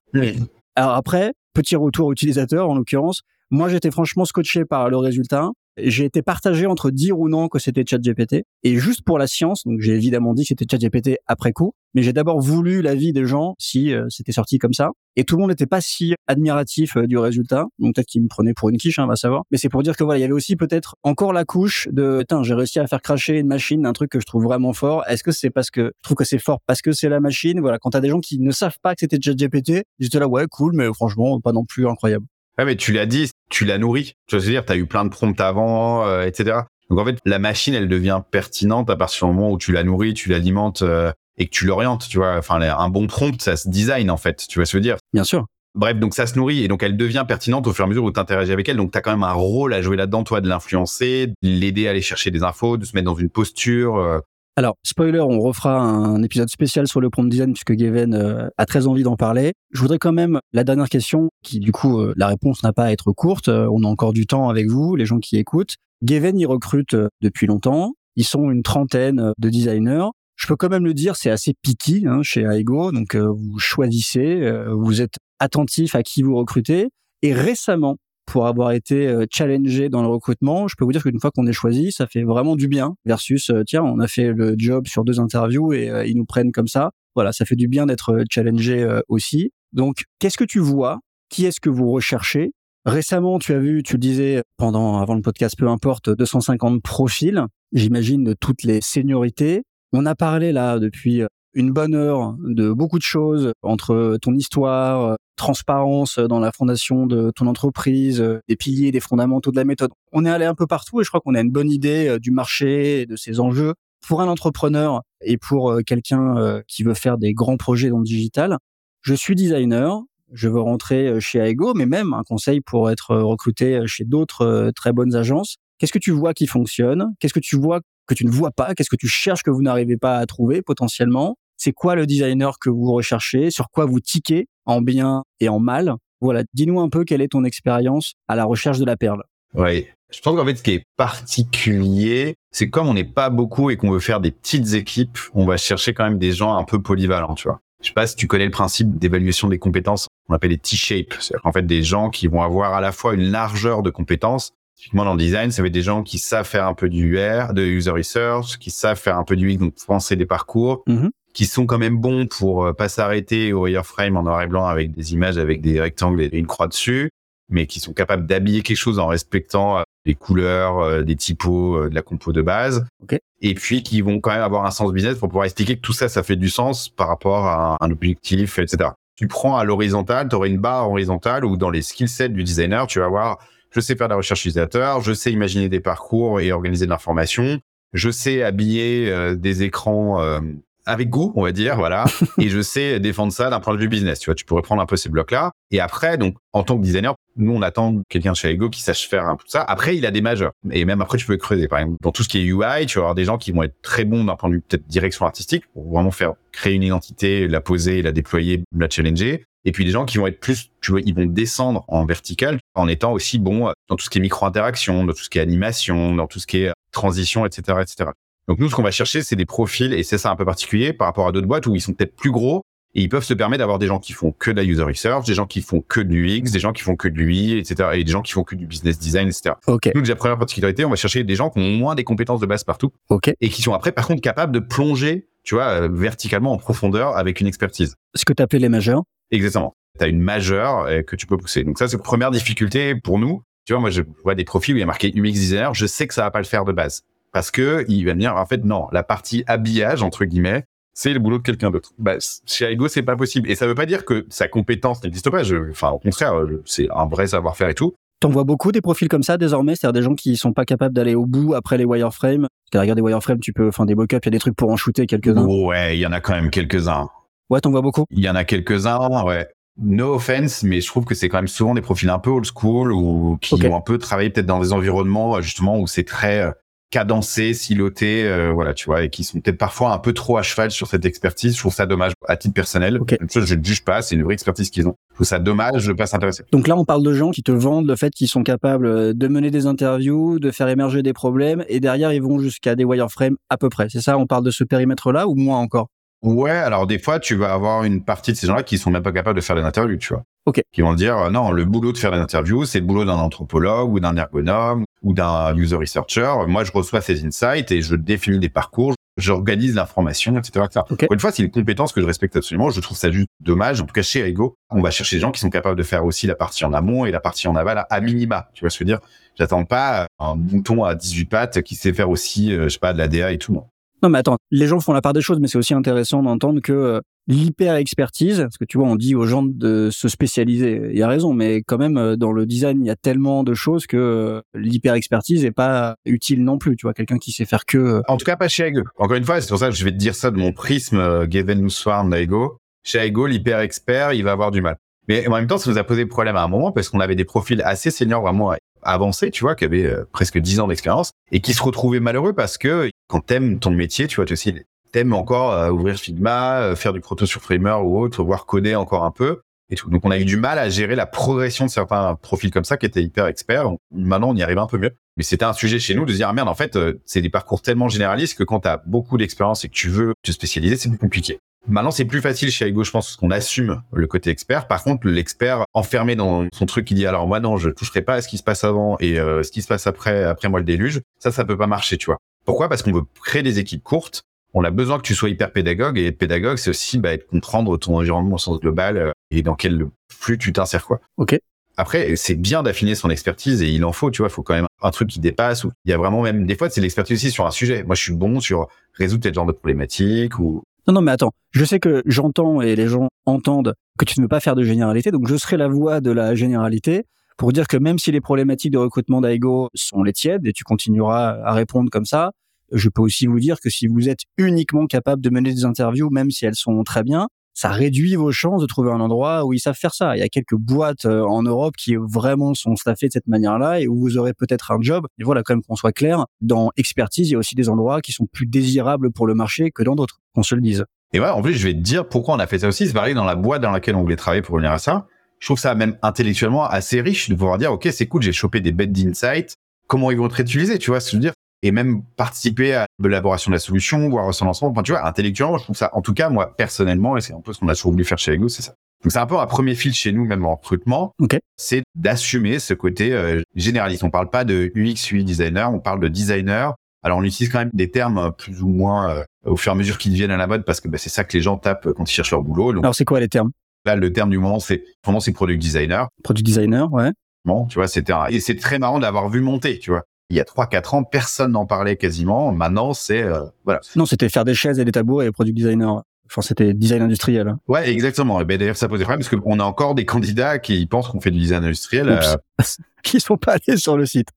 Alors après, petit retour utilisateur, en l'occurrence, moi, j'étais franchement scotché par le résultat. J'ai été partagé entre dire ou non que c'était ChatGPT. Et juste pour la science, donc j'ai évidemment dit que c'était ChatGPT après coup, mais j'ai d'abord voulu l'avis des gens si euh, c'était sorti comme ça. Et tout le monde n'était pas si admiratif euh, du résultat. Donc peut-être qu'ils me prenaient pour une quiche, hein, va savoir. Mais c'est pour dire que voilà, il y avait aussi peut-être encore la couche de, putain, j'ai réussi à faire cracher une machine, un truc que je trouve vraiment fort. Est-ce que c'est parce que je trouve que c'est fort parce que c'est la machine? Voilà, quand t'as des gens qui ne savent pas que c'était ChatGPT, j'étais là, ouais, cool, mais franchement, pas non plus incroyable. Ouais, mais tu l'as dit, tu l'as nourri. Tu veux dire, tu as eu plein de prompts avant, euh, etc. Donc en fait, la machine, elle devient pertinente à partir du moment où tu la nourris, tu l'alimentes euh, et que tu l'orientes. Tu vois, enfin, un bon prompt, ça se design en fait. Tu je veux dire? Bien sûr. Bref, donc ça se nourrit et donc elle devient pertinente au fur et à mesure où tu interagis avec elle. Donc tu as quand même un rôle à jouer là-dedans, toi, de l'influencer, de l'aider à aller chercher des infos, de se mettre dans une posture. euh. Alors, spoiler, on refera un épisode spécial sur le prompt design puisque Gaven euh, a très envie d'en parler. Je voudrais quand même la dernière question, qui du coup, euh, la réponse n'a pas à être courte. Euh, on a encore du temps avec vous, les gens qui écoutent. Gaven, il recrute depuis longtemps. Ils sont une trentaine de designers. Je peux quand même le dire, c'est assez picky hein, chez Aigo. Donc, vous choisissez, vous êtes attentif à qui vous recrutez. Et récemment, pour avoir été euh, challengé dans le recrutement, je peux vous dire qu'une fois qu'on est choisi, ça fait vraiment du bien. Versus, euh, tiens, on a fait le job sur deux interviews et euh, ils nous prennent comme ça. Voilà, ça fait du bien d'être challengé aussi. Donc, qu'est-ce que tu vois? Qui est-ce que vous recherchez? Récemment, tu as vu, tu le disais pendant avant le podcast, peu importe, 250 profils. J'imagine de toutes les seniorités. On a parlé là depuis une bonne heure de beaucoup de choses entre ton histoire, transparence dans la fondation de ton entreprise, des piliers, des fondamentaux de la méthode. On est allé un peu partout et je crois qu'on a une bonne idée euh, du marché et de ses enjeux. Pour un entrepreneur et pour euh, quelqu'un euh, qui veut faire des grands projets dans le digital, je suis designer, je veux rentrer chez Aego, mais même un conseil pour être recruté chez d'autres très bonnes agences. Qu'est-ce que tu vois qui fonctionne? Qu'est-ce que tu vois que tu ne vois pas? Qu'est-ce que tu cherches que vous n'arrivez pas à trouver potentiellement? C'est quoi le designer que vous recherchez? Sur quoi vous tiquez? En bien et en mal? Voilà, dis-nous un peu quelle est ton expérience à la recherche de la perle. Ouais. Je pense qu'en fait, ce qui est particulier, c'est comme on n'est pas beaucoup et qu'on veut faire des petites équipes, on va chercher quand même des gens un peu polyvalents, tu vois. Je sais pas si tu connais le principe d'évaluation des compétences, on appelle les T-shape. C'est-à-dire qu'en fait, des gens qui vont avoir à la fois une largeur de compétences. Typiquement dans le design, ça va être des gens qui savent faire un peu du UR, de user research, qui savent faire un peu du UX, donc penser des parcours, Mhm. Qui sont quand même bons pour euh, pas s'arrêter au wireframe en noir et blanc avec des images avec des rectangles et une croix dessus, mais qui sont capables d'habiller quelque chose en respectant euh, les couleurs, euh, des typos, de la compo de base. Ok. Et puis qui vont quand même avoir un sens business pour pouvoir expliquer que tout ça, ça fait du sens par rapport à un, objectif, etc. Tu prends à l'horizontale, tu auras une barre horizontale où dans les skill sets du designer, tu vas voir, je sais faire de la recherche utilisateur, je sais imaginer des parcours et organiser de l'information, je sais habiller euh, des écrans euh, avec goût, on va dire, voilà, <laughs> et je sais défendre ça d'un point de vue business. Tu vois, tu pourrais prendre un peu ces blocs-là. Et après, donc, en tant que designer, nous, on attend quelqu'un de chez Ego qui sache faire un peu ça. Après, il a des majeurs. Et même après, tu peux creuser. Par exemple, dans tout ce qui est UI, tu vas avoir des gens qui vont être très bons d'un point de vue peut-être direction artistique pour vraiment faire créer une identité, la poser, la déployer, la challenger. Et puis des gens qui vont être plus, tu vois, ils vont descendre en vertical en étant aussi bons dans tout ce qui est micro-interaction, dans tout ce qui est animation, dans tout ce qui est transition, etc., etc. Donc nous, ce qu'on va chercher, c'est des profils, et c'est ça un peu particulier par rapport à d'autres boîtes où ils sont peut-être plus gros, et ils peuvent se permettre d'avoir des gens qui font que de la user research, des gens qui font que de l'UX, des gens qui font que de l'UI, etc., et des gens qui font que du business design, etc. Ok, Nous, déjà, première particularité, on va chercher des gens qui ont moins des compétences de base partout, et qui sont après, par contre, capables de plonger, tu vois, euh, verticalement en profondeur avec une expertise. Ce que tu appelais les majeurs. Exactement. Tu as une majeure euh, que tu peux pousser. Donc ça, c'est la première difficulté pour nous. Tu vois, moi, je vois des profils où il y a marqué UX designer. Je sais que ça va pas le faire de base. Parce que il va me dire, en fait, non, la partie habillage, entre guillemets, c'est le boulot de quelqu'un d'autre. Bah, chez Aigo, c'est pas possible. Et ça veut pas dire que sa compétence n'existe pas. Je, enfin, au contraire, je- c'est un vrai savoir-faire et tout. T'en vois beaucoup des profils comme ça désormais, c'est-à-dire des gens qui sont pas capables d'aller au bout après les wireframes? Derrière des wireframes, tu peux, enfin des mock-ups, il y a des trucs pour en shooter quelques-uns. Ouais, il y en a quand même quelques-uns. Ouais, t'en vois beaucoup? Il y en a quelques-uns, ouais. No offense, mais je trouve que c'est quand même souvent des profils un peu old school ou qui ont un peu travaillé peut-être dans des environnements euh, justement où c'est très euh, cadencé, siloté, euh, voilà, tu vois, et qui sont peut-être parfois un peu trop à cheval sur cette expertise. Je trouve ça dommage à titre personnel. Ok. Même chose, je ne juge pas, c'est une vraie expertise qu'ils ont. Je trouve ça dommage de pas s'intéresser. Donc là, on parle de gens qui te vendent le fait qu'ils sont capables euh, de mener des interviews, de faire émerger des problèmes, et derrière, ils vont jusqu'à des wireframes à peu près. C'est ça, on parle de ce périmètre-là ou moins encore? Ouais, alors des fois, tu vas avoir une partie de ces gens-là qui sont même pas capables de faire des interviews, tu vois. Ok. Qui vont dire, euh, non, le boulot de faire des interviews, c'est le boulot d'un anthropologue ou d'un ergonome ou d'un user researcher. Moi, je reçois ces insights et je définis des parcours, j'organise l'information, etc. etc. Ok. Encore une fois, c'est une compétence que je respecte absolument. Je trouve ça juste dommage. En tout cas, chez Ego, on va chercher des gens qui sont capables de faire aussi la partie en amont et la partie en aval à minima. Tu vois ce que je veux dire? J'attends pas un mouton à 18 pattes qui sait faire aussi, euh, je sais pas, de la DA et tout. Non. Non, mais attends, les gens font la part des choses, mais c'est aussi intéressant d'entendre que euh, l'hyper-expertise, parce que tu vois, on dit aux gens de se spécialiser, il y a raison, mais quand même, euh, dans le design, il y a tellement de choses que euh, l'hyper-expertise est pas utile non plus, tu vois, quelqu'un qui sait faire que... euh, En tout cas, pas chez Aigo. Encore une fois, c'est pour ça que je vais te dire ça de mon prisme Gavin Swarm d'Aigo. Chez Aigo, l'hyper expert, il va avoir du mal. Mais en même temps, ça nous a posé problème à un moment parce qu'on avait des profils assez seniors, vraiment avancés, tu vois, qui avaient presque 10 ans d'expérience et qui se retrouvaient malheureux parce que quand t'aimes ton métier, tu vois, tu aussi, t'aimes encore euh, ouvrir Figma, euh, faire du proto sur Framer ou autre, voire coder encore un peu et tout. Donc, on a eu du mal à gérer la progression de certains profils comme ça qui étaient hyper experts. Maintenant, on y arrive un peu mieux. Mais c'était un sujet chez nous de se dire, ah merde, en fait, euh, c'est des parcours tellement généralistes que quand tu as beaucoup d'expérience et que tu veux te spécialiser, c'est plus compliqué. Maintenant, c'est plus facile chez Aigo, je pense, parce qu'on assume le côté expert. Par contre, l'expert enfermé dans son truc qui dit, alors moi, non, je toucherai pas à ce qui se passe avant et euh, ce qui se passe après, après moi le déluge, ça, ça peut pas marcher, tu vois. Pourquoi? Parce qu'on veut créer des équipes courtes. On a besoin que tu sois hyper pédagogue et être pédagogue, c'est aussi bah, être comprendre ton environnement au sens global euh, et dans quel flux tu t'insères, quoi. Ok. Après, c'est bien d'affiner son expertise et il en faut, tu vois, il faut quand même un truc qui dépasse ou il y a vraiment même des fois c'est l'expertise aussi sur un sujet. Moi, je suis bon sur résoudre tel genre de problématique ou Non, non, mais attends, je sais que j'entends et les gens entendent que tu ne veux pas faire de généralité, donc je serai la voix de la généralité pour dire que même si les problématiques de recrutement d'Aigo sont les tièdes et tu continueras à répondre comme ça, je peux aussi vous dire que si vous êtes uniquement capable de mener des interviews, même si elles sont très bien, ça réduit vos chances de trouver un endroit où ils savent faire ça. Il y a quelques boîtes euh, en Europe qui vraiment sont staffées de cette manière-là et où vous aurez peut-être un job. Et voilà, quand même qu'on soit clair, dans expertise, il y a aussi des endroits qui sont plus désirables pour le marché que dans d'autres, qu'on se le dise. Et ouais, en plus, je vais te dire pourquoi on a fait ça aussi. C'est pareil dans la boîte dans laquelle on voulait travailler pour revenir à ça. Je trouve ça même intellectuellement assez riche de pouvoir dire, OK, c'est cool, j'ai chopé des bêtes d'insight. Comment ils vont être utilisés, tu vois dire? Et même participer à l'élaboration de la solution, voir son lancement. Enfin, tu vois, intellectuellement, je trouve ça, en tout cas, moi, personnellement, et c'est un peu ce qu'on a toujours voulu faire chez Ego, c'est ça. Donc, c'est un peu un premier fil chez nous, même en recrutement. Ok. C'est d'assumer ce côté euh, généraliste. On parle pas de UX, UI designer, on parle de designer. Alors, on utilise quand même des termes euh, plus ou moins euh, au fur et à mesure qu'ils deviennent à la mode parce que bah, c'est ça que les gens tapent quand ils cherchent leur boulot. Donc, Alors, c'est quoi les termes? Là, le terme du moment, c'est, vraiment, c'est product designer. Product designer, ouais. Bon, tu vois, c'était un... et c'est très marrant d'avoir vu monter, tu vois. Il y a trois, quatre ans, personne n'en parlait quasiment. Maintenant, c'est euh, voilà. Non, c'était faire des chaises et des tabourets et product designer. Enfin, c'était design industriel. hein. Ouais, exactement. Et ben d'ailleurs, ça pose des problèmes parce qu'on a encore des candidats qui pensent qu'on fait du design industriel. Euh, <laughs> Qui sont pas allés sur le site.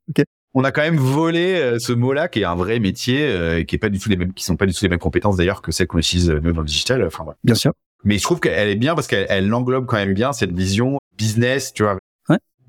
On a quand même volé euh, ce mot-là, qui est un vrai métier, euh, qui est pas du tout les mêmes, qui sont pas du tout les mêmes compétences d'ailleurs que celles qu'on utilise nous dans le digital. Enfin. Bien sûr. Mais je trouve qu'elle est bien parce qu'elle elle englobe quand même bien cette vision business, tu vois.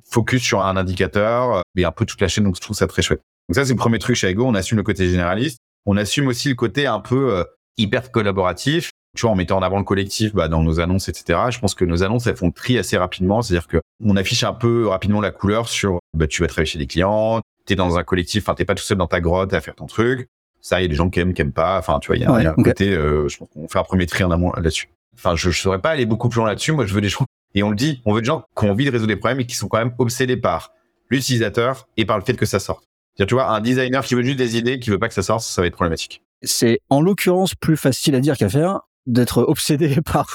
Focus sur un indicateur, euh, et un peu toute la chaîne. Donc, je trouve ça très chouette. Donc ça, c'est le premier truc chez Ego. On assume le côté généraliste. On assume aussi le côté un peu euh, hyper collaboratif. Tu vois, en mettant en avant le collectif bah, dans nos annonces, etc. Je pense que nos annonces, elles font le tri assez rapidement. C'est-à-dire que on affiche un peu rapidement la couleur sur bah, tu vas travailler chez des clients, t'es dans un collectif, enfin, t'es pas tout seul dans ta grotte à faire ton truc. Ça, il y a des gens qui aiment, qui aiment pas. Enfin, tu vois, il y a, Ouais, il y a un côté, euh, je pense qu'on fait un premier tri en amont là-dessus. Enfin, je, je saurais pas aller beaucoup plus loin là-dessus. Moi, je veux des gens, et on le dit, on veut des gens qui ont envie de résoudre des problèmes et qui sont quand même obsédés par l'utilisateur et par le fait que ça sorte. C'est-à-dire, tu vois, un designer qui veut juste des idées, qui veut pas que ça sorte, ça va être problématique. C'est en l'occurrence plus facile à dire qu'à faire d'être <laughs> obsédé par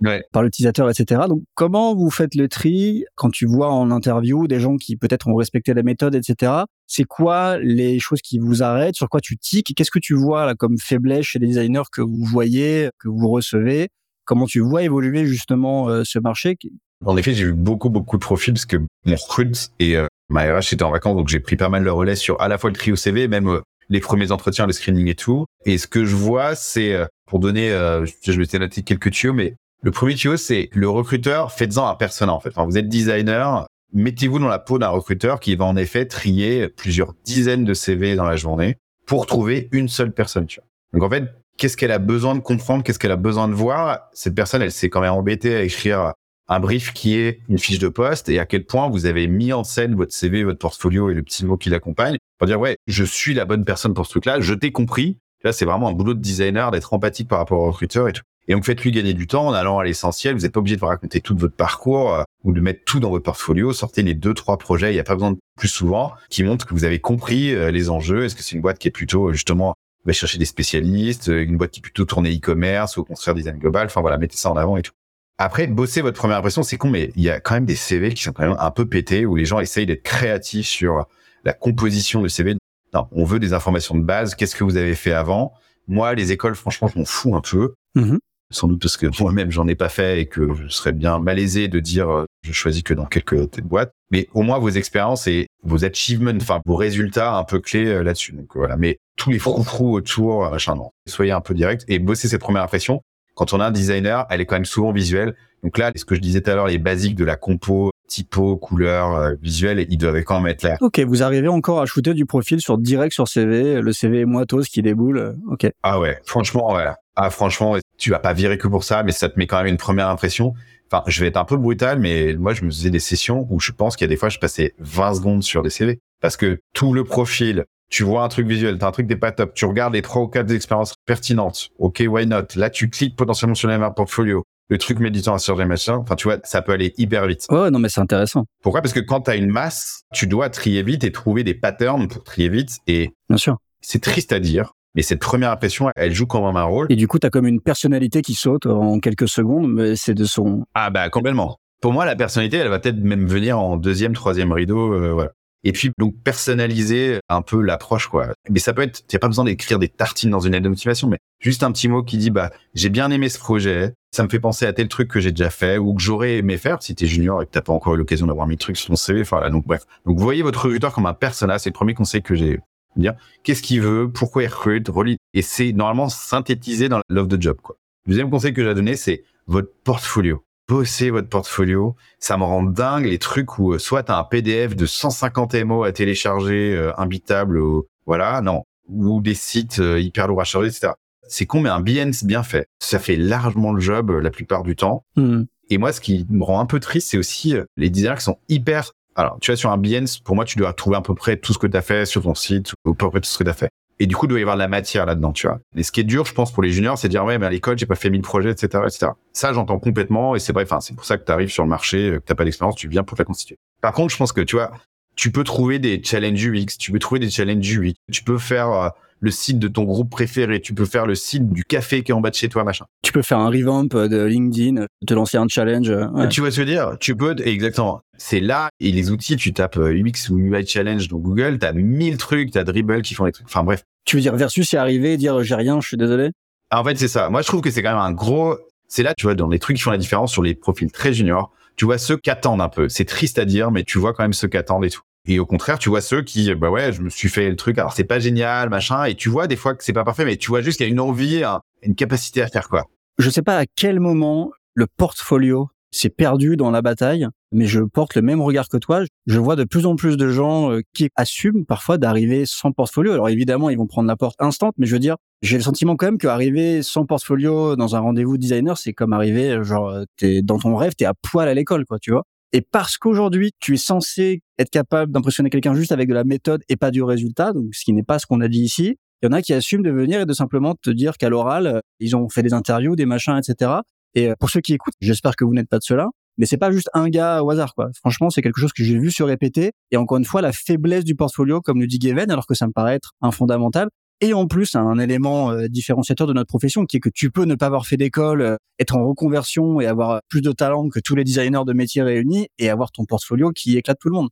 Ouais. par l'utilisateur, etc. Donc, comment vous faites le tri quand tu vois en interview des gens qui peut-être ont respecté la méthode, etc. C'est quoi les choses qui vous arrêtent? Sur quoi tu tiques? Qu'est-ce que tu vois là comme faiblesse chez les designers que vous voyez, que vous recevez? Comment tu vois évoluer justement euh, ce marché En effet, j'ai eu beaucoup, beaucoup de profils parce que mon recrute et euh, ma RH était en vacances, donc j'ai pris pas mal le relais sur à la fois le tri au CV, même euh, les premiers entretiens, le screening et tout. Et ce que je vois, c'est, pour donner, je m'étais noté quelques tuyaux, mais le premier tuyau, c'est le recruteur, faites-en un persona en fait. Vous êtes designer, mettez-vous dans la peau d'un recruteur qui va en effet trier plusieurs dizaines de CV dans la journée pour trouver une seule personne. Donc en fait, qu'est-ce qu'elle a besoin de comprendre, qu'est-ce qu'elle a besoin de voir Cette personne, elle s'est quand même embêtée à écrire un brief qui est une fiche de poste et à quel point vous avez mis en scène votre CV, votre portfolio et le petit mot qui l'accompagne pour dire ouais, je suis la bonne personne pour ce truc-là, je t'ai compris. Là, c'est vraiment un boulot de designer d'être empathique par rapport au recruteur et tout. Et donc faites-lui gagner du temps en allant à l'essentiel. Vous n'êtes pas obligé de vous raconter tout votre parcours euh, ou de mettre tout dans votre portfolio. Sortez les deux trois projets. Il n'y a pas besoin de plus souvent qui montrent que vous avez compris euh, les enjeux. Est-ce que c'est une boîte qui est plutôt justement va chercher des spécialistes, euh, une boîte qui est plutôt tournée e-commerce ou construire design global. Enfin voilà, mettez ça en avant et tout. Après, bosser votre première impression, c'est con, mais il y a quand même des CV qui sont quand même un peu pétés où les gens essayent d'être créatifs sur la composition du CV. Non, on veut des informations de base. Qu'est-ce que vous avez fait avant? Moi, les écoles, franchement, je m'en fous un peu. Mhm. Sans doute parce que <laughs> moi-même, j'en ai pas fait et que je serais bien malaisé de dire euh, je choisis que dans quelques boîtes. Mais au moins vos expériences et vos achievements, enfin vos résultats un peu clés euh, là-dessus. Donc voilà. Mais tous les froufrous autour, euh, machin, non. Soyez un peu direct et bossez cette première impression. Quand on a un designer, elle est quand même souvent visuelle. Donc là, ce que je disais tout à l'heure, les basiques de la compo, typo, couleur, visuel, ils doivent quand même être là. Ok, vous arrivez encore à shooter du profil sur direct sur CV, le CV moitos qui déboule. Ok. Ah ouais, franchement, ouais. Ah franchement, tu vas pas virer que pour ça, mais ça te met quand même une première impression. Enfin, je vais être un peu brutal, mais moi, je me faisais des sessions où je pense qu'il y a des fois, je passais 20 secondes sur des CV. Parce que tout le profil, tu vois un truc visuel, t'as un truc des pas top, tu regardes les trois ou quatre expériences pertinentes. Ok, why not? Là, tu cliques potentiellement sur les mêmes portfolio. Le truc méditant à sur des machins. Enfin, tu vois, ça peut aller hyper vite. Ouais, non, mais c'est intéressant. Pourquoi? Parce que quand t'as une masse, tu dois trier vite et trouver des patterns pour trier vite. Et Bien sûr. c'est triste à dire, mais cette première impression, elle joue quand même un rôle. Et du coup, t'as comme une personnalité qui saute en quelques secondes, mais c'est de son. Ah bah complètement. Pour moi, la personnalité, elle va peut-être même venir en deuxième, troisième rideau, euh, voilà. Et puis donc personnaliser un peu l'approche quoi. Mais ça peut être, t'as pas besoin d'écrire des tartines dans une lettre de motivation, mais juste un petit mot qui dit bah j'ai bien aimé ce projet, ça me fait penser à tel truc que j'ai déjà fait ou que j'aurais aimé faire si t'es junior et que t'as pas encore eu l'occasion d'avoir mis le truc sur ton CV. Enfin là, donc bref. Donc voyez votre recruteur comme un persona, c'est le premier conseil que j'ai. Dire qu'est-ce qu'il veut, pourquoi il recrute. Et c'est normalement synthétisé dans l'offre de job quoi. Deuxième conseil que j'ai donné, c'est votre portfolio bosser votre portfolio. Ça me rend dingue les trucs où euh, soit t'as un PDF de 150 MO à télécharger, euh, imbitable, ou, voilà, non, ou des sites euh, hyper lourds à charger, etc. C'est con, mais un BNs bien fait, ça fait largement le job euh, la plupart du temps. Hmm. Et moi, ce qui me rend un peu triste, c'est aussi les designers qui sont hyper Alors, tu vois, sur un Behance, pour moi, tu dois trouver à peu près tout ce que tu as fait sur ton site, ou à peu près tout ce que tu as fait. Et du coup, il doit y avoir de la matière là-dedans, tu vois. Et ce qui est dur, je pense, pour les juniors, c'est de dire, ouais, mais à l'école, j'ai pas fait 1000 projets, etc., etc. Ça, j'entends complètement, et c'est vrai, enfin, c'est pour ça que tu arrives sur le marché, que t'as pas d'expérience, tu viens pour te la constituer. Par contre, je pense que, tu vois, tu peux trouver des challenges UX, tu peux trouver des challenges UI, tu peux faire euh, le site de ton groupe préféré, tu peux faire le site du café qui est en bas de chez toi, machin. Tu peux faire un revamp de LinkedIn, te lancer un challenge. euh, ouais. Tu vois ce que je veux dire? Tu peux, exactement. C'est là, et les outils, tu tapes euh, UX ou UI Challenge dans Google, t'as mille trucs, t'as Dribble qui font des trucs. Enfin bref. Tu veux dire versus y arriver dire j'ai rien, je suis désolé? Ah, En fait, c'est ça. Moi, je trouve que c'est quand même un gros. C'est là, tu vois, dans les trucs qui font la différence sur les profils très juniors, tu vois ceux qu'attendent un peu. C'est triste à dire, mais tu vois quand même ceux qu'attendent et tout. Et au contraire, tu vois ceux qui, bah ouais, je me suis fait le truc. Alors c'est pas génial, machin. Et tu vois des fois que c'est pas parfait, mais tu vois juste qu'il y a une envie, un- une capacité à faire quoi. Je sais pas à quel moment le portfolio s'est perdu dans la bataille, mais je porte le même regard que toi. Je vois de plus en plus de gens euh, qui assument parfois d'arriver sans portfolio. Alors évidemment, ils vont prendre la porte instant, mais je veux dire, j'ai le sentiment quand même qu'arriver sans portfolio dans un rendez-vous designer, c'est comme arriver, euh, genre, euh, t'es dans ton rêve, t'es à poil à l'école, quoi, tu vois. Et parce qu'aujourd'hui, tu es censé être capable d'impressionner quelqu'un juste avec de la méthode et pas du résultat, donc ce qui n'est pas ce qu'on a dit ici, il y en a qui assument de venir et de simplement te dire qu'à l'oral, euh, ils ont fait des interviews, des machins, etc. Et euh, pour ceux qui écoutent, j'espère que vous n'êtes pas de ceux-là, mais c'est pas juste un gars au hasard, quoi. Franchement, c'est quelque chose que j'ai vu se répéter. Et encore une fois, la faiblesse du portfolio, comme le dit Geven, alors que ça me paraît être un fondamental. Et en plus, un élément euh, différenciateur de notre profession, qui est que tu peux ne pas avoir fait d'école, euh, être en reconversion et avoir plus de talent que tous les designers de métiers réunis et avoir ton portfolio qui éclate tout le monde.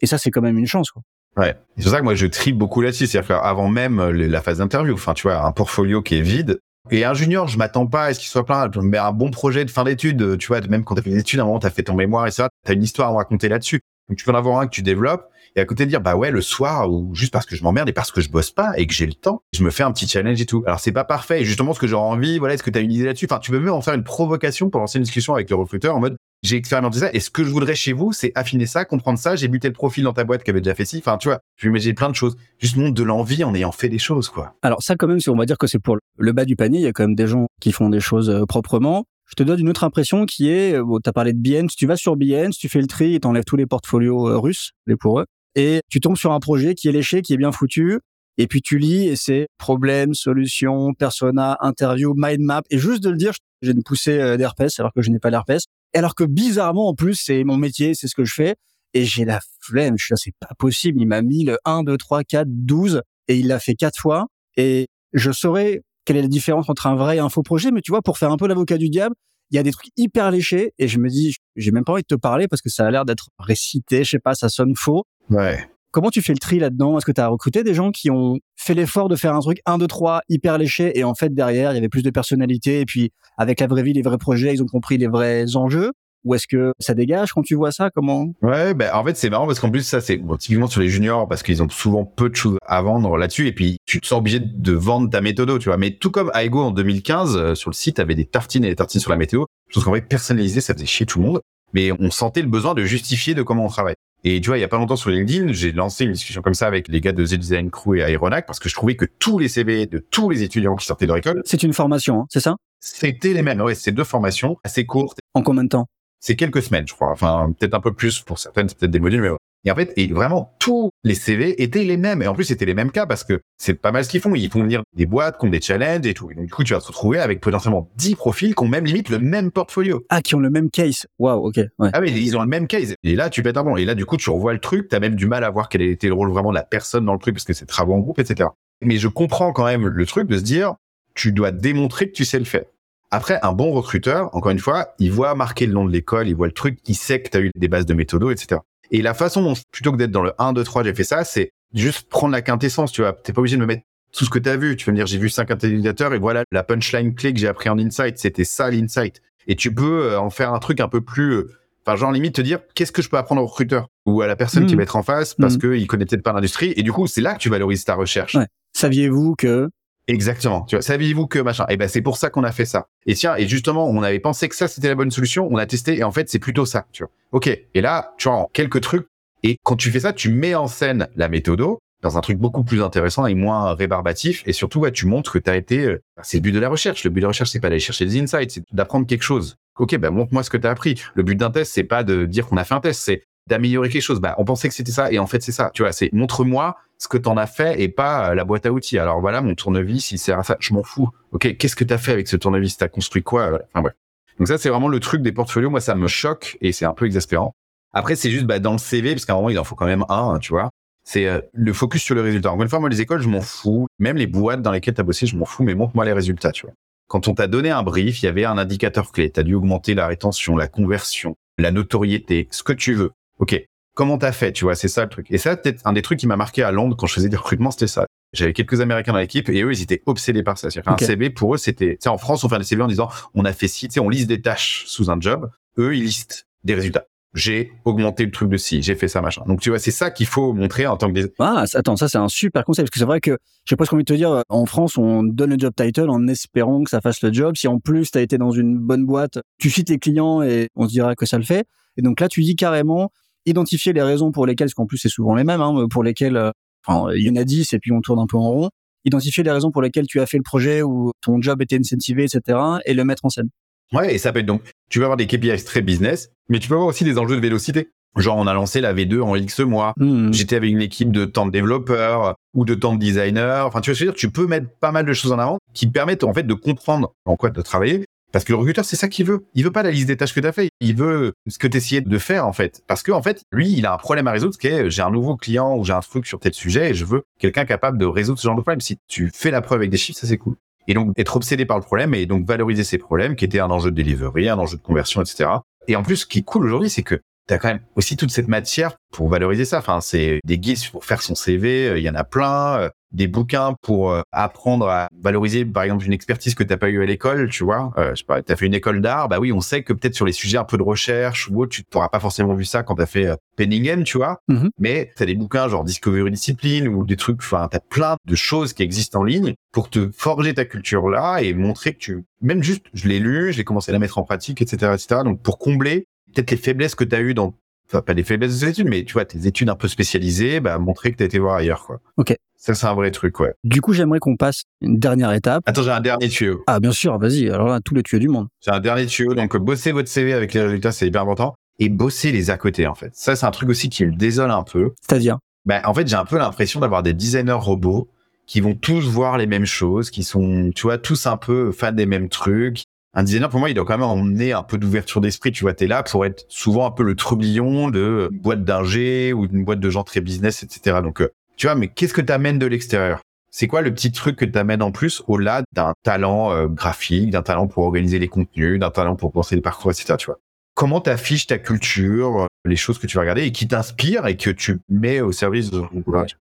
Et ça, c'est quand même une chance, quoi. Ouais. C'est pour ça que moi, je tripe beaucoup là-dessus. C'est-à-dire qu'avant même euh, la phase d'interview, enfin, tu vois, un portfolio qui est vide. Et un junior, je m'attends pas à ce qu'il soit plein. Mais un bon projet de fin d'études, tu vois, même quand t'as fait des études, à un moment, t'as fait ton mémoire et ça, t'as une histoire à me raconter là-dessus. Donc, tu peux en avoir un que tu développes et à côté de dire, bah ouais, le soir, ou juste parce que je m'emmerde et parce que je bosse pas et que j'ai le temps, je me fais un petit challenge et tout. Alors, c'est pas parfait. Et justement, ce que j'aurais envie, voilà, est-ce que t'as une idée là-dessus? Enfin, tu peux même en faire une provocation pour lancer une discussion avec le recruteur en mode, j'ai expérimenté ça et ce que je voudrais chez vous, c'est affiner ça, comprendre ça. J'ai buté le profil dans ta boîte qui avait déjà fait ci. Enfin, tu vois, je vais imaginer plein de choses. Juste montre de l'envie en ayant fait des choses, quoi. Alors ça, quand même, si on va dire que c'est pour le bas du panier, il y a quand même des gens qui font des choses euh, proprement. Je te donne une autre impression qui est, euh, bon, tu as parlé de Behance, tu vas sur Behance, tu fais le tri et t'enlèves tous les portfolios euh, russes, les pour eux, et tu tombes sur un projet qui est léché, qui est bien foutu, et puis tu lis et c'est problème, solution, persona, interview, mind map, et juste de le dire, j'ai une poussée euh, d'herpès alors que je n'ai pas l'herpès, et alors que bizarrement en plus c'est mon métier, c'est ce que je fais, et j'ai la flemme, je suis là, c'est pas possible, il m'a mis le 1, 2, 3, 4, 12, et il l'a fait quatre fois, et je saurais quelle est la différence entre un vrai et un faux projet, mais tu vois, pour faire un peu l'avocat du diable, il y a des trucs hyper léchés, et je me dis, j'ai même pas envie de te parler parce que ça a l'air d'être récité, je sais pas, ça sonne faux. Ouais. Comment tu fais le tri là-dedans? Est-ce que tu as recruté des gens qui ont fait l'effort de faire un truc 1, 2, 3 hyper léché et en fait derrière il y avait plus de personnalité et puis avec la vraie vie, les vrais projets, ils ont compris les vrais enjeux? Ou est-ce que ça dégage quand tu vois ça? Comment? Ouais, ben en fait c'est marrant parce qu'en plus ça c'est bon, typiquement sur les juniors parce qu'ils ont souvent peu de choses à vendre là-dessus et puis tu te sens obligé de vendre ta méthode, tu vois. Mais tout comme Aigo en 2015 euh, sur le site avait des tartines et des tartines sur la météo, je pense qu'en vrai personnaliser ça faisait chier tout le monde, mais on sentait le besoin de justifier de comment on travaille. Et tu vois, il y a pas longtemps sur LinkedIn, j'ai lancé une discussion comme ça avec les gars de Z Design Crew et Aeronac parce que je trouvais que tous les CV de tous les étudiants qui sortaient de leur école, C'est une formation, hein, c'est ça? c'était les mêmes. Ouais, c'est deux formations assez courtes En combien de temps? C'est quelques semaines, je crois. Enfin, peut-être un peu plus pour certaines, c'est peut-être des modules, mais ouais. Et en fait, et vraiment, tous les CV étaient les mêmes. Et en plus, c'était les mêmes cas parce que c'est pas mal ce qu'ils font. Ils font venir des boîtes qui ont des challenges et tout. Et donc, du coup, tu vas te retrouver avec potentiellement 10 profils qui ont même limite le même portfolio. Ah, qui ont le même case. Waouh, ok. Ouais. Ah oui, ils ont le même case. Et là, tu pètes un bon. Et là, du coup, tu revois le truc. T'as même du mal à voir quel était le rôle vraiment de la personne dans le truc parce que c'est travaux en groupe, etc. Mais je comprends quand même le truc de se dire, tu dois démontrer que tu sais le faire. Après, un bon recruteur, encore une fois, il voit marquer le nom de l'école, il voit le truc, il sait que tu as eu des bases de méthodo, etc. Et la façon dont, plutôt que d'être dans le 1, 2, 3, j'ai fait ça, c'est juste prendre la quintessence, tu vois. T'es pas obligé de me mettre tout ce que tu as vu. Tu peux me dire, j'ai vu cinq utilisateurs et voilà, la punchline clé que j'ai appris en insight, c'était ça l'insight. Et tu peux euh, en faire un truc un peu plus, euh, enfin, genre limite te dire, qu'est-ce que je peux apprendre au recruteur ou à la personne qui va être en face parce Mm. que qu'il connaît peut-être pas l'industrie. Et du coup, c'est là que tu valorises ta recherche. Ouais. Saviez-vous que Exactement. Tu vois, saviez-vous que machin? Et ben c'est pour ça qu'on a fait ça. Et tiens, et justement, on avait pensé que ça c'était la bonne solution, on a testé et en fait c'est plutôt ça. Tu vois. Ok. Et là, tu vois, quelques trucs. Et quand tu fais ça, tu mets en scène la méthodo dans un truc beaucoup plus intéressant et moins rébarbatif. Et surtout, ouais, tu montres que tu as été. euh, c'est le but de la recherche. Le but de la recherche, c'est pas d'aller chercher des insights, c'est d'apprendre quelque chose. Ok, ben montre-moi ce que tu as appris. Le but d'un test, c'est pas de dire qu'on a fait un test, c'est d'améliorer quelque chose. Bah, on pensait que c'était ça et en fait c'est ça. Tu vois, c'est montre-moi ce que t'en as fait et pas euh, la boîte à outils. Alors voilà, mon tournevis, il sert à ça. Je m'en fous. Ok, qu'est-ce que t'as fait avec ce tournevis? T'as construit quoi? Enfin bref. Donc ça, c'est vraiment le truc des portfolios. Moi, ça me choque et c'est un peu exaspérant. Après, c'est juste bah, dans le CV, parce qu'à un moment, il en faut quand même un, tu vois. C'est euh, le focus sur le résultat. Encore une fois, moi, les écoles, je m'en fous. Même les boîtes dans lesquelles tu as bossé, je m'en fous, mais montre-moi les résultats, tu vois. Quand on t'a donné un brief, il y avait un indicateur clé. Tu as dû augmenter la rétention, la conversion, la notoriété, ce que tu veux. OK. Comment t'as fait, tu vois, c'est ça le truc. Et ça, peut-être un des trucs qui m'a marqué à Londres quand je faisais des recrutements, c'était ça. J'avais quelques Américains dans l'équipe et eux, ils étaient obsédés par ça. C'est-à-dire qu'un CV, pour eux, c'était, tu sais, en France, on fait des CV en disant, on a fait ci, tu sais, on liste des tâches sous un job. Eux, ils listent des résultats j'ai augmenté le truc de ci, j'ai fait ça, machin. Donc tu vois, c'est ça qu'il faut montrer en tant que... Ah, attends, ça c'est un super concept, parce que c'est vrai que j'ai presque envie de te dire, en France, on donne le job title en espérant que ça fasse le job. Si en plus tu as été dans une bonne boîte, tu cites tes clients et on se dira que ça le fait. Et donc là, tu dis carrément identifier les raisons pour lesquelles, parce qu'en plus c'est souvent les mêmes, hein, pour lesquelles, euh, enfin, il y en a 10 et puis on tourne un peu en rond. Identifier les raisons pour lesquelles tu as fait le projet ou ton job était incentivé, etc. et le mettre en scène. Ouais, et ça peut être donc, tu vas avoir des KPIs très business, mais tu peux avoir aussi des enjeux de vélocité. Genre, on a lancé la V2 en X mois. Mmh. J'étais avec une équipe de temps de développeurs ou de temps de designers. Enfin, tu veux dire, tu peux mettre pas mal de choses en avant qui permettent, en fait, de comprendre en quoi de travailler. Parce que le recruteur, c'est ça qu'il veut. Il veut pas la liste des tâches que tu as fait. Il veut ce que tu essayais de faire, en fait. Parce que, en fait, lui, il a un problème à résoudre, qui est, j'ai un nouveau client ou j'ai un truc sur tel sujet et je veux quelqu'un capable de résoudre ce genre de problème. Si tu fais la preuve avec des chiffres, ça, c'est cool. Et donc, être obsédé par le problème et donc valoriser ces problèmes qui étaient un enjeu de delivery, un enjeu de conversion, etc. Et en plus, ce qui est cool aujourd'hui, c'est que tu as quand même aussi toute cette matière pour valoriser ça. Enfin, c'est des guides pour faire son CV, euh, il y en a plein, euh, des bouquins pour euh, apprendre à valoriser, par exemple, une expertise que t'as pas eu à l'école, tu vois. Euh, je sais pas, t'as fait une école d'art, bah oui, on sait que peut-être sur les sujets un peu de recherche ou autre, tu t'auras pas forcément vu ça quand t'as fait Penningham, tu vois. Mm-hmm. Mais t'as des bouquins genre Discovery Discipline ou des trucs, enfin, t'as plein de choses qui existent en ligne pour te forger ta culture là et montrer que tu, même juste, je l'ai lu, j'ai commencé à la mettre en pratique, etc., etc. Donc pour combler peut-être les faiblesses que tu as eues dans enfin pas des faiblesses de tes études, mais tu vois, tes études un peu spécialisées, bah, montrer que tu as été voir ailleurs, quoi. Ok. Ça, c'est un vrai truc, ouais. Du coup, j'aimerais qu'on passe une dernière étape. Attends, j'ai un dernier tuyau. Ah, bien sûr, vas-y. Alors là, tous les tuyaux du monde. J'ai un dernier tuyau. Donc, bosser votre CV avec les résultats, c'est hyper important. Et bosser les à côté, en fait. Ça, c'est un truc aussi qui me désole un peu. C'est-à-dire? Ben, en fait, j'ai un peu l'impression d'avoir des designers robots qui vont tous voir les mêmes choses, qui sont, tu vois, tous un peu fans des mêmes trucs, un designer, pour moi, il doit quand même emmener un peu d'ouverture d'esprit. Tu vois, t'es là pour être souvent un peu le trublion de boîte d'ingé ou d'une boîte de gens très business, etc. Donc, euh, tu vois, mais qu'est-ce que t'amènes de l'extérieur? C'est quoi le petit truc que t'amènes en plus au-delà d'un talent euh, graphique, d'un talent pour organiser les contenus, d'un talent pour penser les parcours, etc. Tu vois? Comment t'affiches ta culture, les choses que tu vas regarder et qui t'inspirent et que tu mets au service de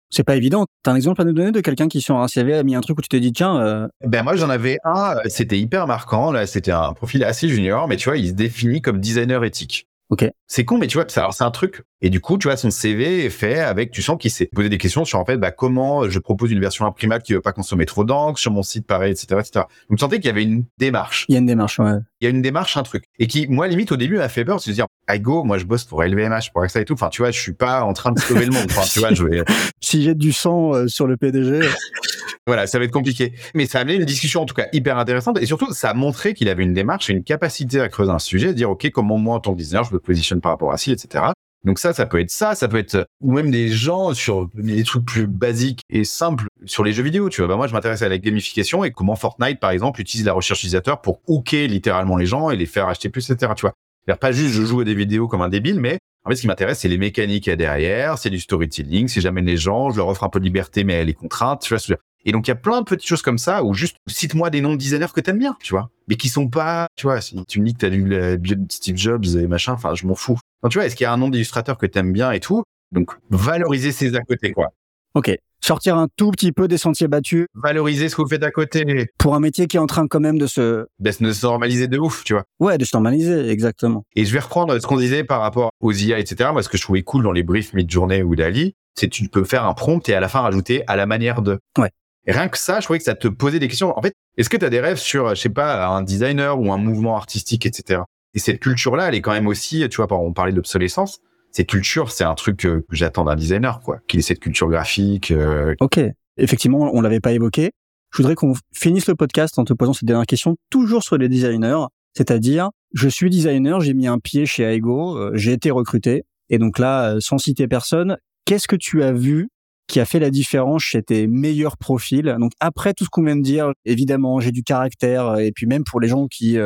C'est pas évident. T'as un exemple à nous donner de quelqu'un qui sur un CV a mis un truc où tu t'es dit tiens. Euh... Ben moi j'en avais un, c'était hyper marquant. Là c'était un profil assez junior, mais tu vois il se définit comme designer éthique. Ok. C'est con, mais tu vois, c'est un truc. Et du coup, tu vois, son CV est fait avec, tu sens qu'il s'est posé des questions sur en fait, bah, comment je propose une version imprimable qui veut pas consommer trop d'encre sur mon site, pareil, etc., etc. Donc, tu sentais qu'il y avait une démarche. Il y a une démarche, ouais. Il y a une démarche, un truc. Et qui, moi, limite, au début, m'a fait peur, c'est de dire, I go, moi, je bosse pour LVMH, pour ça et tout. Enfin, tu vois, je suis pas en train de sauver le monde. Enfin, tu vois, je vais... <laughs> si j'ai du sang euh, sur le PDG. Voilà, ça va être compliqué. Mais ça a amené une discussion, en tout cas, hyper intéressante. Et surtout, ça a montré qu'il avait une démarche et une capacité à creuser un sujet, à dire, OK, comment moi, en tant que designer, je me positionne par rapport à ci, etc. Donc ça, ça peut être ça, ça peut être ou même des gens sur des trucs plus basiques et simples sur les jeux vidéo. Tu vois, bah moi je m'intéresse à la gamification et comment Fortnite par exemple utilise la recherche utilisateur pour hooker littéralement les gens et les faire acheter plus, etc. Tu vois, c'est pas juste je joue à des vidéos comme un débile, mais en fait ce qui m'intéresse c'est les mécaniques qu'il y a derrière, c'est du storytelling, si j'amène les gens, je leur offre un peu de liberté mais elle est contrainte. Tu vois, et donc il y a plein de petites choses comme ça où juste cite-moi des noms de designers que t'aimes bien, tu vois, mais qui sont pas, tu vois, si tu me dis que t'as lu le bio de Steve Jobs et machin, enfin je m'en fous. Donc tu vois, est-ce qu'il y a un nom d'illustrateur que t'aimes bien et tout? Donc valoriser ces à côté quoi. Ok. Sortir un tout petit peu des sentiers battus. Valoriser ce que vous faites à côté. Pour un métier qui est en train quand même de se... De se normaliser de ouf, tu vois. Ouais, de se normaliser, exactement. Et je vais reprendre ce qu'on disait par rapport aux IA, etc. Moi, ce que je trouvais cool dans les briefs mid-journée ou d'Ali, c'est que tu peux faire un prompt et à la fin rajouter à la manière de. Ouais. Rien que ça, je trouvais que ça te posait des questions. En fait, est-ce que tu as des rêves sur, je sais pas, un designer ou un mouvement artistique, etc. Et cette culture-là, elle est quand même aussi, tu vois, on parlait d'obsolescence. Cette culture, c'est un truc que, j'attends d'un designer, quoi. Qu'il ait cette culture graphique. Euh... Ok. Effectivement, on l'avait pas évoqué. Je voudrais qu'on finisse le podcast en te posant cette dernière question, toujours sur les designers. C'est-à-dire, je suis designer, j'ai mis un pied chez Aigo, euh, j'ai été recruté. Et donc là, sans citer personne, qu'est-ce que tu as vu qui a fait la différence chez tes meilleurs profils Donc après tout ce qu'on vient de dire, évidemment, j'ai du caractère, et puis même pour les gens qui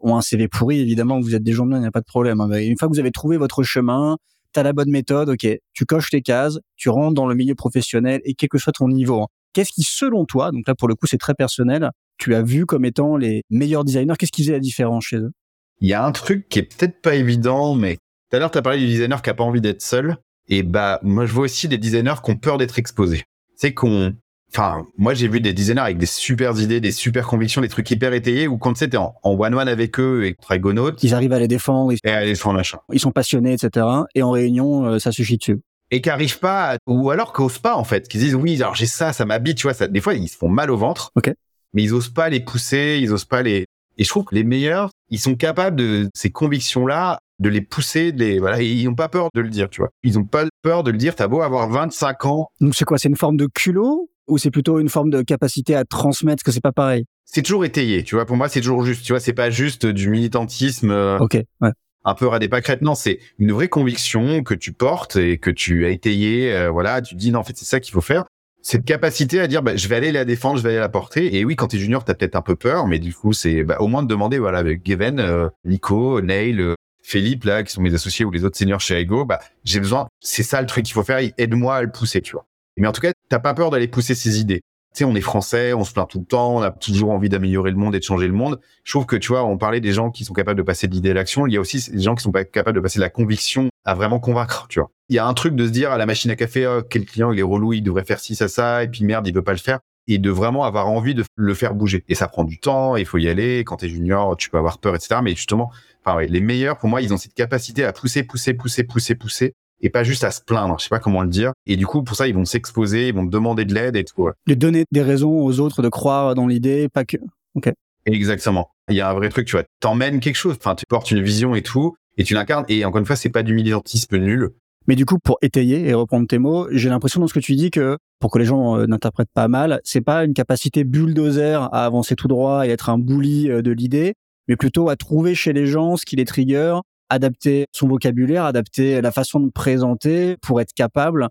ont un CV pourri, évidemment, vous êtes des gens bien, il n'y a pas de problème. Hein. Une fois que vous avez trouvé votre chemin, tu as la bonne méthode, ok, tu coches tes cases, tu rentres dans le milieu professionnel et quel que soit ton niveau. Hein. Qu'est-ce qui, selon toi, donc là pour le coup c'est très personnel, tu as vu comme étant les meilleurs designers, qu'est-ce qui faisait la différence chez eux? Il y a un truc qui est peut-être pas évident, mais tout à l'heure tu as parlé du designer qui a pas envie d'être seul. Et bah moi je vois aussi des designers qui ont peur d'être exposés. C'est qu'on Enfin, moi, j'ai vu des designers avec des super idées, des super convictions, des trucs hyper étayés, où quand c'était en one-one avec eux et Trigonaut, ils arrivent à les défendre. Et à les défendre, machin. Ils sont passionnés, etc. Et en réunion, euh, ça chie dessus. Et qui arrivent pas, ou alors qui osent pas, en fait, qui disent, oui, alors j'ai ça, ça m'habite, tu vois, ça, des fois, ils se font mal au ventre. Ok. Mais ils osent pas les pousser, ils osent pas les, et je trouve que les meilleurs, ils sont capables de ces convictions-là, de les pousser, de les, voilà, ils n'ont pas peur de le dire, tu vois. Ils n'ont pas peur de le dire, t'as beau avoir 25 ans. Donc c'est quoi, c'est une forme de culot? Ou c'est plutôt une forme de capacité à transmettre ce que c'est pas pareil? C'est toujours étayé, tu vois. Pour moi, c'est toujours juste. Tu vois, c'est pas juste du militantisme. Euh, ok. Ouais. Un peu à des pâquerettes. Non, c'est une vraie conviction que tu portes et que tu as étayé. Euh, voilà, tu dis non, en fait, c'est ça qu'il faut faire. Cette capacité à dire, bah, je vais aller la défendre, je vais aller la porter. Et oui, quand t'es junior, t'as peut-être un peu peur, mais du coup, c'est bah, au moins de demander, voilà, avec Gavin, euh, Nico, Neil, Philippe, là, qui sont mes associés ou les autres seniors chez Ego, bah, j'ai besoin, c'est ça le truc qu'il faut faire, aide-moi à le pousser, tu vois. Mais en tout cas, t'as pas peur d'aller pousser ses idées. Tu sais, on est français, on se plaint tout le temps, on a toujours envie d'améliorer le monde et de changer le monde. Je trouve que, tu vois, on parlait des gens qui sont capables de passer de l'idée à l'action. Il y a aussi des gens qui sont pas capables de passer de la conviction à vraiment convaincre, tu vois. Il y a un truc de se dire à la machine à café, oh, quel client, il est relou, il devrait faire ci, ça, ça, et puis merde, il veut pas le faire. Et de vraiment avoir envie de le faire bouger. Et ça prend du temps, il faut y aller. Quand t'es junior, tu peux avoir peur, etc. Mais justement, enfin, ouais, les meilleurs, pour moi, ils ont cette capacité à pousser, pousser, pousser, pousser, pousser et pas juste à se plaindre. Je sais pas comment le dire. Et du coup, pour ça, ils vont s'exposer, ils vont demander de l'aide et tout. De donner des raisons aux autres de croire dans l'idée, pas que. Ok. Exactement. Il y a un vrai truc, tu vois. T'emmènes quelque chose. Enfin, tu portes une vision et tout, et tu l'incarnes. Et encore une fois, c'est pas du militantisme nul. Mais du coup, pour étayer et reprendre tes mots, j'ai l'impression dans ce que tu dis que, pour que les gens euh, n'interprètent pas mal, c'est pas une capacité bulldozer à avancer tout droit et être un bully euh, de l'idée, mais plutôt à trouver chez les gens ce qui les trigger adapter son vocabulaire, adapter la façon de présenter pour être capable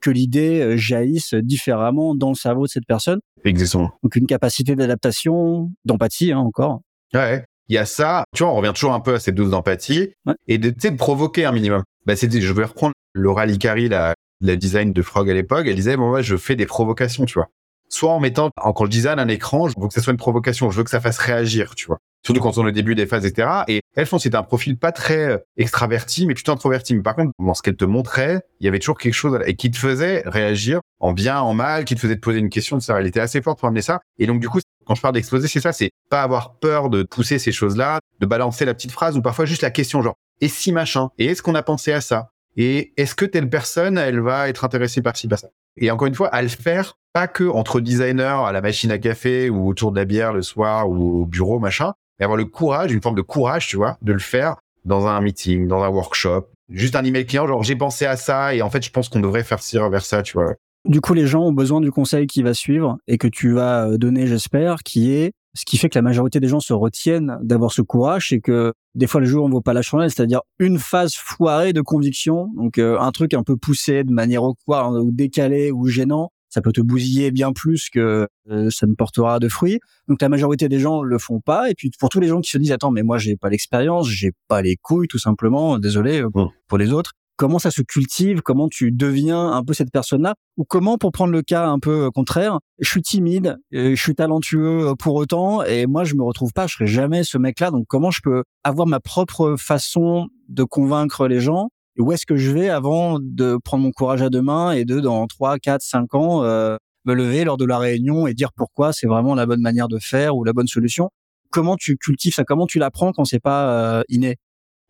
que l'idée euh, jaillisse différemment dans le cerveau de cette personne. Exactement. Donc une capacité d'adaptation, d'empathie hein, encore. Ouais. Il y a ça, tu vois, on revient toujours un peu à cette dose d'empathie et de, de provoquer un minimum. Bah, c'était, je vais reprendre Laura Licari, la, la design de Frog à l'époque. Elle disait, bon, moi, je fais des provocations, tu vois. Soit en mettant, quand je design un écran, je veux que ça soit une provocation, je veux que ça fasse réagir, tu vois surtout quand on est au début des phases, etc. Et elle, je pense, c'était un profil pas très euh, extraverti, mais plutôt introverti. Mais par contre, dans ce qu'elle te montrait, il y avait toujours quelque chose et qui te faisait réagir en bien, en mal, qui te faisait te poser une question, etc. Elle était assez forte pour amener ça. Et donc, du coup, quand je parle d'exploser, c'est ça, c'est pas avoir peur de pousser ces choses-là, de balancer la petite phrase ou parfois juste la question, genre, et si machin? Et est-ce qu'on a pensé à ça? Et est-ce que telle personne, elle va être intéressée par ci, par ça? Et encore une fois, à le faire, pas que entre designers à la machine à café ou autour de la bière le soir ou au bureau, machin, et avoir le courage, une forme de courage, tu vois, de le faire dans un meeting, dans un workshop, juste un email client, genre j'ai pensé à ça et en fait je pense qu'on devrait faire ci vers ça, tu vois. Du coup, les gens ont besoin du conseil qui va suivre et que tu vas euh, donner, j'espère, qui est ce qui fait que la majorité des gens se retiennent d'avoir ce courage, c'est que des fois le jour on ne vaut pas la chandelle, c'est-à-dire une phase foirée de conviction, donc euh, un truc un peu poussé de manière au ou décalé ou gênant, ça peut te bousiller bien plus que euh, ça ne portera de fruits. Donc la majorité des gens le font pas. Et puis pour tous les gens qui se disent attends mais moi j'ai pas l'expérience, j'ai pas les couilles tout simplement, désolé euh, pour, pour les autres. Comment ça se cultive? Comment tu deviens un peu cette personne-là? Ou comment, pour prendre le cas un peu euh, contraire, je suis timide, je suis talentueux pour autant, et moi je me retrouve pas, je serai jamais ce mec-là. Donc comment je peux avoir ma propre façon de convaincre les gens où est-ce que je vais avant de prendre mon courage à deux mains et de, dans 3, 4, 5 ans, euh, me lever lors de la réunion et dire pourquoi c'est vraiment la bonne manière de faire ou la bonne solution? Comment tu cultives ça? Comment tu l'apprends quand c'est pas euh, inné?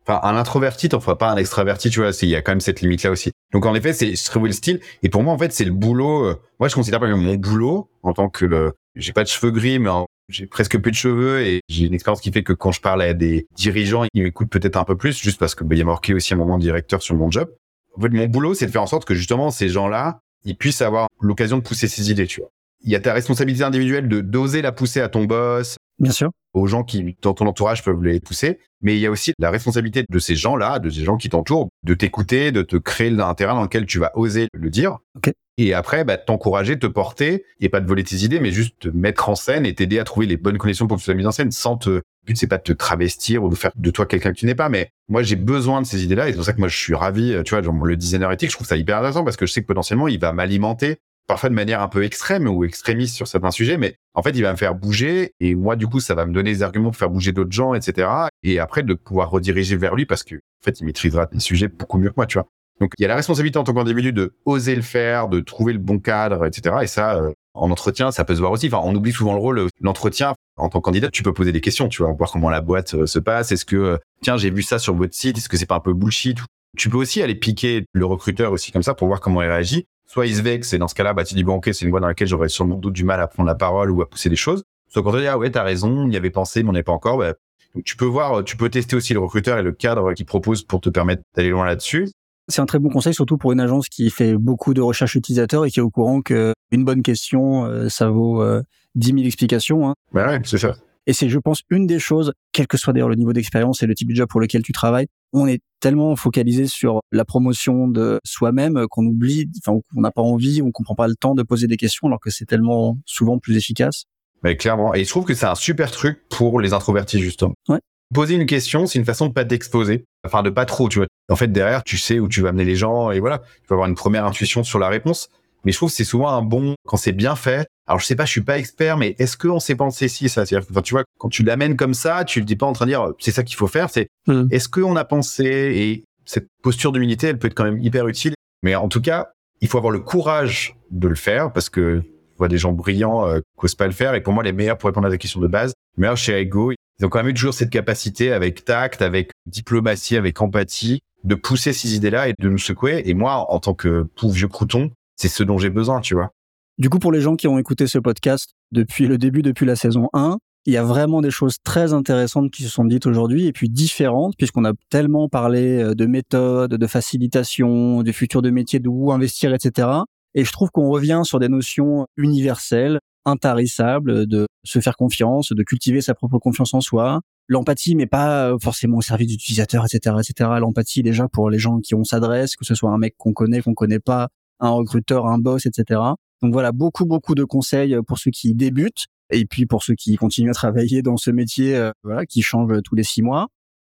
Enfin, un introverti, t'en feras pas un extraverti, tu vois. Il y a quand même cette limite-là aussi. Donc, en effet, c'est trouver le style. Et pour moi, en fait, c'est le boulot. Euh, moi, je considère pas que mon boulot en tant que. J'ai pas de cheveux gris, mais j'ai presque plus de cheveux et j'ai une expérience qui fait que quand je parle à des dirigeants, ils m'écoutent peut-être un peu plus, juste parce que bah, il y a marqué aussi un moment de directeur sur mon job. En fait, mon boulot, c'est de faire en sorte que justement ces gens-là, ils puissent avoir l'occasion de pousser ces idées, tu vois. il y a ta responsabilité individuelle de d'oser la pousser à ton boss, Bien sûr. aux gens qui dans ton entourage peuvent les pousser, mais il y a aussi la responsabilité de ces gens-là, de ces gens qui t'entourent, de t'écouter, de te créer un terrain dans lequel tu vas oser le dire. Ok. Et après, bah, t'encourager, te porter, et pas de voler tes idées, mais juste te mettre en scène et t'aider à trouver les bonnes connexions pour que tu sois en scène sans te, le but c'est pas de te travestir ou de faire de toi quelqu'un que tu n'es pas, mais moi j'ai besoin de ces idées-là et c'est pour ça que moi je suis ravi, tu vois, genre le designer éthique, je trouve ça hyper intéressant parce que je sais que potentiellement il va m'alimenter parfois de manière un peu extrême ou extrémiste sur certains sujets, mais en fait, il va me faire bouger et moi, du coup, ça va me donner des arguments pour faire bouger d'autres gens, etc. Et après, de pouvoir rediriger vers lui parce que, en fait, il maîtrisera les sujets beaucoup mieux que moi, tu vois. Donc, il y a la responsabilité en tant qu'individu de oser le faire, de trouver le bon cadre, etc. Et ça, euh, en entretien, ça peut se voir aussi. Enfin, on oublie souvent le rôle. euh, L'entretien, en tant que candidat, tu peux poser des questions, tu vois, voir comment la boîte euh, se passe. Est-ce que, tiens, j'ai vu ça sur votre site, est-ce que c'est pas un peu bullshit Tu peux aussi aller piquer le recruteur aussi comme ça pour voir comment il réagit. Soit il se vexe et dans ce cas-là, bah, tu dis, bon, ok, c'est une boîte dans laquelle j'aurais sûrement du mal à prendre la parole ou à pousser des choses. Soit quand tu dis, ah ouais, t'as raison, on y avait pensé, mais on n'est pas encore, bah, donc tu peux voir, tu peux tester aussi le recruteur et le cadre qu'il propose pour te permettre d'aller loin là-dessus. C'est un très bon conseil, surtout pour une agence qui fait beaucoup de recherche utilisateur et qui est au courant que une bonne question, euh, ça vaut euh, 10 000 explications. hein. Bah ouais, c'est ça. Et c'est, je pense, une des choses, quel que soit d'ailleurs le niveau d'expérience et le type de job pour lequel tu travailles, on est tellement focalisé sur la promotion de soi-même euh, qu'on oublie, enfin, qu'on n'a pas envie, on comprend pas le temps de poser des questions alors que c'est tellement souvent plus efficace. Mais clairement. Et je trouve que c'est un super truc pour les introvertis, justement. Ouais. Poser une question, c'est une façon de pas t'exposer. Enfin, de pas trop, tu vois. En fait, derrière, tu sais où tu vas amener les gens et voilà. Tu vas avoir une première intuition sur la réponse. Mais je trouve que c'est souvent un bon, quand c'est bien fait. Alors, je sais pas, je suis pas expert, mais est-ce qu'on s'est pensé si ça? C'est-à-dire, enfin, tu vois, quand tu l'amènes comme ça, tu le dis pas en train de dire, c'est ça qu'il faut faire, c'est, Mm. est-ce qu'on a pensé? Et cette posture d'humilité, elle peut être quand même hyper utile. Mais en tout cas, il faut avoir le courage de le faire parce que je vois des gens brillants euh, qui osent pas le faire. Et pour moi, les meilleurs pour répondre à des questions de base, les meilleurs chez Ego, ils ont quand même eu toujours cette capacité avec tact, avec diplomatie, avec empathie, de pousser ces idées-là et de nous secouer. Et moi, en tant que pauvre vieux crouton, c'est ce dont j'ai besoin, tu vois. Du coup, pour les gens qui ont écouté ce podcast depuis le début, depuis la saison 1, il y a vraiment des choses très intéressantes qui se sont dites aujourd'hui et puis différentes puisqu'on a tellement parlé euh, de méthodes, de facilitation, du futur de métier, de où investir, etc. Et je trouve qu'on revient sur des notions universelles, intarissables, de se faire confiance, de cultiver sa propre confiance en soi. L'empathie, mais pas forcément au service d'utilisateur, etc., etc. L'empathie déjà pour les gens qui on s'adresse, que ce soit un mec qu'on connaît, qu'on connaît pas, un recruteur, un boss, etc. Donc voilà, beaucoup, beaucoup de conseils pour ceux qui débutent et puis pour ceux qui continuent à travailler dans ce métier, euh, voilà, qui change tous les six mois.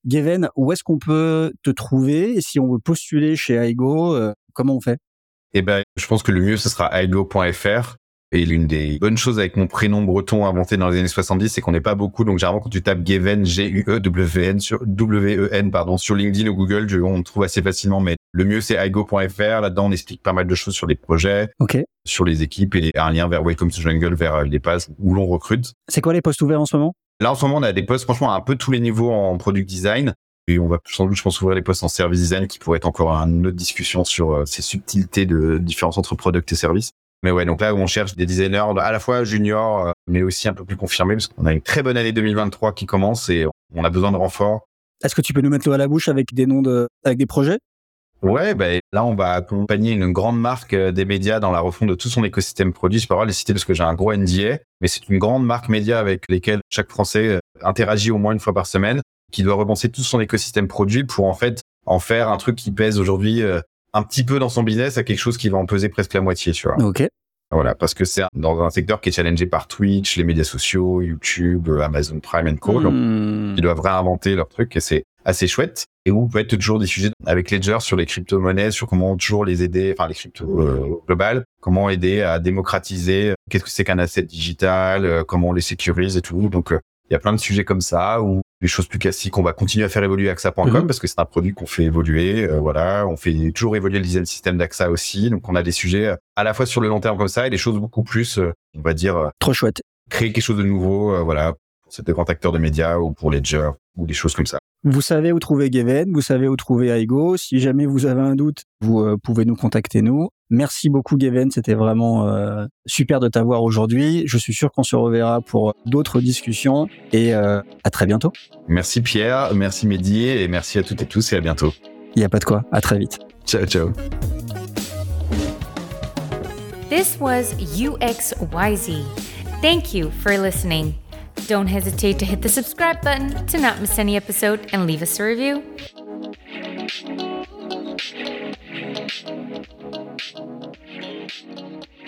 Geven, où est-ce qu'on peut te trouver et si on veut postuler chez Aigo, euh, comment on fait? Eh ben, je pense que le mieux, ce sera aigo.fr. Et l'une des bonnes choses avec mon prénom breton inventé dans les années 70, c'est qu'on n'est pas beaucoup. Donc, généralement, quand tu tapes Geven, G-U-E-W-N sur, W-E-N, pardon, sur LinkedIn ou Google, on trouve assez facilement. Mais le mieux, c'est aigo.fr. Là-dedans, on explique pas mal de choses sur les projets, sur les équipes et un lien vers Welcome to Jungle, vers euh, les pages où l'on recrute. C'est quoi les postes ouverts en ce moment? Là, en ce moment, on a des postes, franchement, à un peu tous les niveaux en product design. Et on va sans doute, je pense, ouvrir les postes en service design qui pourrait être encore une autre discussion sur euh, ces subtilités de différence entre product et service. Mais ouais, donc là où on cherche des designers à la fois juniors, euh, mais aussi un peu plus confirmés, parce qu'on a une très bonne année 2023 qui commence et on a besoin de renforts. Est-ce que tu peux nous mettre l'eau à la bouche avec des noms de, avec des projets? Ouais, ben là, on va accompagner une grande marque euh, des médias dans la refonte de tout son écosystème produit. Je peux pas les citer parce que j'ai un gros NDA, mais c'est une grande marque média avec lesquelles chaque Français euh, interagit au moins une fois par semaine, qui doit repenser tout son écosystème produit pour en fait en faire un truc qui pèse aujourd'hui un petit peu dans son business à quelque chose qui va en peser presque la moitié, tu vois. Ok. Voilà, parce que c'est dans un secteur qui est challengé par Twitch, les médias sociaux, YouTube, euh, Amazon Prime and Co. Donc, Hmm. ils doivent réinventer leur truc et c'est assez chouette. Et où peut être toujours des sujets avec Ledger sur les crypto-monnaies, sur comment toujours les aider, enfin les cryptos euh, globales, comment aider à démocratiser, euh, qu'est-ce que c'est qu'un asset digital, euh, comment on les sécurise et tout. Donc euh, il y a plein de sujets comme ça ou des choses plus classiques. On va continuer à faire évoluer AXA.com Mhm. parce que c'est un produit qu'on fait évoluer. euh, voilà, on fait toujours évoluer le design système d'AXA aussi. Donc on a des sujets euh, à la fois sur le long terme comme ça et des choses beaucoup plus, euh, on va dire, Trop chouette. créer quelque chose de nouveau. euh, voilà, pour ces grands acteurs de médias ou pour Ledger ou des choses comme ça. Vous savez où trouver Geven, vous savez où trouver Aigo. Si jamais vous avez un doute, vous euh, pouvez nous contacter nous. Merci beaucoup Gavin, c'était vraiment euh, super de t'avoir aujourd'hui. Je suis sûr qu'on se reverra pour d'autres discussions et euh, à très bientôt. Merci Pierre, merci Mehdi et merci à toutes et tous et à bientôt. Il n'y a pas de quoi, à très vite. Ciao ciao. This was Thank you for listening. Don't hesitate to hit the subscribe button to not miss any episode and leave us a review. Thank you.